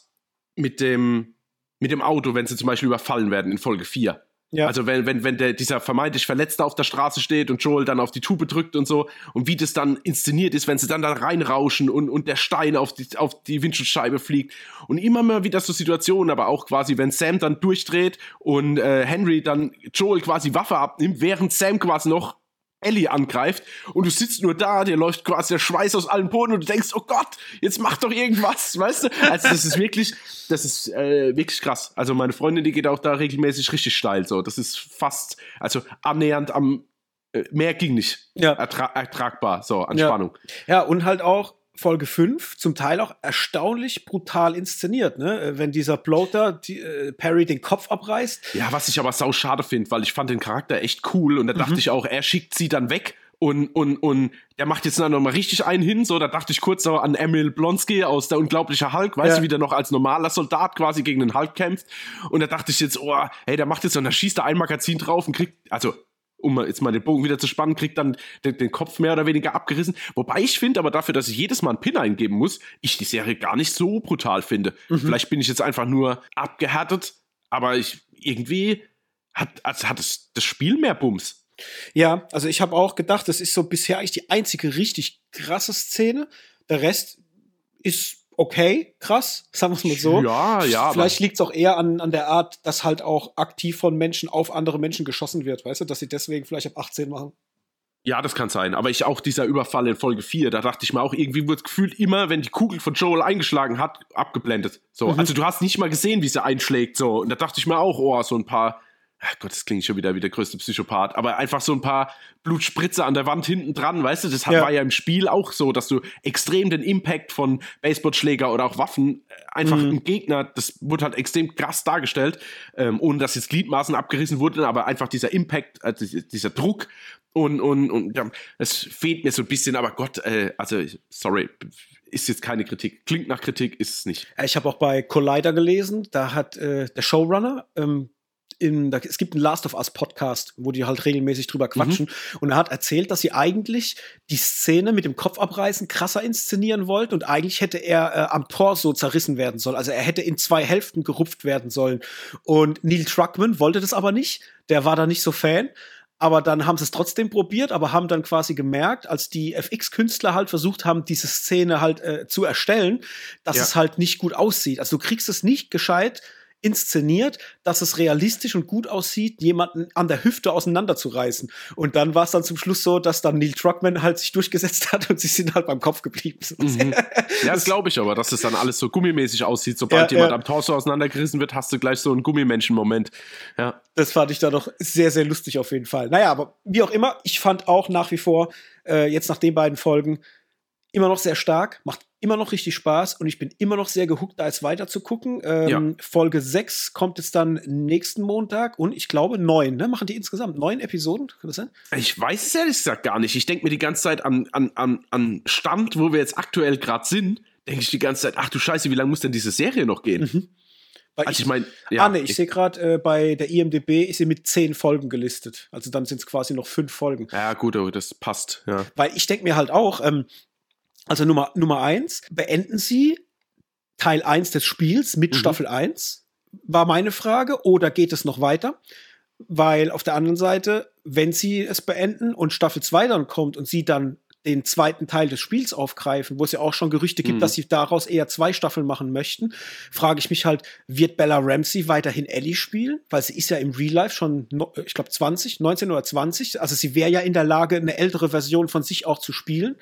[SPEAKER 2] mit dem, mit dem Auto, wenn sie zum Beispiel überfallen werden in Folge 4.
[SPEAKER 1] Ja.
[SPEAKER 2] Also wenn, wenn, wenn der, dieser vermeintlich Verletzte auf der Straße steht und Joel dann auf die Tube drückt und so und wie das dann inszeniert ist, wenn sie dann da reinrauschen und, und der Stein auf die, auf die Windschutzscheibe fliegt und immer mal wieder so Situationen, aber auch quasi, wenn Sam dann durchdreht und äh, Henry dann Joel quasi Waffe abnimmt, während Sam quasi noch Ellie angreift und du sitzt nur da, dir läuft quasi der Schweiß aus allen Poren und du denkst, oh Gott, jetzt mach doch irgendwas, weißt du? Also das ist wirklich, das ist äh, wirklich krass. Also meine Freundin, die geht auch da regelmäßig richtig steil, so. Das ist fast, also annähernd am, äh, mehr ging nicht.
[SPEAKER 1] Ja.
[SPEAKER 2] Ertra ertragbar, so, an
[SPEAKER 1] Ja.
[SPEAKER 2] Spannung.
[SPEAKER 1] Ja, und halt auch Folge 5, zum Teil auch erstaunlich brutal inszeniert, ne? Äh, Wenn dieser Bloater die, äh, Perry den Kopf abreißt.
[SPEAKER 2] Ja, was ich aber sau schade finde, weil ich fand den Charakter echt cool und da dachte ich auch, er schickt sie dann weg und, und, und der macht jetzt dann nochmal richtig einen hin, so, da dachte ich kurz so an Emil Blonsky aus der unglaubliche Hulk, weißt
[SPEAKER 1] Ja.
[SPEAKER 2] du, wie der noch als normaler Soldat quasi gegen den Hulk kämpft und da dachte ich jetzt, oh, hey, der macht jetzt so, und da schießt er ein Magazin drauf und kriegt, also, um jetzt mal den Bogen wieder zu spannen, kriegt dann den, den Kopf mehr oder weniger abgerissen. Wobei ich finde, aber dafür, dass ich jedes Mal einen Pin eingeben muss, ich die Serie gar nicht so brutal finde. Vielleicht bin ich jetzt einfach nur abgehärtet, aber ich irgendwie hat, also hat es, das Spiel mehr Bums.
[SPEAKER 1] Ja, also ich habe auch gedacht, das ist so bisher eigentlich die einzige richtig krasse Szene. Der Rest ist okay, krass, sagen wir es mal so.
[SPEAKER 2] Ja, ja,
[SPEAKER 1] Vielleicht liegt es auch eher an, an der Art, dass halt auch aktiv von Menschen auf andere Menschen geschossen wird, weißt du, dass sie deswegen vielleicht ab 18 machen.
[SPEAKER 2] Ja, das kann sein. Aber ich auch dieser Überfall in Folge 4, da dachte ich mir auch, irgendwie wird gefühlt immer, wenn die Kugel von Joel eingeschlagen hat, abgeblendet. So,
[SPEAKER 1] Mhm.
[SPEAKER 2] also du hast nicht mal gesehen, wie sie einschlägt. So, und da dachte ich mir auch, oh, so ein paar, ach Gott, das klingt schon wieder wie der größte Psychopath, aber einfach so ein paar Blutspritzer an der Wand hinten dran, weißt du, das
[SPEAKER 1] Ja.
[SPEAKER 2] war ja im Spiel auch so, dass du extrem den Impact von Baseballschläger oder auch Waffen äh, einfach
[SPEAKER 1] Mhm.
[SPEAKER 2] im Gegner, das wurde halt extrem krass dargestellt, ähm, ohne dass jetzt Gliedmaßen abgerissen wurden, aber einfach dieser Impact, äh, dieser- Druck und, und, und ja, es fehlt mir so ein bisschen, aber Gott, äh, also sorry, ist jetzt keine Kritik. Klingt nach Kritik, ist es nicht.
[SPEAKER 1] Ja, Ich habe auch bei Collider gelesen, da hat äh, der Showrunner, ähm, in, da, es gibt einen Last of Us Podcast, wo die halt regelmäßig drüber quatschen. Und er hat erzählt, dass sie eigentlich die Szene mit dem Kopfabreißen krasser inszenieren wollten und eigentlich hätte er äh, am Torso zerrissen werden sollen. Also er hätte in zwei Hälften gerupft werden sollen. Und Neil Druckmann wollte das aber nicht. Der war da nicht so Fan. Aber dann haben sie es trotzdem probiert, aber haben dann quasi gemerkt, als die FX-Künstler halt versucht haben, diese Szene halt äh, zu erstellen, dass
[SPEAKER 2] Ja.
[SPEAKER 1] es halt nicht gut aussieht. Also du kriegst es nicht gescheit inszeniert, dass es realistisch und gut aussieht, jemanden an der Hüfte auseinanderzureißen. Und dann war es dann zum Schluss so, dass dann Neil Druckmann halt sich durchgesetzt hat und sie sind halt beim Kopf geblieben.
[SPEAKER 2] Mhm. Ja, das glaube ich aber, dass es dann alles so gummimäßig aussieht. Sobald
[SPEAKER 1] Ja,
[SPEAKER 2] jemand
[SPEAKER 1] ja.
[SPEAKER 2] am Torso auseinandergerissen wird, hast du gleich so einen Gummimenschen-Moment. Ja.
[SPEAKER 1] Das fand ich da doch sehr, sehr lustig auf jeden Fall. Naja, aber wie auch immer, ich fand auch nach wie vor, äh, jetzt nach den beiden Folgen, immer noch sehr stark, macht immer noch richtig Spaß und ich bin immer noch sehr gehuckt, da jetzt weiter zu gucken. Ähm,
[SPEAKER 2] Ja.
[SPEAKER 1] Folge 6 kommt jetzt dann nächsten Montag und ich glaube neun, ne? Machen die insgesamt neun Episoden? Kann das sein?
[SPEAKER 2] Ich weiß es ehrlich gesagt gar nicht. Ich denke mir die ganze Zeit an, an, an, an Stand, wo wir jetzt aktuell gerade sind, denke ich die ganze Zeit, ach du Scheiße, wie lange muss denn diese Serie noch gehen?
[SPEAKER 1] Weil
[SPEAKER 2] Also ich meine, ja,
[SPEAKER 1] ah, nee, ich sehe gerade äh, bei der IMDB ist sie mit zehn Folgen gelistet. Also dann sind es quasi noch fünf Folgen.
[SPEAKER 2] ja gut, aber das passt, ja.
[SPEAKER 1] Weil ich denke mir halt auch, ähm, also Nummer, Nummer eins, beenden Sie Teil 1 des Spiels mit
[SPEAKER 2] Mhm.
[SPEAKER 1] Staffel 1? War meine Frage. Oder geht es noch weiter? Weil auf der anderen Seite, wenn Sie es beenden und Staffel 2 dann kommt und Sie dann den zweiten Teil des Spiels aufgreifen, wo es ja auch schon Gerüchte gibt,
[SPEAKER 2] Mhm.
[SPEAKER 1] dass sie daraus eher zwei Staffeln machen möchten, frage ich mich halt, wird Bella Ramsey weiterhin Ellie spielen? Weil sie ist ja im Real Life schon, ich glaube 20, 19 oder 20. Also sie wäre ja in der Lage, eine ältere Version von sich auch zu spielen.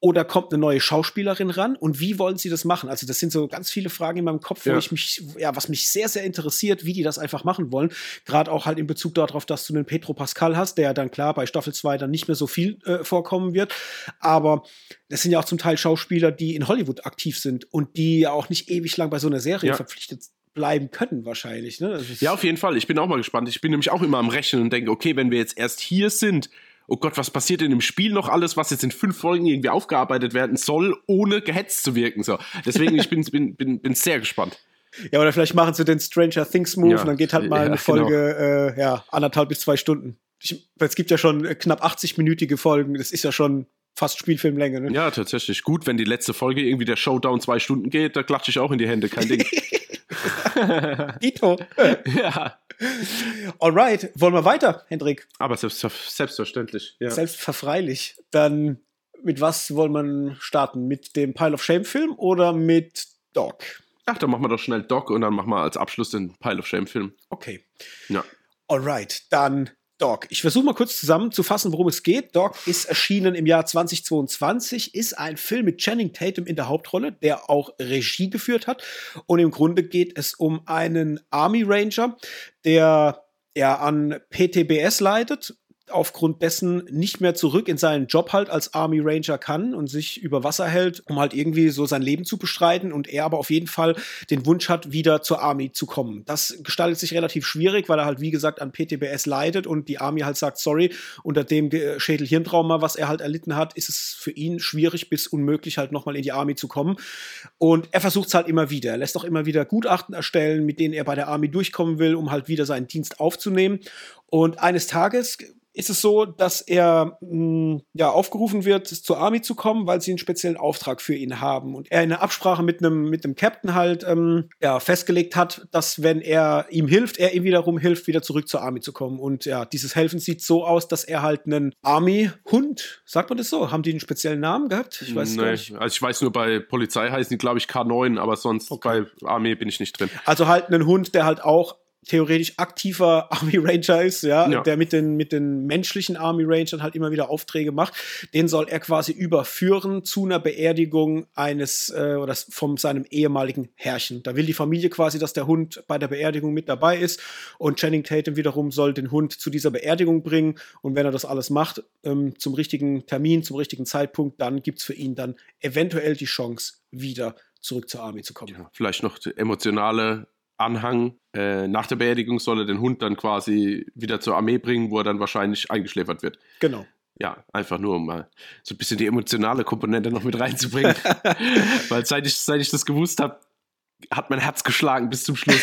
[SPEAKER 1] Oder kommt eine neue Schauspielerin ran? Und wie wollen sie das machen? Also, das sind so ganz viele Fragen in meinem Kopf, wo
[SPEAKER 2] Ja.
[SPEAKER 1] ich mich, ja, was mich sehr, sehr interessiert, wie die das einfach machen wollen. Gerade auch halt in Bezug darauf, dass du einen Petro Pascal hast, der dann klar bei Staffel 2 dann nicht mehr so viel äh, vorkommen wird. Aber das sind ja auch zum Teil Schauspieler, die in Hollywood aktiv sind und die ja auch nicht ewig lang bei so einer Serie
[SPEAKER 2] Ja.
[SPEAKER 1] verpflichtet bleiben können, wahrscheinlich. Ne?
[SPEAKER 2] Ja, auf jeden Fall. Ich bin auch mal gespannt. Ich bin nämlich auch immer am Rechnen und denke, okay, wenn wir jetzt erst hier sind oh Gott, was passiert in dem Spiel noch alles, was jetzt in fünf Folgen irgendwie aufgearbeitet werden soll, ohne gehetzt zu wirken. So. Deswegen, ich bin, bin, bin, bin sehr gespannt.
[SPEAKER 1] Ja, oder vielleicht machen sie den Stranger Things Move ja, und dann geht halt mal ja, eine Folge, genau. äh, ja, anderthalb bis zwei Stunden. Ich, es gibt ja schon knapp 80-minütige Folgen, das ist ja schon fast Spielfilmlänge. Ne?
[SPEAKER 2] Ja, tatsächlich. Gut, wenn die letzte Folge irgendwie der Showdown zwei Stunden geht, da klatsche ich auch in die Hände, kein Ding.
[SPEAKER 1] Dito. ja. Alright, wollen wir weiter, Hendrik?
[SPEAKER 2] Aber selbst, selbstverständlich.
[SPEAKER 1] Ja. Selbstverfreilich. Dann mit was wollen wir starten? Mit dem Pile of Shame-Film oder mit Dog?
[SPEAKER 2] Ach, dann machen wir doch schnell Dog und dann machen wir als Abschluss den Pile of Shame-Film.
[SPEAKER 1] Okay. Ja. Alright, dann Dog. Ich versuche mal kurz zusammenzufassen, worum es geht. Dog ist erschienen im Jahr 2022, ist ein Film mit Channing Tatum in der Hauptrolle, der auch Regie geführt hat. Und im Grunde geht es um einen Army Ranger, der er an PTBS leidet aufgrund dessen nicht mehr zurück in seinen Job halt als Army Ranger kann und sich über Wasser hält, um halt irgendwie so sein Leben zu bestreiten und er aber auf jeden Fall den Wunsch hat, wieder zur Army zu kommen. Das gestaltet sich relativ schwierig, weil er halt wie gesagt an PTBS leidet und die Army halt sagt, sorry, unter dem Schädel-Hirntrauma, was er halt erlitten hat, ist es für ihn schwierig bis unmöglich halt nochmal in die Army zu kommen. Und er versucht es halt immer wieder. Er lässt auch immer wieder Gutachten erstellen, mit denen er bei der Army durchkommen will, um halt wieder seinen Dienst aufzunehmen. Und eines Tages ist es so, dass er mh, hm, ja aufgerufen wird, zur Army zu kommen, weil sie einen speziellen Auftrag für ihn haben und er in einer Absprache mit einem mit einem Captain halt ähm, ja festgelegt hat, dass wenn er ihm hilft, er ihm wiederum hilft, wieder zurück zur Army zu kommen und ja dieses Helfen sieht so aus, dass er halt einen Army Hund, sagt man das so, haben die einen speziellen Namen gehabt?
[SPEAKER 2] Ich weiß nee, nicht. Also ich weiß nur bei Polizei heißen die glaube ich K9, aber sonst okay. bei Armee bin ich nicht drin.
[SPEAKER 1] Also halt einen Hund, der halt auch theoretisch aktiver Army Ranger ist, ja, ja, der mit den, mit den menschlichen Army Rangern halt immer wieder Aufträge macht, den soll er quasi überführen zu einer Beerdigung eines äh, oder von seinem ehemaligen Herrchen. Da will die Familie quasi, dass der Hund bei der Beerdigung mit dabei ist und Channing Tatum wiederum soll den Hund zu dieser Beerdigung bringen und wenn er das alles macht, ähm, zum richtigen Termin, zum richtigen Zeitpunkt, dann gibt's für ihn dann eventuell die Chance, wieder zurück zur Army zu kommen. Ja,
[SPEAKER 2] vielleicht noch emotionale Anhang. Äh, nach der Beerdigung soll er den Hund dann quasi wieder zur Armee bringen, wo er dann wahrscheinlich eingeschläfert wird.
[SPEAKER 1] Genau.
[SPEAKER 2] Ja, einfach nur, um mal so ein bisschen die emotionale Komponente noch mit reinzubringen. Weil seit ich, seit ich das gewusst habe, hat mein Herz geschlagen bis zum Schluss.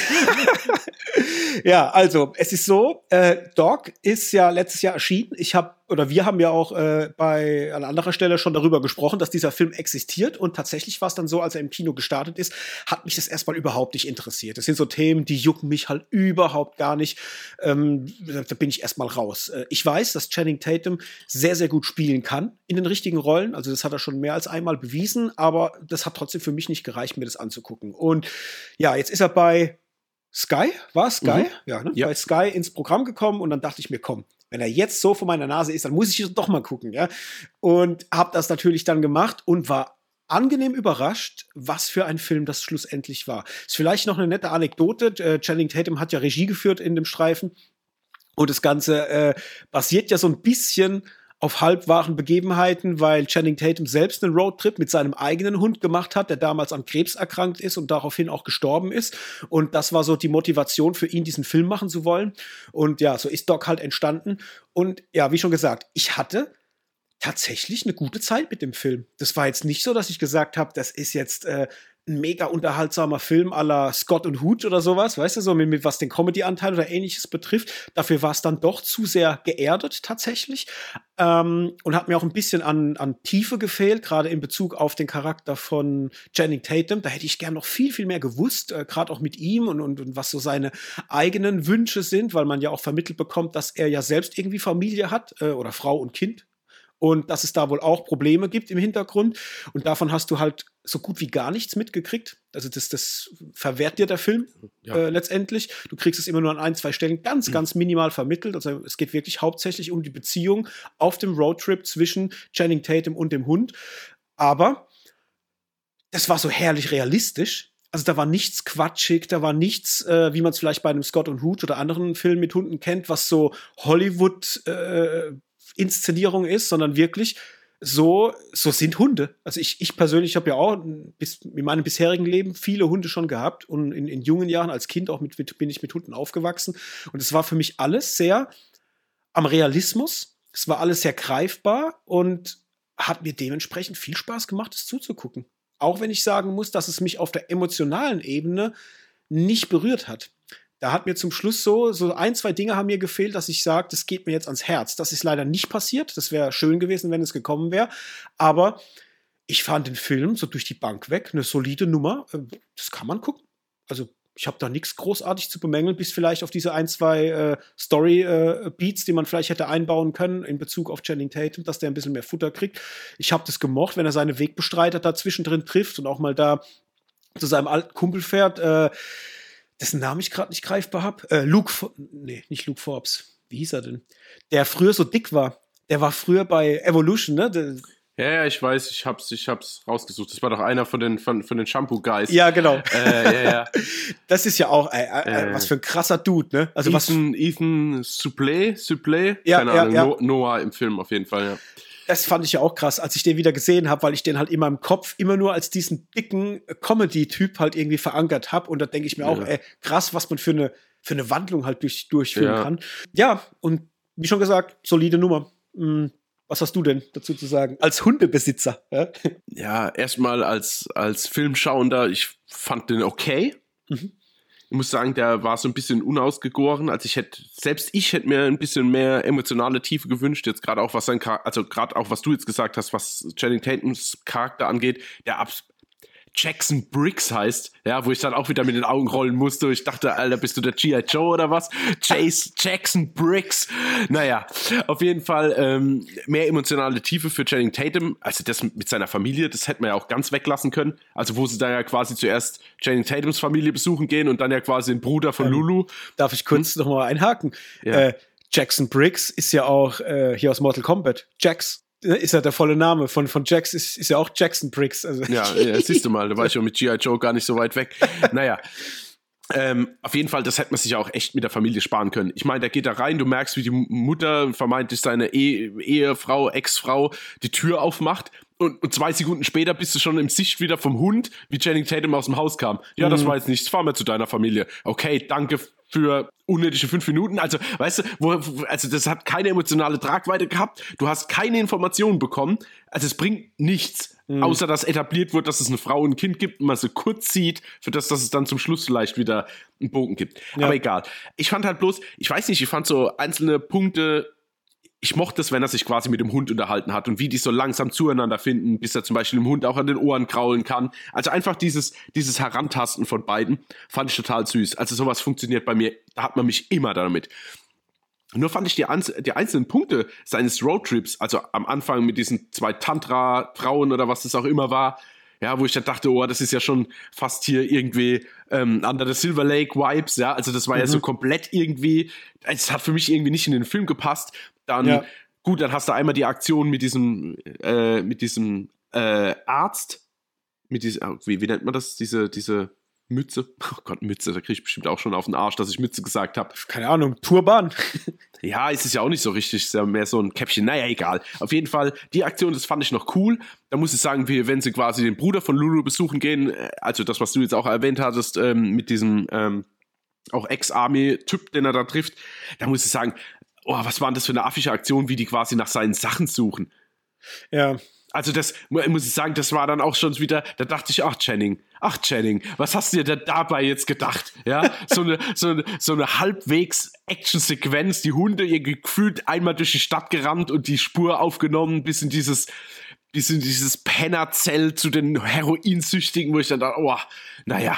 [SPEAKER 1] ja, also es ist so, äh, Dog ist ja letztes Jahr erschienen. Ich habe oder wir haben ja auch äh, bei an anderer Stelle schon darüber gesprochen, dass dieser Film existiert und tatsächlich war es dann so, als er im Kino gestartet ist, hat mich das erstmal überhaupt nicht interessiert. Das sind so Themen, die jucken mich halt überhaupt gar nicht. Ähm, da bin ich erstmal raus. Äh, ich weiß, dass Channing Tatum sehr, sehr gut spielen kann in den richtigen Rollen. Also das hat er schon mehr als einmal bewiesen, aber das hat trotzdem für mich nicht gereicht, mir das anzugucken. Und ja, jetzt ist er bei Sky, war Sky? Mhm. Ja, ne? ja, bei Sky ins Programm gekommen und dann dachte ich mir, komm, wenn er jetzt so vor meiner Nase ist, dann muss ich doch mal gucken, ja. Und habe das natürlich dann gemacht und war angenehm überrascht, was für ein Film das schlussendlich war. Ist vielleicht noch eine nette Anekdote. Äh, Channing Tatum hat ja Regie geführt in dem Streifen und das Ganze äh, basiert ja so ein bisschen auf halbwahren Begebenheiten, weil Channing Tatum selbst einen Roadtrip mit seinem eigenen Hund gemacht hat, der damals an Krebs erkrankt ist und daraufhin auch gestorben ist. Und das war so die Motivation für ihn, diesen Film machen zu wollen. Und ja, so ist Doc halt entstanden. Und ja, wie schon gesagt, ich hatte tatsächlich eine gute Zeit mit dem Film. Das war jetzt nicht so, dass ich gesagt habe, das ist jetzt äh, ein mega unterhaltsamer Film aller Scott und Hood oder sowas, weißt du, so mit, mit was den Comedy-Anteil oder ähnliches betrifft. Dafür war es dann doch zu sehr geerdet tatsächlich ähm, und hat mir auch ein bisschen an, an Tiefe gefehlt, gerade in Bezug auf den Charakter von Channing Tatum. Da hätte ich gern noch viel, viel mehr gewusst, äh, gerade auch mit ihm und, und, und was so seine eigenen Wünsche sind, weil man ja auch vermittelt bekommt, dass er ja selbst irgendwie Familie hat äh, oder Frau und Kind und dass es da wohl auch Probleme gibt im Hintergrund. Und davon hast du halt so gut wie gar nichts mitgekriegt. Also das, das verwehrt dir der Film ja. äh, letztendlich. Du kriegst es immer nur an ein, zwei Stellen ganz, mhm. ganz minimal vermittelt. Also es geht wirklich hauptsächlich um die Beziehung auf dem Roadtrip zwischen Channing Tatum und dem Hund. Aber das war so herrlich realistisch. Also da war nichts quatschig, da war nichts, äh, wie man es vielleicht bei einem Scott und Hood oder anderen Filmen mit Hunden kennt, was so Hollywood äh, Inszenierung ist, sondern wirklich so, so sind Hunde. Also ich, ich persönlich habe ja auch bis, in meinem bisherigen Leben viele Hunde schon gehabt und in, in jungen Jahren als Kind auch mit, mit, bin ich mit Hunden aufgewachsen. Und es war für mich alles sehr am Realismus Es war alles sehr greifbar und hat mir dementsprechend viel Spaß gemacht, es zuzugucken. Auch wenn ich sagen muss, dass es mich auf der emotionalen Ebene nicht berührt hat. Da hat mir zum Schluss so, so ein, zwei Dinge haben mir gefehlt, dass ich sage, das geht mir jetzt ans Herz. Das ist leider nicht passiert. Das wäre schön gewesen, wenn es gekommen wäre. Aber ich fand den Film so durch die Bank weg eine solide Nummer. Äh, das kann man gucken. Also ich habe da nichts großartig zu bemängeln, bis vielleicht auf diese ein, zwei äh, Story-Beats, äh, die man vielleicht hätte einbauen können in Bezug auf Channing Tatum, dass der ein bisschen mehr Futter kriegt. Ich habe das gemocht, wenn er seine Wegbestreiter da zwischendrin trifft und auch mal da zu seinem alten Kumpel fährt, äh, dessen Namen ich gerade nicht greifbar habe. Äh, Luke, nee, nicht Luke Forbes. Wie hieß er denn? Der früher so dick war. Der war früher bei Evolution, ne? Der,
[SPEAKER 2] ja, ja, ich weiß, ich hab's, ich hab's rausgesucht. Das war doch einer von den, von, von den Shampoo-Guys.
[SPEAKER 1] Ja, genau.
[SPEAKER 2] Äh, ja, ja.
[SPEAKER 1] Das ist ja auch, äh, äh, was für ein krasser Dude, ne?
[SPEAKER 2] Also Ethan, was, Ethan Suplee, Suplee?
[SPEAKER 1] Ja, Keine ja, Ahnung, ja.
[SPEAKER 2] Noah im Film auf jeden Fall, ja.
[SPEAKER 1] Das fand ich ja auch krass, als ich den wieder gesehen habe, weil ich den halt in meinem Kopf immer nur als diesen dicken Comedy-Typ halt irgendwie verankert habe. Und da denke ich mir auch, ey, krass, was man für eine, für eine Wandlung halt durch, durchführen kann. Ja, und wie schon gesagt, solide Nummer. Mhm was hast du denn dazu zu sagen? Als Hundebesitzer.
[SPEAKER 2] Ja, ja erstmal als, als Filmschauender, ich fand den okay. Mhm. Ich muss sagen, der war so ein bisschen unausgegoren. Also ich hätte, selbst ich hätte mir ein bisschen mehr emotionale Tiefe gewünscht. Jetzt gerade auch was sein, also gerade auch was du jetzt gesagt hast, was Channing Tatums Charakter angeht, der Jackson Briggs heißt, ja, wo ich dann auch wieder mit den Augen rollen musste. Ich dachte, Alter, bist du der G.I. Joe oder was? Chase Jackson Briggs. Naja, auf jeden Fall ähm, mehr emotionale Tiefe für Channing Tatum. Also das mit seiner Familie, das hätte man ja auch ganz weglassen können. Also wo sie da ja quasi zuerst Channing Tatums Familie besuchen gehen und dann ja quasi den Bruder von ähm, Lulu.
[SPEAKER 1] Darf ich kurz hm? nochmal einhaken? Ja. Äh, Jackson Briggs ist ja auch äh, hier aus Mortal Kombat. Jax ist ja der volle Name von, von Jax, ist, ist ja auch Jackson Briggs. Also.
[SPEAKER 2] Ja, ja, siehst du mal, da war ich ja mit G.I. Joe gar nicht so weit weg. Naja. Ähm, auf jeden Fall, das hätte man sich auch echt mit der Familie sparen können. Ich meine, der geht da rein, du merkst, wie die Mutter, vermeintlich seine e Ehefrau, Ex-Frau, die Tür aufmacht und, und, zwei Sekunden später bist du schon im Sicht wieder vom Hund, wie Channing Tatum aus dem Haus kam. Ja, das mhm. war jetzt nichts, fahr mal zu deiner Familie. Okay, danke für unnötige fünf Minuten. Also, weißt du, wo, also das hat keine emotionale Tragweite gehabt. Du hast keine Informationen bekommen. Also es bringt nichts, mhm. außer dass etabliert wird, dass es eine Frau und ein Kind gibt und man so kurz sieht, für das, dass es dann zum Schluss vielleicht wieder einen Bogen gibt. Ja. Aber egal. Ich fand halt bloß, ich weiß nicht, ich fand so einzelne Punkte ich mochte es, wenn er sich quasi mit dem Hund unterhalten hat und wie die so langsam zueinander finden, bis er zum Beispiel dem Hund auch an den Ohren kraulen kann. Also einfach dieses, dieses Herantasten von beiden fand ich total süß. Also sowas funktioniert bei mir, da hat man mich immer damit. Nur fand ich die, die einzelnen Punkte seines Roadtrips, also am Anfang mit diesen zwei Tantra-Frauen oder was das auch immer war, ja, wo ich dann dachte, oh, das ist ja schon fast hier irgendwie ähm, Under the Silver Lake Vibes, ja, also das war mhm. ja so mhm. komplett irgendwie, es hat für mich irgendwie nicht in den Film gepasst. Dann, ja. gut, dann hast du einmal die Aktion mit diesem, äh, mit diesem äh, Arzt, mit diesem, wie, wie nennt man das, diese, diese Mütze. Oh Gott, Mütze, da kriege ich bestimmt auch schon auf den Arsch, dass ich Mütze gesagt habe.
[SPEAKER 1] Keine Ahnung, Turban.
[SPEAKER 2] ja, ist es ja auch nicht so richtig, ist ja mehr so ein Käppchen. Naja, egal. Auf jeden Fall, die Aktion, das fand ich noch cool. Da muss ich sagen, wie, wenn sie quasi den Bruder von Lulu besuchen gehen, äh, also das, was du jetzt auch erwähnt hattest, ähm, mit diesem ähm, auch Ex-Army-Typ, den er da trifft, da muss ich sagen, oh, was war denn das für eine affische Aktion, wie die quasi nach seinen Sachen suchen.
[SPEAKER 1] Ja.
[SPEAKER 2] Also das muss ich sagen, das war dann auch schon wieder, da dachte ich, ach Channing, ach Channing, was hast du dir denn dabei jetzt gedacht? Ja, so eine, so eine, so eine halbwegs Action-Sequenz, die Hunde irgendwie gefühlt einmal durch die Stadt gerannt und die Spur aufgenommen bis in dieses, bis in dieses Pennerzell zu den Heroinsüchtigen, wo ich dann dachte, oh, naja,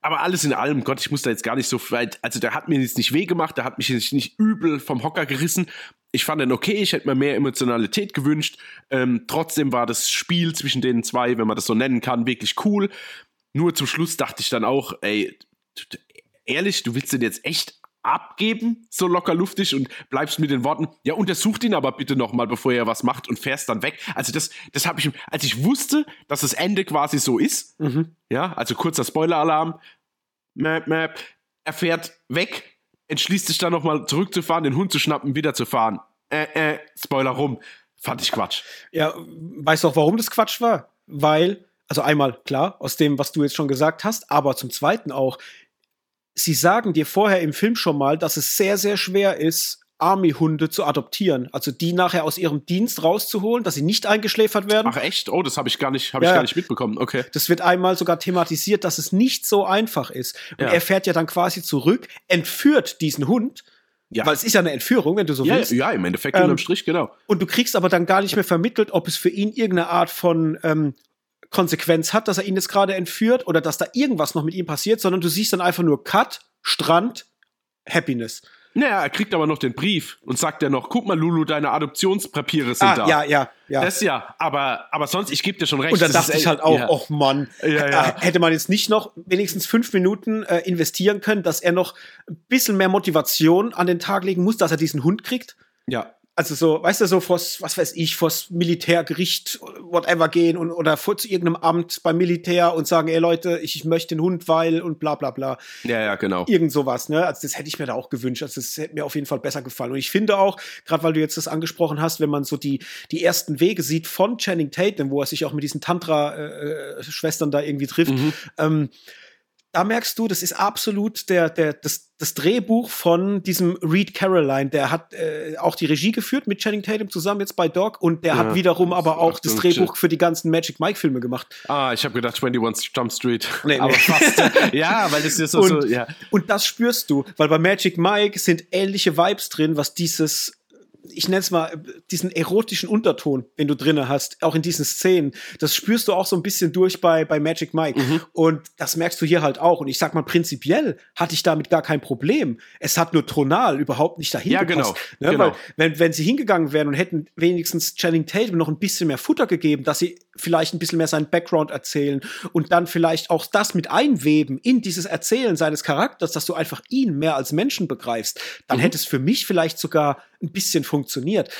[SPEAKER 2] aber alles in allem, Gott, ich muss da jetzt gar nicht so weit, also der hat mir jetzt nicht weh gemacht, der hat mich jetzt nicht übel vom Hocker gerissen ich fand den okay, ich hätte mir mehr Emotionalität gewünscht. Ähm, trotzdem war das Spiel zwischen den zwei, wenn man das so nennen kann, wirklich cool. Nur zum Schluss dachte ich dann auch, ey, ehrlich, du willst den jetzt echt abgeben, so locker luftig und bleibst mit den Worten, ja, untersucht ihn aber bitte nochmal, bevor er was macht und fährst dann weg. Also das, das habe ich, als ich wusste, dass das Ende quasi so ist, mhm. ja, also kurzer Spoiler-Alarm, er fährt weg, entschließt sich dann nochmal zurückzufahren, den Hund zu schnappen, wieder zu fahren. Äh, äh, Spoiler rum. Fand ich Quatsch.
[SPEAKER 1] Ja, weißt du auch, warum das Quatsch war? Weil, also einmal klar, aus dem, was du jetzt schon gesagt hast, aber zum Zweiten auch, sie sagen dir vorher im Film schon mal, dass es sehr, sehr schwer ist, Army-Hunde zu adoptieren. Also die nachher aus ihrem Dienst rauszuholen, dass sie nicht eingeschläfert werden.
[SPEAKER 2] Ach echt? Oh, das habe ich gar nicht, habe ja, ich gar nicht mitbekommen. Okay.
[SPEAKER 1] Das wird einmal sogar thematisiert, dass es nicht so einfach ist. Und ja. er fährt ja dann quasi zurück, entführt diesen Hund. Ja. Weil es ist ja eine Entführung, wenn du so
[SPEAKER 2] ja,
[SPEAKER 1] willst.
[SPEAKER 2] Ja, im Endeffekt ähm, unterm Strich, genau.
[SPEAKER 1] Und du kriegst aber dann gar nicht mehr vermittelt, ob es für ihn irgendeine Art von ähm, Konsequenz hat, dass er ihn jetzt gerade entführt oder dass da irgendwas noch mit ihm passiert, sondern du siehst dann einfach nur Cut, Strand, Happiness.
[SPEAKER 2] Naja, er kriegt aber noch den Brief und sagt ja noch, guck mal, Lulu, deine Adoptionspapiere sind
[SPEAKER 1] ah,
[SPEAKER 2] da.
[SPEAKER 1] Ja, ja, ja.
[SPEAKER 2] Das ja, aber, aber sonst, ich gebe dir schon recht.
[SPEAKER 1] Und dann dachte ich halt auch, ja. oh Mann, ja, ja. hätte man jetzt nicht noch wenigstens fünf Minuten äh, investieren können, dass er noch ein bisschen mehr Motivation an den Tag legen muss, dass er diesen Hund kriegt?
[SPEAKER 2] Ja.
[SPEAKER 1] Also so, weißt du, so vors, was weiß ich, vors Militärgericht, whatever gehen und oder vor zu irgendeinem Amt beim Militär und sagen, ey Leute, ich, ich möchte den Hund, weil und bla bla bla.
[SPEAKER 2] Ja, ja, genau.
[SPEAKER 1] Irgend sowas, ne? Also das hätte ich mir da auch gewünscht. Also das hätte mir auf jeden Fall besser gefallen. Und ich finde auch, gerade weil du jetzt das angesprochen hast, wenn man so die, die ersten Wege sieht von Channing Tatum, wo er sich auch mit diesen Tantra-Schwestern äh, da irgendwie trifft, mhm. ähm, da merkst du, das ist absolut der, der, das, das Drehbuch von diesem Reed Caroline. Der hat äh, auch die Regie geführt mit Channing Tatum zusammen jetzt bei Doc und der ja, hat wiederum aber auch das Drehbuch für die ganzen Magic Mike Filme gemacht.
[SPEAKER 2] Ah, ich habe gedacht 21 Jump Street. Nee, nee. aber fast. ja, weil das ist so,
[SPEAKER 1] und,
[SPEAKER 2] so, ja.
[SPEAKER 1] Und das spürst du, weil bei Magic Mike sind ähnliche Vibes drin, was dieses ich nenne es mal, diesen erotischen Unterton, den du drinne hast, auch in diesen Szenen, das spürst du auch so ein bisschen durch bei, bei Magic Mike. Mhm. Und das merkst du hier halt auch. Und ich sag mal, prinzipiell hatte ich damit gar kein Problem. Es hat nur tonal überhaupt nicht dahin
[SPEAKER 2] ja, gepasst.
[SPEAKER 1] Genau,
[SPEAKER 2] ne? genau.
[SPEAKER 1] Weil, wenn, wenn sie hingegangen wären und hätten wenigstens Channing Tatum noch ein bisschen mehr Futter gegeben, dass sie vielleicht ein bisschen mehr seinen Background erzählen und dann vielleicht auch das mit einweben in dieses Erzählen seines Charakters, dass du einfach ihn mehr als Menschen begreifst, dann mhm. hätte es für mich vielleicht sogar ein bisschen funktioniert.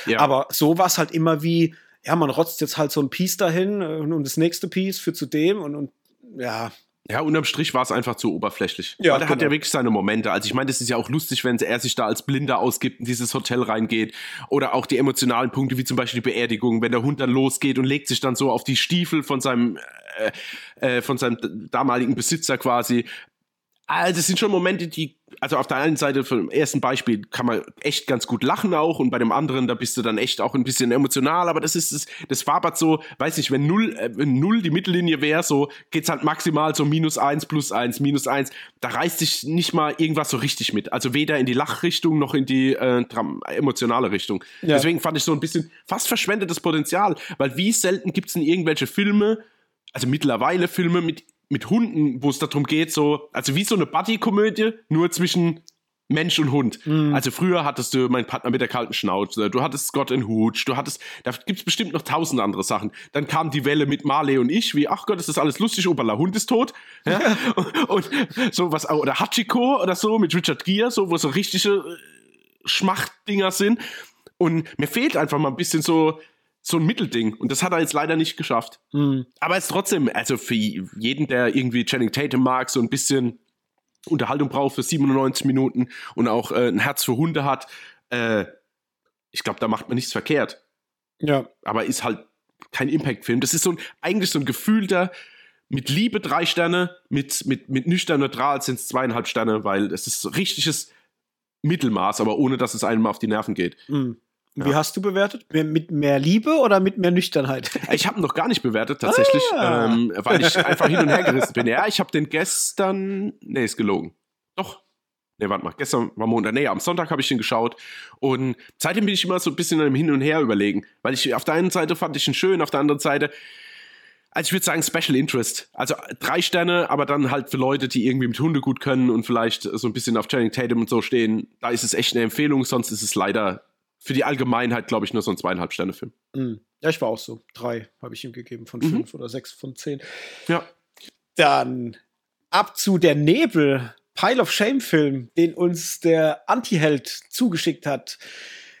[SPEAKER 1] Ja. Aber so war es halt immer wie, ja, man rotzt jetzt halt so ein Piece dahin und das nächste Piece führt zu dem und, und ja,
[SPEAKER 2] ja, unterm Strich war es einfach zu oberflächlich. Ja, Weil er genau. hat ja wirklich seine Momente. Also ich meine, das ist ja auch lustig, wenn er sich da als Blinder ausgibt, in dieses Hotel reingeht. Oder auch die emotionalen Punkte, wie zum Beispiel die Beerdigung, wenn der Hund dann losgeht und legt sich dann so auf die Stiefel von seinem, äh, äh von seinem damaligen Besitzer quasi. Also das sind schon Momente, die, also auf der einen Seite vom ersten Beispiel kann man echt ganz gut lachen auch und bei dem anderen, da bist du dann echt auch ein bisschen emotional, aber das ist, das, das wabert so, weiß nicht, wenn null, äh, wenn null die Mittellinie wäre, so geht's halt maximal so minus eins, plus eins, minus eins, da reißt sich nicht mal irgendwas so richtig mit. Also weder in die Lachrichtung noch in die äh, emotionale Richtung. Ja. Deswegen fand ich so ein bisschen fast verschwendetes Potenzial, weil wie selten gibt's denn irgendwelche Filme, also mittlerweile Filme mit mit Hunden, wo es darum geht, so, also wie so eine Buddy-Komödie, nur zwischen Mensch und Hund. Mm. Also früher hattest du meinen Partner mit der kalten Schnauze, du hattest Scott and Hooch, du hattest, da gibt's bestimmt noch tausend andere Sachen. Dann kam die Welle mit Marley und ich, wie, ach Gott, ist das alles lustig, Opala, Hund ist tot. Ja? und, und, so was, oder Hachiko oder so mit Richard Gere, so, wo so richtige äh, Schmachtdinger sind. Und mir fehlt einfach mal ein bisschen so, so ein Mittelding. Und das hat er jetzt leider nicht geschafft. Mhm. Aber es ist trotzdem, also für jeden, der irgendwie Channing Tatum mag, so ein bisschen Unterhaltung braucht für 97 Minuten und auch äh, ein Herz für Hunde hat, äh, ich glaube, da macht man nichts verkehrt.
[SPEAKER 1] Ja.
[SPEAKER 2] Aber ist halt kein Impact-Film. Das ist so ein, eigentlich so ein gefühlter, mit Liebe drei Sterne, mit, mit, mit nüchtern neutral sind es zweieinhalb Sterne, weil es ist so richtiges Mittelmaß, aber ohne dass es einem auf die Nerven geht.
[SPEAKER 1] Mhm. Ja. Wie hast du bewertet? Mit mehr Liebe oder mit mehr Nüchternheit?
[SPEAKER 2] Ich habe noch gar nicht bewertet, tatsächlich, ah. ähm, weil ich einfach hin und her gerissen bin. Ja, ich habe den gestern. Nee, ist gelogen. Doch. Nee, warte mal, gestern war Montag. Nee, am Sonntag habe ich den geschaut. Und seitdem bin ich immer so ein bisschen im Hin und Her überlegen. Weil ich auf der einen Seite fand ich ihn schön, auf der anderen Seite. Also ich würde sagen Special Interest. Also drei Sterne, aber dann halt für Leute, die irgendwie mit Hunde gut können und vielleicht so ein bisschen auf Channing Tatum und so stehen. Da ist es echt eine Empfehlung, sonst ist es leider für die Allgemeinheit, glaube ich, nur so ein zweieinhalb Sterne-Film.
[SPEAKER 1] Mhm. Ja, ich war auch so. Drei habe ich ihm gegeben von mhm. fünf oder sechs von zehn.
[SPEAKER 2] Ja.
[SPEAKER 1] Dann ab zu der Nebel, Pile of Shame-Film, den uns der Anti-Held zugeschickt hat.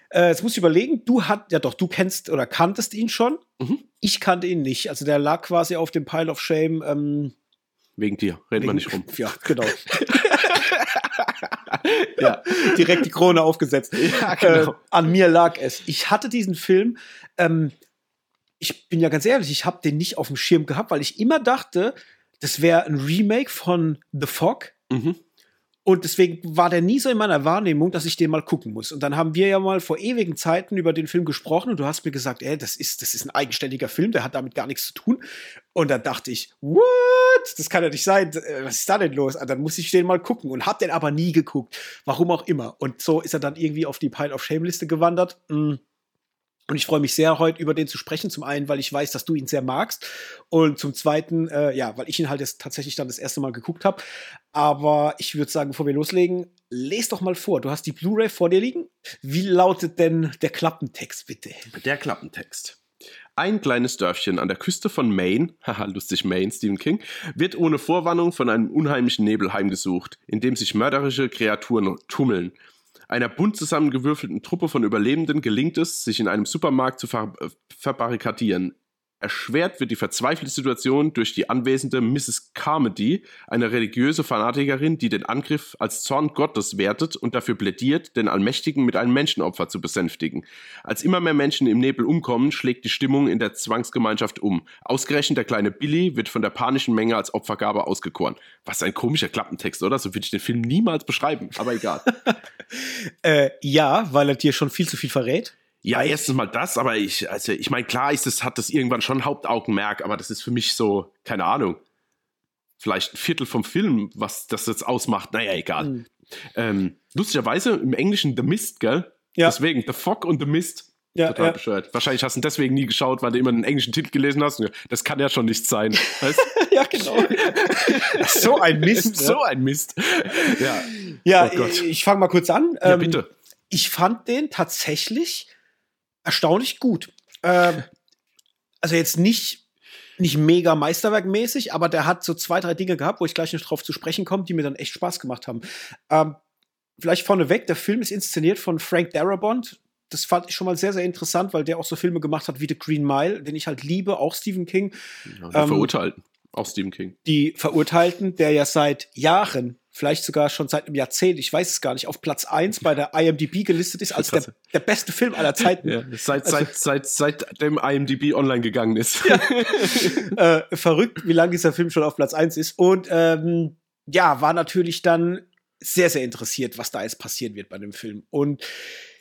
[SPEAKER 1] Äh, jetzt muss ich überlegen, du hat, ja doch, du kennst oder kanntest ihn schon. Mhm. Ich kannte ihn nicht. Also der lag quasi auf dem Pile of Shame. Ähm,
[SPEAKER 2] Wegen dir, reden wir nicht rum.
[SPEAKER 1] Ja, genau. ja, direkt die Krone aufgesetzt. Ja, genau. Äh, an mir lag es. Ich hatte diesen Film, ähm, ich bin ja ganz ehrlich, ich habe den nicht auf dem Schirm gehabt, weil ich immer dachte, das wäre ein Remake von The Fog. Mhm. Und deswegen war der nie so in meiner Wahrnehmung, dass ich den mal gucken muss. Und dann haben wir ja mal vor ewigen Zeiten über den Film gesprochen und du hast mir gesagt, ey, das ist, das ist ein eigenständiger Film, der hat damit gar nichts zu tun. Und dann dachte ich, what? Das kann ja nicht sein. Äh, was ist da denn los? Und ah, dann muss ich den mal gucken und hab den aber nie geguckt. Warum auch immer. Und so ist er dann irgendwie auf die Pile of Shame Liste gewandert. Mm. Und ich freue mich sehr, heute über den zu sprechen. Zum einen, weil ich weiß, dass du ihn sehr magst. Und zum zweiten, äh, ja, weil ich ihn halt jetzt tatsächlich dann das erste Mal geguckt habe. Aber ich würde sagen, bevor wir loslegen, lese doch mal vor. Du hast die Blu-ray vor dir liegen. Wie lautet denn der Klappentext, bitte?
[SPEAKER 2] Der Klappentext. Ein kleines Dörfchen an der Küste von Maine, haha, lustig Maine, Stephen King, wird ohne Vorwarnung von einem unheimlichen Nebel heimgesucht, in dem sich mörderische Kreaturen tummeln. Einer bunt zusammengewürfelten Truppe von Überlebenden gelingt es, sich in einem Supermarkt zu ver äh, verbarrikadieren. Erschwert wird die verzweifelte Situation durch die anwesende Mrs. Carmody, eine religiöse Fanatikerin, die den Angriff als Zorn Gottes wertet und dafür plädiert, den Allmächtigen mit einem Menschenopfer zu besänftigen. Als immer mehr Menschen im Nebel umkommen, schlägt die Stimmung in der Zwangsgemeinschaft um. Ausgerechnet der kleine Billy wird von der panischen Menge als Opfergabe ausgekoren. Was ein komischer Klappentext, oder? So würde ich den Film niemals beschreiben, aber egal.
[SPEAKER 1] äh, ja, weil er dir schon viel zu viel verrät.
[SPEAKER 2] Ja, erstens mal das, aber ich, also ich meine, klar ist es, hat das irgendwann schon Hauptaugenmerk, aber das ist für mich so, keine Ahnung, vielleicht ein Viertel vom Film, was das jetzt ausmacht. Naja, egal. Mhm. Ähm, lustigerweise im Englischen The Mist, gell? Ja. Deswegen The Fog und The Mist. Ja, Total ja. bescheuert. Wahrscheinlich hast du deswegen nie geschaut, weil du immer einen englischen Titel gelesen hast. Das kann ja schon nicht sein. Weißt?
[SPEAKER 1] ja, genau. so ein Mist.
[SPEAKER 2] so ein Mist.
[SPEAKER 1] Ja, ja oh ich, ich fange mal kurz an.
[SPEAKER 2] Ja, ähm, bitte.
[SPEAKER 1] Ich fand den tatsächlich erstaunlich gut. Ähm, also jetzt nicht, nicht mega meisterwerkmäßig, aber der hat so zwei, drei Dinge gehabt, wo ich gleich noch drauf zu sprechen komme, die mir dann echt Spaß gemacht haben. Ähm, vielleicht vorneweg, der Film ist inszeniert von Frank Darabont. Das fand ich schon mal sehr, sehr interessant, weil der auch so Filme gemacht hat wie The Green Mile, den ich halt liebe, auch Stephen King.
[SPEAKER 2] Ja, ähm, Verurteilten, auch Stephen King.
[SPEAKER 1] Die Verurteilten, der ja seit Jahren vielleicht sogar schon seit einem Jahrzehnt, ich weiß es gar nicht, auf Platz 1 bei der IMDb gelistet ist als der, der beste Film aller Zeiten. Ja,
[SPEAKER 2] seit, also, seit, seit, seit dem IMDb online gegangen ist.
[SPEAKER 1] Ja. äh, verrückt, wie lange dieser Film schon auf Platz 1 ist. Und ähm, ja, war natürlich dann sehr, sehr interessiert, was da jetzt passieren wird bei dem Film. Und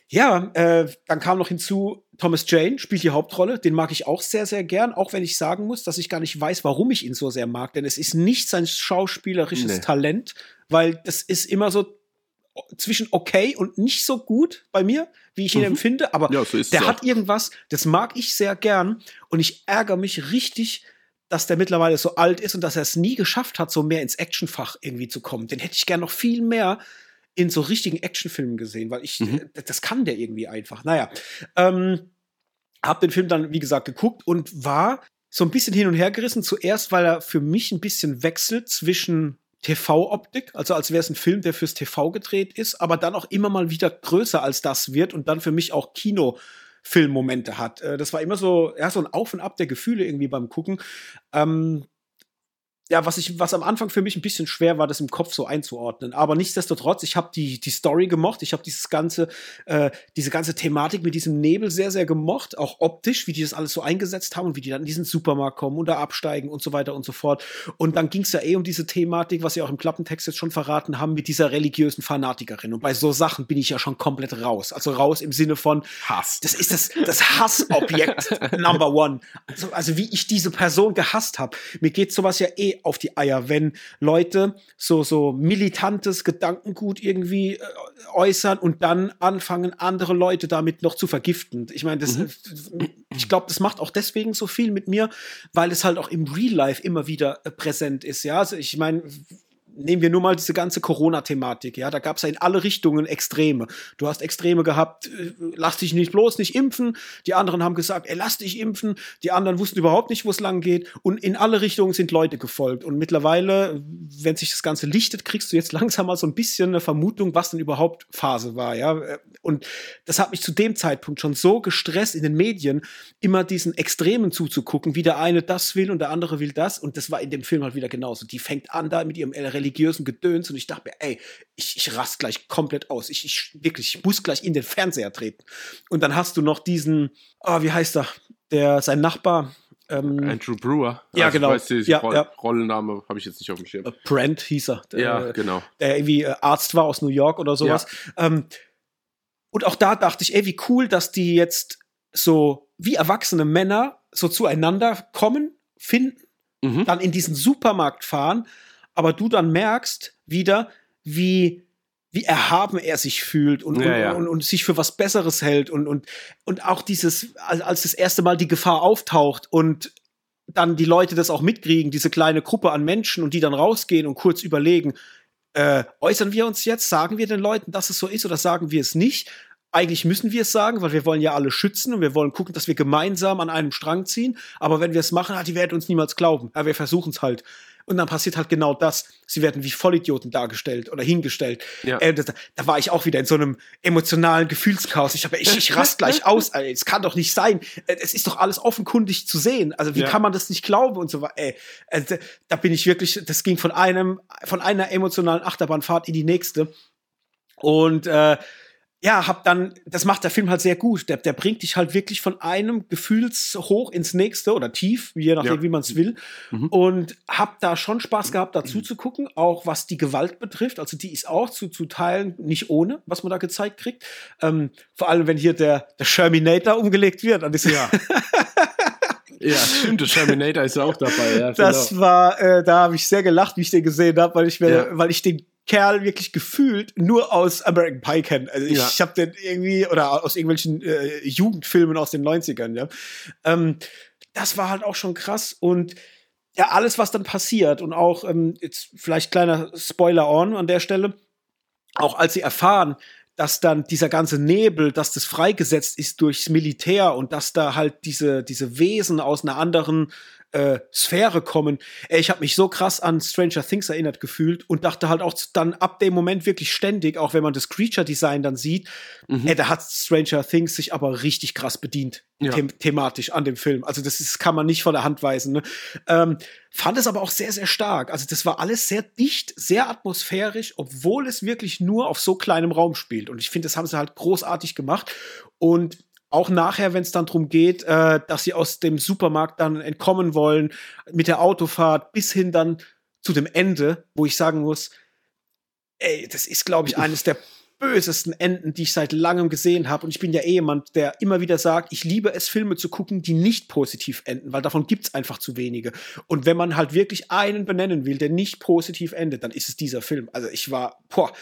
[SPEAKER 1] ja, äh, dann kam noch hinzu, Thomas Jane spielt die Hauptrolle. Den mag ich auch sehr, sehr gern, auch wenn ich sagen muss, dass ich gar nicht weiß, warum ich ihn so sehr mag. Denn es ist nicht sein schauspielerisches nee. Talent, weil das ist immer so zwischen okay und nicht so gut bei mir, wie ich ihn mhm. empfinde. Aber ja, so der hat irgendwas, das mag ich sehr gern. Und ich ärgere mich richtig, dass der mittlerweile so alt ist und dass er es nie geschafft hat, so mehr ins Actionfach irgendwie zu kommen. Den hätte ich gern noch viel mehr in so richtigen Actionfilmen gesehen, weil ich, mhm. das kann der irgendwie einfach. Naja, ähm, hab den Film dann, wie gesagt, geguckt und war so ein bisschen hin und her gerissen. Zuerst, weil er für mich ein bisschen wechselt zwischen TV-Optik, also als wäre es ein Film, der fürs TV gedreht ist, aber dann auch immer mal wieder größer als das wird und dann für mich auch Kinofilmmomente hat. Äh, das war immer so, ja, so ein Auf und Ab der Gefühle irgendwie beim Gucken. Ähm, ja, was ich, was am Anfang für mich ein bisschen schwer war, das im Kopf so einzuordnen. Aber nichtsdestotrotz, ich habe die, die Story gemocht. Ich habe dieses ganze, äh, diese ganze Thematik mit diesem Nebel sehr, sehr gemocht. Auch optisch, wie die das alles so eingesetzt haben und wie die dann in diesen Supermarkt kommen und da absteigen und so weiter und so fort. Und dann ging es ja eh um diese Thematik, was sie auch im Klappentext jetzt schon verraten haben, mit dieser religiösen Fanatikerin. Und bei so Sachen bin ich ja schon komplett raus. Also raus im Sinne von
[SPEAKER 2] Hass.
[SPEAKER 1] Das ist das, das Hassobjekt Number One. Also, also wie ich diese Person gehasst habe. Mir geht sowas ja eh auf die Eier, wenn Leute so, so militantes Gedankengut irgendwie äh, äußern und dann anfangen, andere Leute damit noch zu vergiften. Ich meine, das, mhm. ich glaube, das macht auch deswegen so viel mit mir, weil es halt auch im Real Life immer wieder äh, präsent ist. Ja, also ich meine, nehmen wir nur mal diese ganze Corona-Thematik, ja, da gab es ja in alle Richtungen Extreme. Du hast Extreme gehabt, äh, lass dich nicht bloß nicht impfen. Die anderen haben gesagt, ey, lass dich impfen. Die anderen wussten überhaupt nicht, wo es lang geht. Und in alle Richtungen sind Leute gefolgt. Und mittlerweile, wenn sich das Ganze lichtet, kriegst du jetzt langsam mal so ein bisschen eine Vermutung, was denn überhaupt Phase war, ja. Und das hat mich zu dem Zeitpunkt schon so gestresst in den Medien, immer diesen Extremen zuzugucken, wie der eine das will und der andere will das. Und das war in dem Film halt wieder genauso. Die fängt an da mit ihrem Religion religiösen Gedöns und ich dachte mir, ey, ich, ich rast gleich komplett aus. Ich, ich wirklich, ich muss gleich in den Fernseher treten. Und dann hast du noch diesen, oh, wie heißt er? Der, sein Nachbar,
[SPEAKER 2] Ähm, Andrew Brewer.
[SPEAKER 1] Ja, also, genau. Weißt
[SPEAKER 2] du,
[SPEAKER 1] ja,
[SPEAKER 2] Roll
[SPEAKER 1] ja.
[SPEAKER 2] Rollenname habe ich jetzt nicht auf dem Schirm.
[SPEAKER 1] Äh, Brent hieß er.
[SPEAKER 2] Ja, äh, genau.
[SPEAKER 1] Der irgendwie äh, Arzt war aus New York oder sowas. Ja. Ähm, und auch da dachte ich, ey, wie cool, dass die jetzt so wie erwachsene Männer so zueinander kommen, finden, mhm. dann in diesen Supermarkt fahren, aber du dann merkst wieder, wie wie erhaben er sich fühlt und, ja, und, ja. und, und, sich für was Besseres hält und, und, und auch dieses, als das erste Mal die Gefahr auftaucht und dann die Leute das auch mitkriegen, diese kleine Gruppe an Menschen und die dann rausgehen und kurz überlegen, äh, äußern wir uns jetzt, sagen wir den Leuten, dass es so ist oder sagen wir es nicht? Eigentlich müssen wir es sagen, weil wir wollen ja alle schützen und wir wollen gucken, dass wir gemeinsam an einem Strang ziehen. Aber wenn wir es machen, ah, die werden uns niemals glauben. Aber wir versuchen es halt. Und dann passiert halt genau das. Sie werden wie Vollidioten dargestellt oder hingestellt. Ja. Äh, da, da, war ich auch wieder in so einem emotionalen Gefühlschaos. Ich habe, ich, ich rast gleich aus. Es kann doch nicht sein. Äh, es ist doch alles offenkundig zu sehen. Also wie ja. kann man das nicht glauben und so weiter. Ey, also, da bin ich wirklich. Das ging von einem, von einer emotionalen Achterbahnfahrt in die nächste. Und äh, ja, hab dann, das macht der Film halt sehr gut. Der, der bringt dich halt wirklich von einem Gefühlshoch ins nächste oder tief, je nachdem, ja. wie man es will. Mhm. Und hab da schon Spaß gehabt, dazu zu gucken, auch was die Gewalt betrifft. Also die ist auch zu, zu Teilen nicht ohne, was man da gezeigt kriegt. Ähm, vor allem, wenn hier der, der Sherminator umgelegt wird. Diese
[SPEAKER 2] ja. Ja, stimmt, der Terminator ist auch dabei. Ja,
[SPEAKER 1] das genau. war, äh, da habe ich sehr gelacht, wie ich den gesehen habe, weil ich mir, ja. weil ich den Kerl wirklich gefühlt nur aus American Pie kennt. Also ich, ja. habe den irgendwie, oder aus irgendwelchen äh, Jugendfilmen aus den 90ern, ja. Ähm, das war halt auch schon krass und ja, alles, was dann passiert und auch, ähm, jetzt vielleicht kleiner Spoiler on an der Stelle, auch als sie erfahren, dass dann dieser ganze Nebel, dass das freigesetzt ist durchs Militär und dass da halt diese, diese Wesen aus einer anderen äh, Sphäre kommen. Ey, ich habe mich so krass an Stranger Things erinnert gefühlt und dachte halt auch dann ab dem Moment wirklich ständig, auch wenn man das Creature Design dann sieht, mhm. ey, da hat Stranger Things sich aber richtig krass bedient ja. them thematisch an dem Film. Also das ist, kann man nicht von der Hand weisen. Ne? Ähm, fand es aber auch sehr sehr stark. Also das war alles sehr dicht, sehr atmosphärisch, obwohl es wirklich nur auf so kleinem Raum spielt. Und ich finde, das haben sie halt großartig gemacht. Und auch nachher, wenn es dann darum geht, äh, dass sie aus dem Supermarkt dann entkommen wollen, mit der Autofahrt bis hin dann zu dem Ende, wo ich sagen muss, ey, das ist, glaube ich, eines der bösesten Enden, die ich seit langem gesehen habe. Und ich bin ja eh jemand, der immer wieder sagt, ich liebe es, Filme zu gucken, die nicht positiv enden, weil davon gibt's einfach zu wenige. Und wenn man halt wirklich einen benennen will, der nicht positiv endet, dann ist es dieser Film. Also ich war, boah,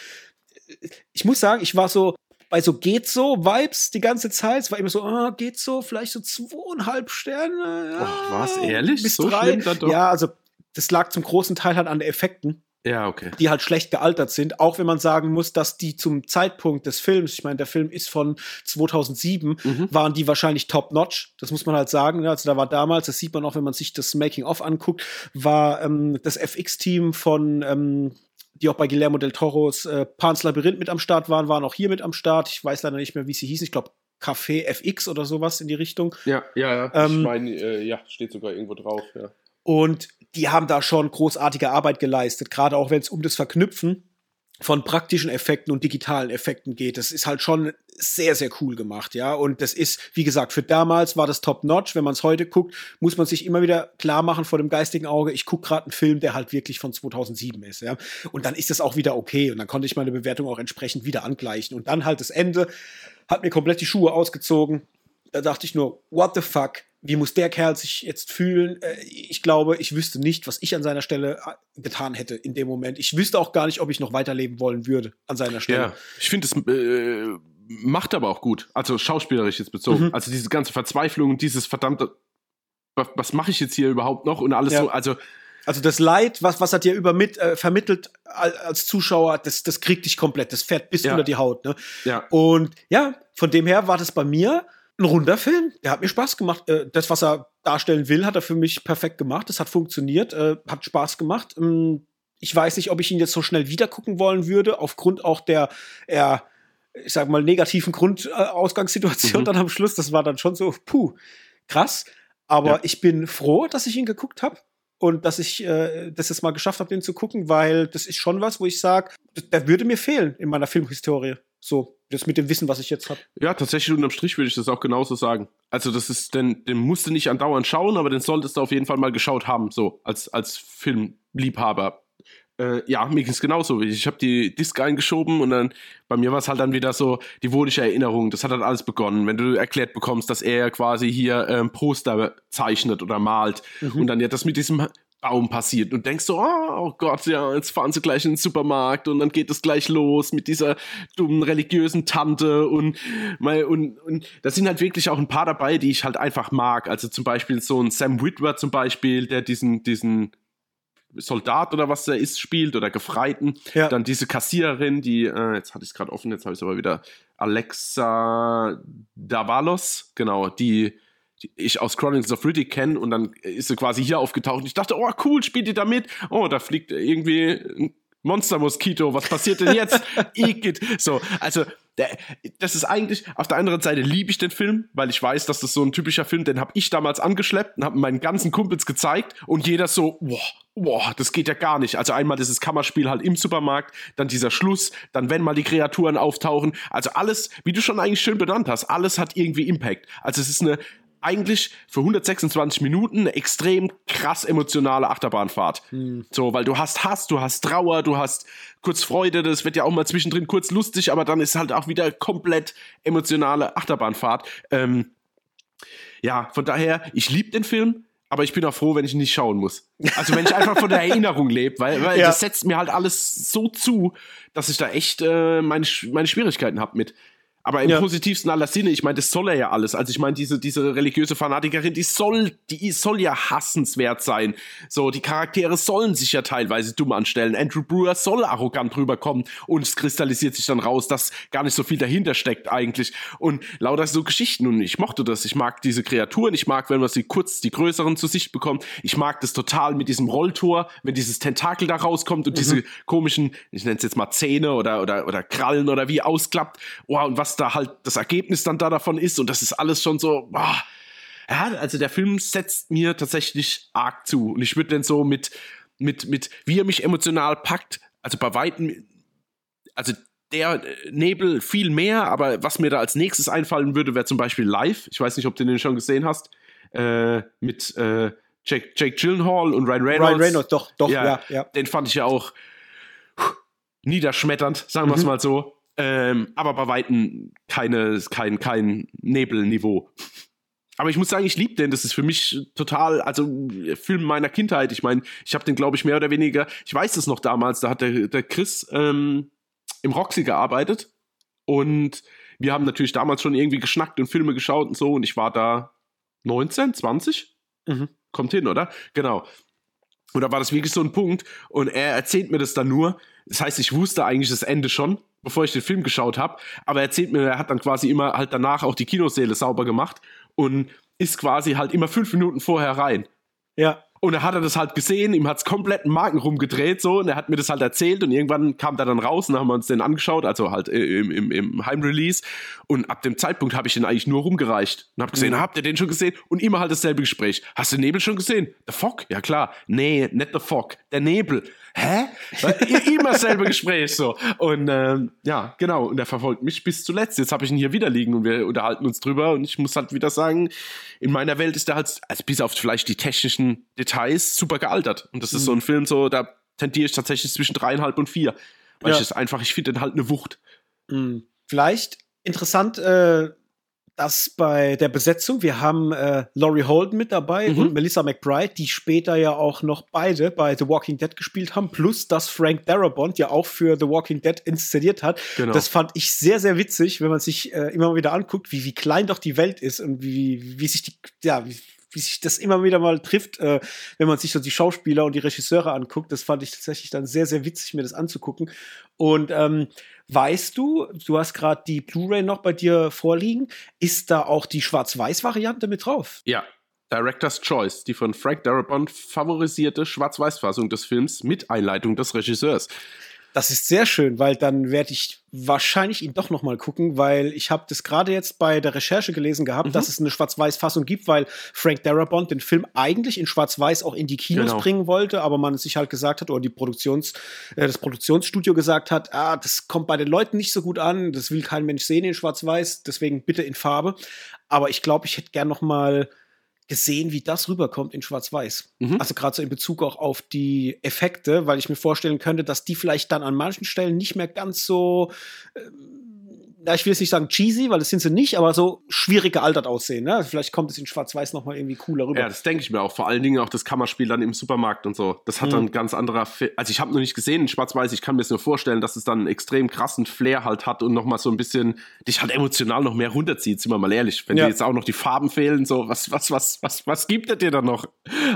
[SPEAKER 1] ich muss sagen, ich war so, bei so geht so Vibes die ganze Zeit. Es war immer so, ah, geht so, vielleicht so zweieinhalb Sterne. Ja,
[SPEAKER 2] Och, was ehrlich?
[SPEAKER 1] Bis so drei. Ja, also das lag zum großen Teil halt an den Effekten.
[SPEAKER 2] Ja, okay.
[SPEAKER 1] Die halt schlecht gealtert sind, auch wenn man sagen muss, dass die zum Zeitpunkt des Films, ich meine, der Film ist von 2007, mhm. waren die wahrscheinlich top-notch. Das muss man halt sagen. Ne? Also da war damals, das sieht man auch, wenn man sich das Making-of anguckt, war ähm, das FX-Team von ähm, die auch bei Guillermo del Toros äh, Pans Labyrinth mit am Start waren, waren auch hier mit am Start. Ich weiß leider nicht mehr, wie sie hießen. Ich glaube, Café FX oder sowas in die Richtung.
[SPEAKER 2] Ja, ja, ja. Ähm, ich meine, äh, ja, steht sogar irgendwo drauf, ja.
[SPEAKER 1] Und die haben da schon großartige Arbeit geleistet, gerade auch wenn es um das Verknüpfen von praktischen Effekten und digitalen Effekten geht. Das ist halt schon sehr, sehr cool gemacht, ja. Und das ist, wie gesagt, für damals war das top-notch. Wenn man es heute guckt, muss man sich immer wieder klar machen vor dem geistigen Auge, ich gucke gerade einen Film, der halt wirklich von 2007 ist, ja. Und dann ist das auch wieder okay. Und dann konnte ich meine Bewertung auch entsprechend wieder angleichen. Und dann halt das Ende hat mir komplett die Schuhe ausgezogen. Da dachte ich nur, what the fuck? Wie muss der Kerl sich jetzt fühlen? Äh, ich glaube, ich wüsste nicht, was ich an seiner Stelle äh, getan hätte in dem Moment. Ich wüsste auch gar nicht, ob ich noch weiterleben wollen würde an seiner Stelle. Ja,
[SPEAKER 2] ich finde, es äh, macht aber auch gut. Also schauspielerisch jetzt bezogen. Mhm. Also diese ganze Verzweiflung, dieses verdammte, was, was mache ich jetzt hier überhaupt noch und alles ja. so. Also
[SPEAKER 1] also das Leid, was, was er dir über mit äh, vermittelt als Zuschauer, das, das kriegt dich komplett. Das fährt bis ja. unter die Haut. Ne?
[SPEAKER 2] Ja.
[SPEAKER 1] Und ja, von dem her war das bei mir ein runder Film. Der hat mir Spaß gemacht. Äh, das, was er darstellen will, hat er für mich perfekt gemacht. Das hat funktioniert, äh, hat Spaß gemacht. Ähm, ich weiß nicht, ob ich ihn jetzt so schnell wieder gucken wollen würde, aufgrund auch der eher, ich sag mal, negativen Grundausgangssituation mhm. dann am Schluss. Das war dann schon so, puh, krass. Aber ja. ich bin froh, dass ich ihn geguckt habe und dass ich äh, das jetzt mal geschafft habe, den zu gucken, weil das ist schon was, wo ich sage, der würde mir fehlen in meiner Filmhistorie. So. Das mit dem Wissen, was ich jetzt habe.
[SPEAKER 2] Ja, tatsächlich unterm Strich würde ich das auch genauso sagen. Also das ist, den, den musst du nicht andauernd schauen, aber den solltest du auf jeden Fall mal geschaut haben, so als, als Filmliebhaber. Äh, ja, mir ging es genauso. Ich habe die Disc eingeschoben und dann bei mir war es halt dann wieder so die wohlische Erinnerung. Das hat dann alles begonnen, wenn du erklärt bekommst, dass er quasi hier ähm, Poster zeichnet oder malt mhm. und dann ja das mit diesem Baum passiert und denkst so, oh, oh, Gott, ja, jetzt fahren sie gleich in den Supermarkt und dann geht es gleich los mit dieser dummen religiösen Tante und, und, und da sind halt wirklich auch ein paar dabei, die ich halt einfach mag. Also zum Beispiel so ein Sam Whitwer zum Beispiel, der diesen, diesen Soldat oder was er ist spielt oder Gefreiten. Ja. Dann diese Kassiererin, die, äh, jetzt hatte ich es gerade offen, jetzt habe ich es aber wieder, Alexa Davalos, genau, die ich aus Chronicles of Riddick kenne und dann ist sie quasi hier aufgetaucht und ich dachte, oh cool, spielt die da mit? Oh, da fliegt irgendwie ein Monster-Moskito, was passiert denn jetzt? Igitt. So, also das ist eigentlich, auf der anderen Seite liebe ich den Film, weil ich weiß, dass das so ein typischer Film, den habe ich damals angeschleppt und habe meinen ganzen Kumpels gezeigt und jeder so, boah, boah, das geht ja gar nicht. Also einmal dieses Kammerspiel halt im Supermarkt, dann dieser Schluss, dann wenn mal die Kreaturen auftauchen. Also alles, wie du schon eigentlich schön benannt hast, alles hat irgendwie Impact. Also es ist eine eigentlich für 126 Minuten eine extrem krass emotionale Achterbahnfahrt. Hm. So, weil du hast Hass, du hast Trauer, du hast kurz Freude, das wird ja auch mal zwischendrin kurz lustig, aber dann ist halt auch wieder komplett emotionale Achterbahnfahrt. Ähm, ja, von daher, ich liebe den Film, aber ich bin auch froh, wenn ich ihn nicht schauen muss. Also wenn ich einfach von der Erinnerung lebe, weil, weil ja. das setzt mir halt alles so zu, dass ich da echt äh, meine, meine Schwierigkeiten habe mit. Aber im ja. positivsten aller Sinne, ich meine, das soll er ja alles. Also ich meine, diese, diese religiöse Fanatikerin, die soll, die soll ja hassenswert sein. So, die Charaktere sollen sich ja teilweise dumm anstellen. Andrew Brewer soll arrogant rüberkommen und es kristallisiert sich dann raus, dass gar nicht so viel dahinter steckt eigentlich. Und lauter so Geschichten. Und ich mochte das. Ich mag diese Kreaturen. Ich mag, wenn man sie kurz die größeren zu Sicht bekommt. Ich mag das total mit diesem Rolltor, wenn dieses Tentakel da rauskommt und mhm. diese komischen, ich nenne es jetzt mal Zähne oder, oder, oder Krallen oder wie ausklappt. Oh, und was da halt das Ergebnis dann da davon ist und das ist alles schon so, boah. Ja, also der Film setzt mir tatsächlich arg zu und ich würde denn so mit, mit, mit, wie er mich emotional packt, also bei Weitem, also der Nebel viel mehr, aber was mir da als nächstes einfallen würde, wäre zum Beispiel Live. Ich weiß nicht, ob du den schon gesehen hast. Äh, mit äh, Jake, Jake Gyllenhaal und Ryan Reynolds. Ryan Reynolds,
[SPEAKER 1] doch, doch, ja. ja, ja.
[SPEAKER 2] Den fand ich ja auch niederschmetternd, sagen wir es mhm. mal so. Ähm, aber bei Weitem keine, kein, kein Nebelniveau. Aber ich muss sagen, ich liebe den. Das ist für mich total, also Film meiner Kindheit. Ich meine, ich habe den, glaube ich, mehr oder weniger, ich weiß es noch damals, da hat der, der Chris ähm, im Roxy gearbeitet. Und wir haben natürlich damals schon irgendwie geschnackt und Filme geschaut und so. Und ich war da 19, 20? Mhm. Kommt hin, oder? Genau. Und da war das wirklich so ein Punkt. Und er erzählt mir das dann nur. Das heißt, ich wusste eigentlich das Ende schon bevor ich den Film geschaut habe. Aber er erzählt mir, er hat dann quasi immer halt danach auch die Kinosäle sauber gemacht und ist quasi halt immer fünf Minuten vorher rein.
[SPEAKER 1] Ja.
[SPEAKER 2] Und er hat er das halt gesehen, ihm hat es komplett einen Magen rumgedreht so und er hat mir das halt erzählt und irgendwann kam der dann raus und haben wir uns den angeschaut, also halt im, im, im Heimrelease und ab dem Zeitpunkt habe ich den eigentlich nur rumgereicht und habe gesehen, mhm. habt ihr den schon gesehen? Und immer halt dasselbe Gespräch. Hast du den Nebel schon gesehen? Der Fog? Ja klar. Nee, nicht der Fog, der Nebel hä? Immer dasselbe Gespräch so. Und ähm, ja, genau. Und er verfolgt mich bis zuletzt. Jetzt habe ich ihn hier wieder liegen und wir unterhalten uns drüber. Und ich muss halt wieder sagen, in meiner Welt ist er halt, also bis auf vielleicht die technischen Details, super gealtert. Und das ist mhm. so ein Film, so, da tendiere ich tatsächlich zwischen dreieinhalb und vier. Weil ja. ich es einfach, ich finde den halt eine Wucht.
[SPEAKER 1] Mhm. Vielleicht interessant, äh, das bei der Besetzung. Wir haben äh, Laurie Holden mit dabei mhm. und Melissa McBride, die später ja auch noch beide bei The Walking Dead gespielt haben, plus dass Frank Darabont ja auch für The Walking Dead inszeniert hat. Genau. Das fand ich sehr, sehr witzig, wenn man sich äh, immer mal wieder anguckt, wie, wie klein doch die Welt ist und wie, wie sich die, ja, wie, wie sich das immer wieder mal trifft, äh, wenn man sich so die Schauspieler und die Regisseure anguckt. Das fand ich tatsächlich dann sehr, sehr witzig, mir das anzugucken. Und ähm, Weißt du, du hast gerade die Blu-ray noch bei dir vorliegen, ist da auch die Schwarz-Weiß-Variante mit drauf?
[SPEAKER 2] Ja, Director's Choice, die von Frank Darabont favorisierte Schwarz-Weiß-Fassung des Films mit Einleitung des Regisseurs.
[SPEAKER 1] Das ist sehr schön, weil dann werde ich wahrscheinlich ihn doch noch mal gucken, weil ich habe das gerade jetzt bei der Recherche gelesen gehabt, mhm. dass es eine Schwarz-Weiß-Fassung gibt, weil Frank Darabont den Film eigentlich in Schwarz-Weiß auch in die Kinos genau. bringen wollte, aber man sich halt gesagt hat oder die Produktions äh, das Produktionsstudio gesagt hat, ah, das kommt bei den Leuten nicht so gut an, das will kein Mensch sehen in Schwarz-Weiß, deswegen bitte in Farbe. Aber ich glaube, ich hätte gern noch mal gesehen, wie das rüberkommt in Schwarz-Weiß. Mhm. Also gerade so in Bezug auch auf die Effekte, weil ich mir vorstellen könnte, dass die vielleicht dann an manchen Stellen nicht mehr ganz so äh, ja, ich will jetzt nicht sagen cheesy, weil das sind sie nicht, aber so schwierig gealtert aussehen. Ne? Vielleicht kommt es in Schwarz-Weiß nochmal irgendwie cooler rüber.
[SPEAKER 2] Ja, das denke ich mir auch. Vor allen Dingen auch das Kammerspiel dann im Supermarkt und so. Das hat mhm. dann ganz anderer. Fi also ich habe noch nicht gesehen in Schwarz-Weiß. Ich kann mir es nur vorstellen, dass es dann einen extrem krassen Flair halt hat und nochmal so ein bisschen dich halt emotional noch mehr runterzieht. Sind wir mal ehrlich. Wenn ja. dir jetzt auch noch die Farben fehlen, so was was was was was gibt er dir dann noch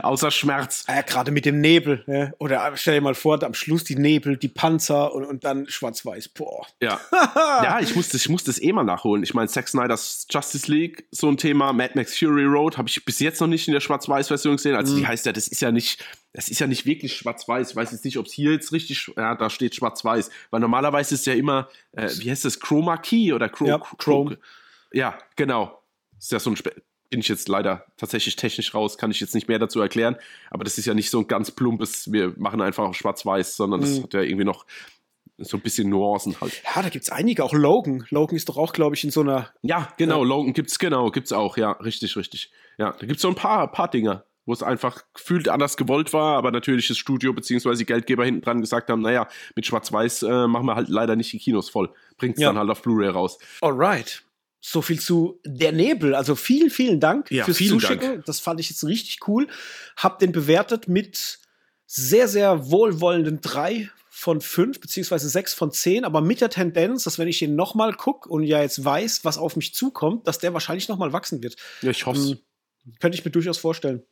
[SPEAKER 2] außer Schmerz?
[SPEAKER 1] Ja, gerade mit dem Nebel. Ne? Oder stell dir mal vor, am Schluss die Nebel, die Panzer und, und dann Schwarz-Weiß. Boah.
[SPEAKER 2] Ja. ja, ich muss das, ich muss das eh mal nach nachholen. Ich meine, Zack Snyder's Justice League, so ein Thema, Mad Max Fury Road, habe ich bis jetzt noch nicht in der Schwarz-Weiß-Version gesehen. Also mhm. die heißt ja, das ist ja nicht, das ist ja nicht wirklich Schwarz-Weiß. Ich weiß jetzt nicht, ob es hier jetzt richtig, ja, da steht Schwarz-Weiß. Weil normalerweise ist ja immer, äh, wie heißt das, Chroma Key oder Chrome? Ja, Chrome. Ja, genau. ist ja so ein Spe bin ich jetzt leider tatsächlich technisch raus, kann ich jetzt nicht mehr dazu erklären. Aber das ist ja nicht so ein ganz plumpes, wir machen einfach schwarz-weiß, sondern das mhm. hat ja irgendwie noch so ein bisschen Nuancen halt.
[SPEAKER 1] Ja, da gibt es einige, auch Logan. Logan ist doch auch, glaube ich, in so einer.
[SPEAKER 2] Ja, genau, äh, Logan gibt's, genau, gibt's auch, ja, richtig, richtig. Ja, da gibt es so ein paar, paar Dinge, wo es einfach gefühlt anders gewollt war, aber natürlich das Studio bzw. die Geldgeber hinten dran gesagt haben, naja, mit Schwarz-Weiß äh, machen wir halt leider nicht die Kinos voll. Bringt es ja. dann halt auf Blu-ray raus.
[SPEAKER 1] Alright. So viel zu Der Nebel. Also vielen, vielen Dank ja, fürs vielen Zuschicken. Dank. Das fand ich jetzt richtig cool. Hab den bewertet mit sehr, sehr wohlwollenden drei von fünf beziehungsweise sechs von zehn, aber mit der Tendenz, dass wenn ich ihn nochmal gucke und ja jetzt weiß, was auf mich zukommt, dass der wahrscheinlich nochmal wachsen wird.
[SPEAKER 2] Ja, ich hoffe. Ähm,
[SPEAKER 1] könnte ich mir durchaus vorstellen.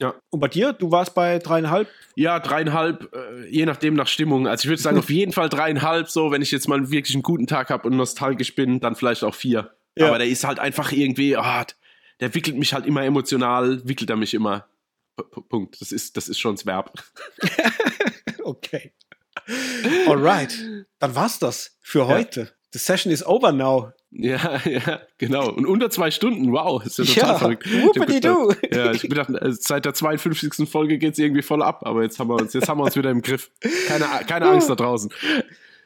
[SPEAKER 2] Ja.
[SPEAKER 1] Und bei dir? Du warst bei dreieinhalb?
[SPEAKER 2] Ja, dreieinhalb, äh, je nachdem nach Stimmung. Also ich würde sagen, auf jeden Fall dreieinhalb, so, wenn ich jetzt mal wirklich einen guten Tag habe und nostalgisch bin, dann vielleicht auch vier. Ja. Aber der ist halt einfach irgendwie, oh, der wickelt mich halt immer emotional, wickelt er mich immer. P Punkt. Das ist, das ist schon das Verb.
[SPEAKER 1] okay. Alright, dann war's das für heute. Ja. The session is over now.
[SPEAKER 2] Ja, ja, genau. Und unter zwei Stunden, wow, ist ja total ja, verrückt. Ich du. Ja, ich bin äh, seit der 52. Folge geht's irgendwie voll ab, aber jetzt haben wir uns, jetzt haben wir uns wieder im Griff. Keine, keine Angst da draußen.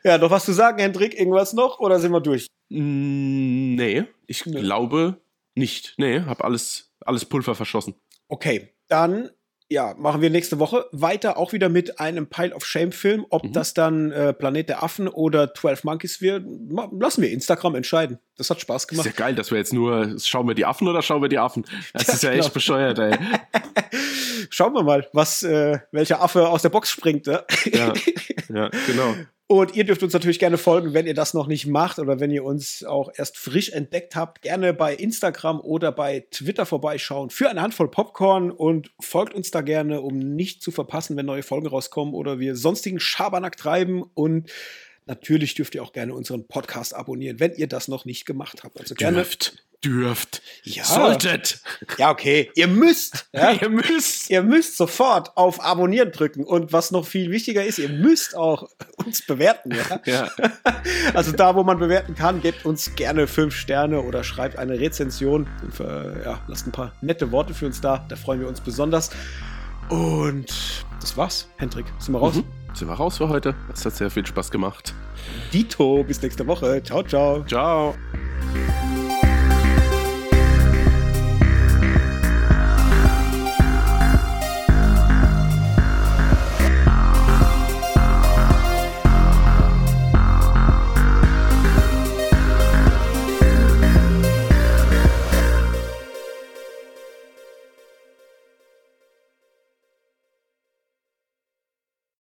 [SPEAKER 1] Ja, noch was zu sagen, Hendrik? Irgendwas noch oder sind wir durch?
[SPEAKER 2] Mm, nee, ich nee. glaube nicht. Nee, hab alles, alles Pulver verschossen.
[SPEAKER 1] Okay, dann ja, machen wir nächste Woche weiter, auch wieder mit einem Pile of Shame-Film. Ob mhm. das dann äh, Planet der Affen oder 12 Monkeys wird, lassen wir Instagram entscheiden. Das hat Spaß gemacht.
[SPEAKER 2] Ist ja geil, dass wir jetzt nur, schauen wir die Affen oder schauen wir die Affen? Das ja, ist ja genau. echt bescheuert, ey.
[SPEAKER 1] Schauen wir mal, was, äh, welcher Affe aus der Box springt. Ne?
[SPEAKER 2] Ja, ja, genau.
[SPEAKER 1] Und ihr dürft uns natürlich gerne folgen, wenn ihr das noch nicht macht oder wenn ihr uns auch erst frisch entdeckt habt. Gerne bei Instagram oder bei Twitter vorbeischauen für eine Handvoll Popcorn und folgt uns da gerne, um nicht zu verpassen, wenn neue Folgen rauskommen oder wir sonstigen Schabernack treiben. Und natürlich dürft ihr auch gerne unseren Podcast abonnieren, wenn ihr das noch nicht gemacht habt.
[SPEAKER 2] Also gerne. Dürft dürft, ja. solltet.
[SPEAKER 1] Ja, okay. Ihr müsst. Ja? ihr müsst. Ihr müsst sofort auf Abonnieren drücken. Und was noch viel wichtiger ist, ihr müsst auch uns bewerten. Ja? ja. Also da, wo man bewerten kann, gebt uns gerne fünf Sterne oder schreibt eine Rezension. Äh, ja, lasst ein paar nette Worte für uns da. Da freuen wir uns besonders. Und das war's. Hendrik, sind wir raus? Mhm.
[SPEAKER 2] Sind wir raus für heute. Es hat sehr viel Spaß gemacht.
[SPEAKER 1] Dito, bis nächste Woche. Ciao, ciao.
[SPEAKER 2] Ciao.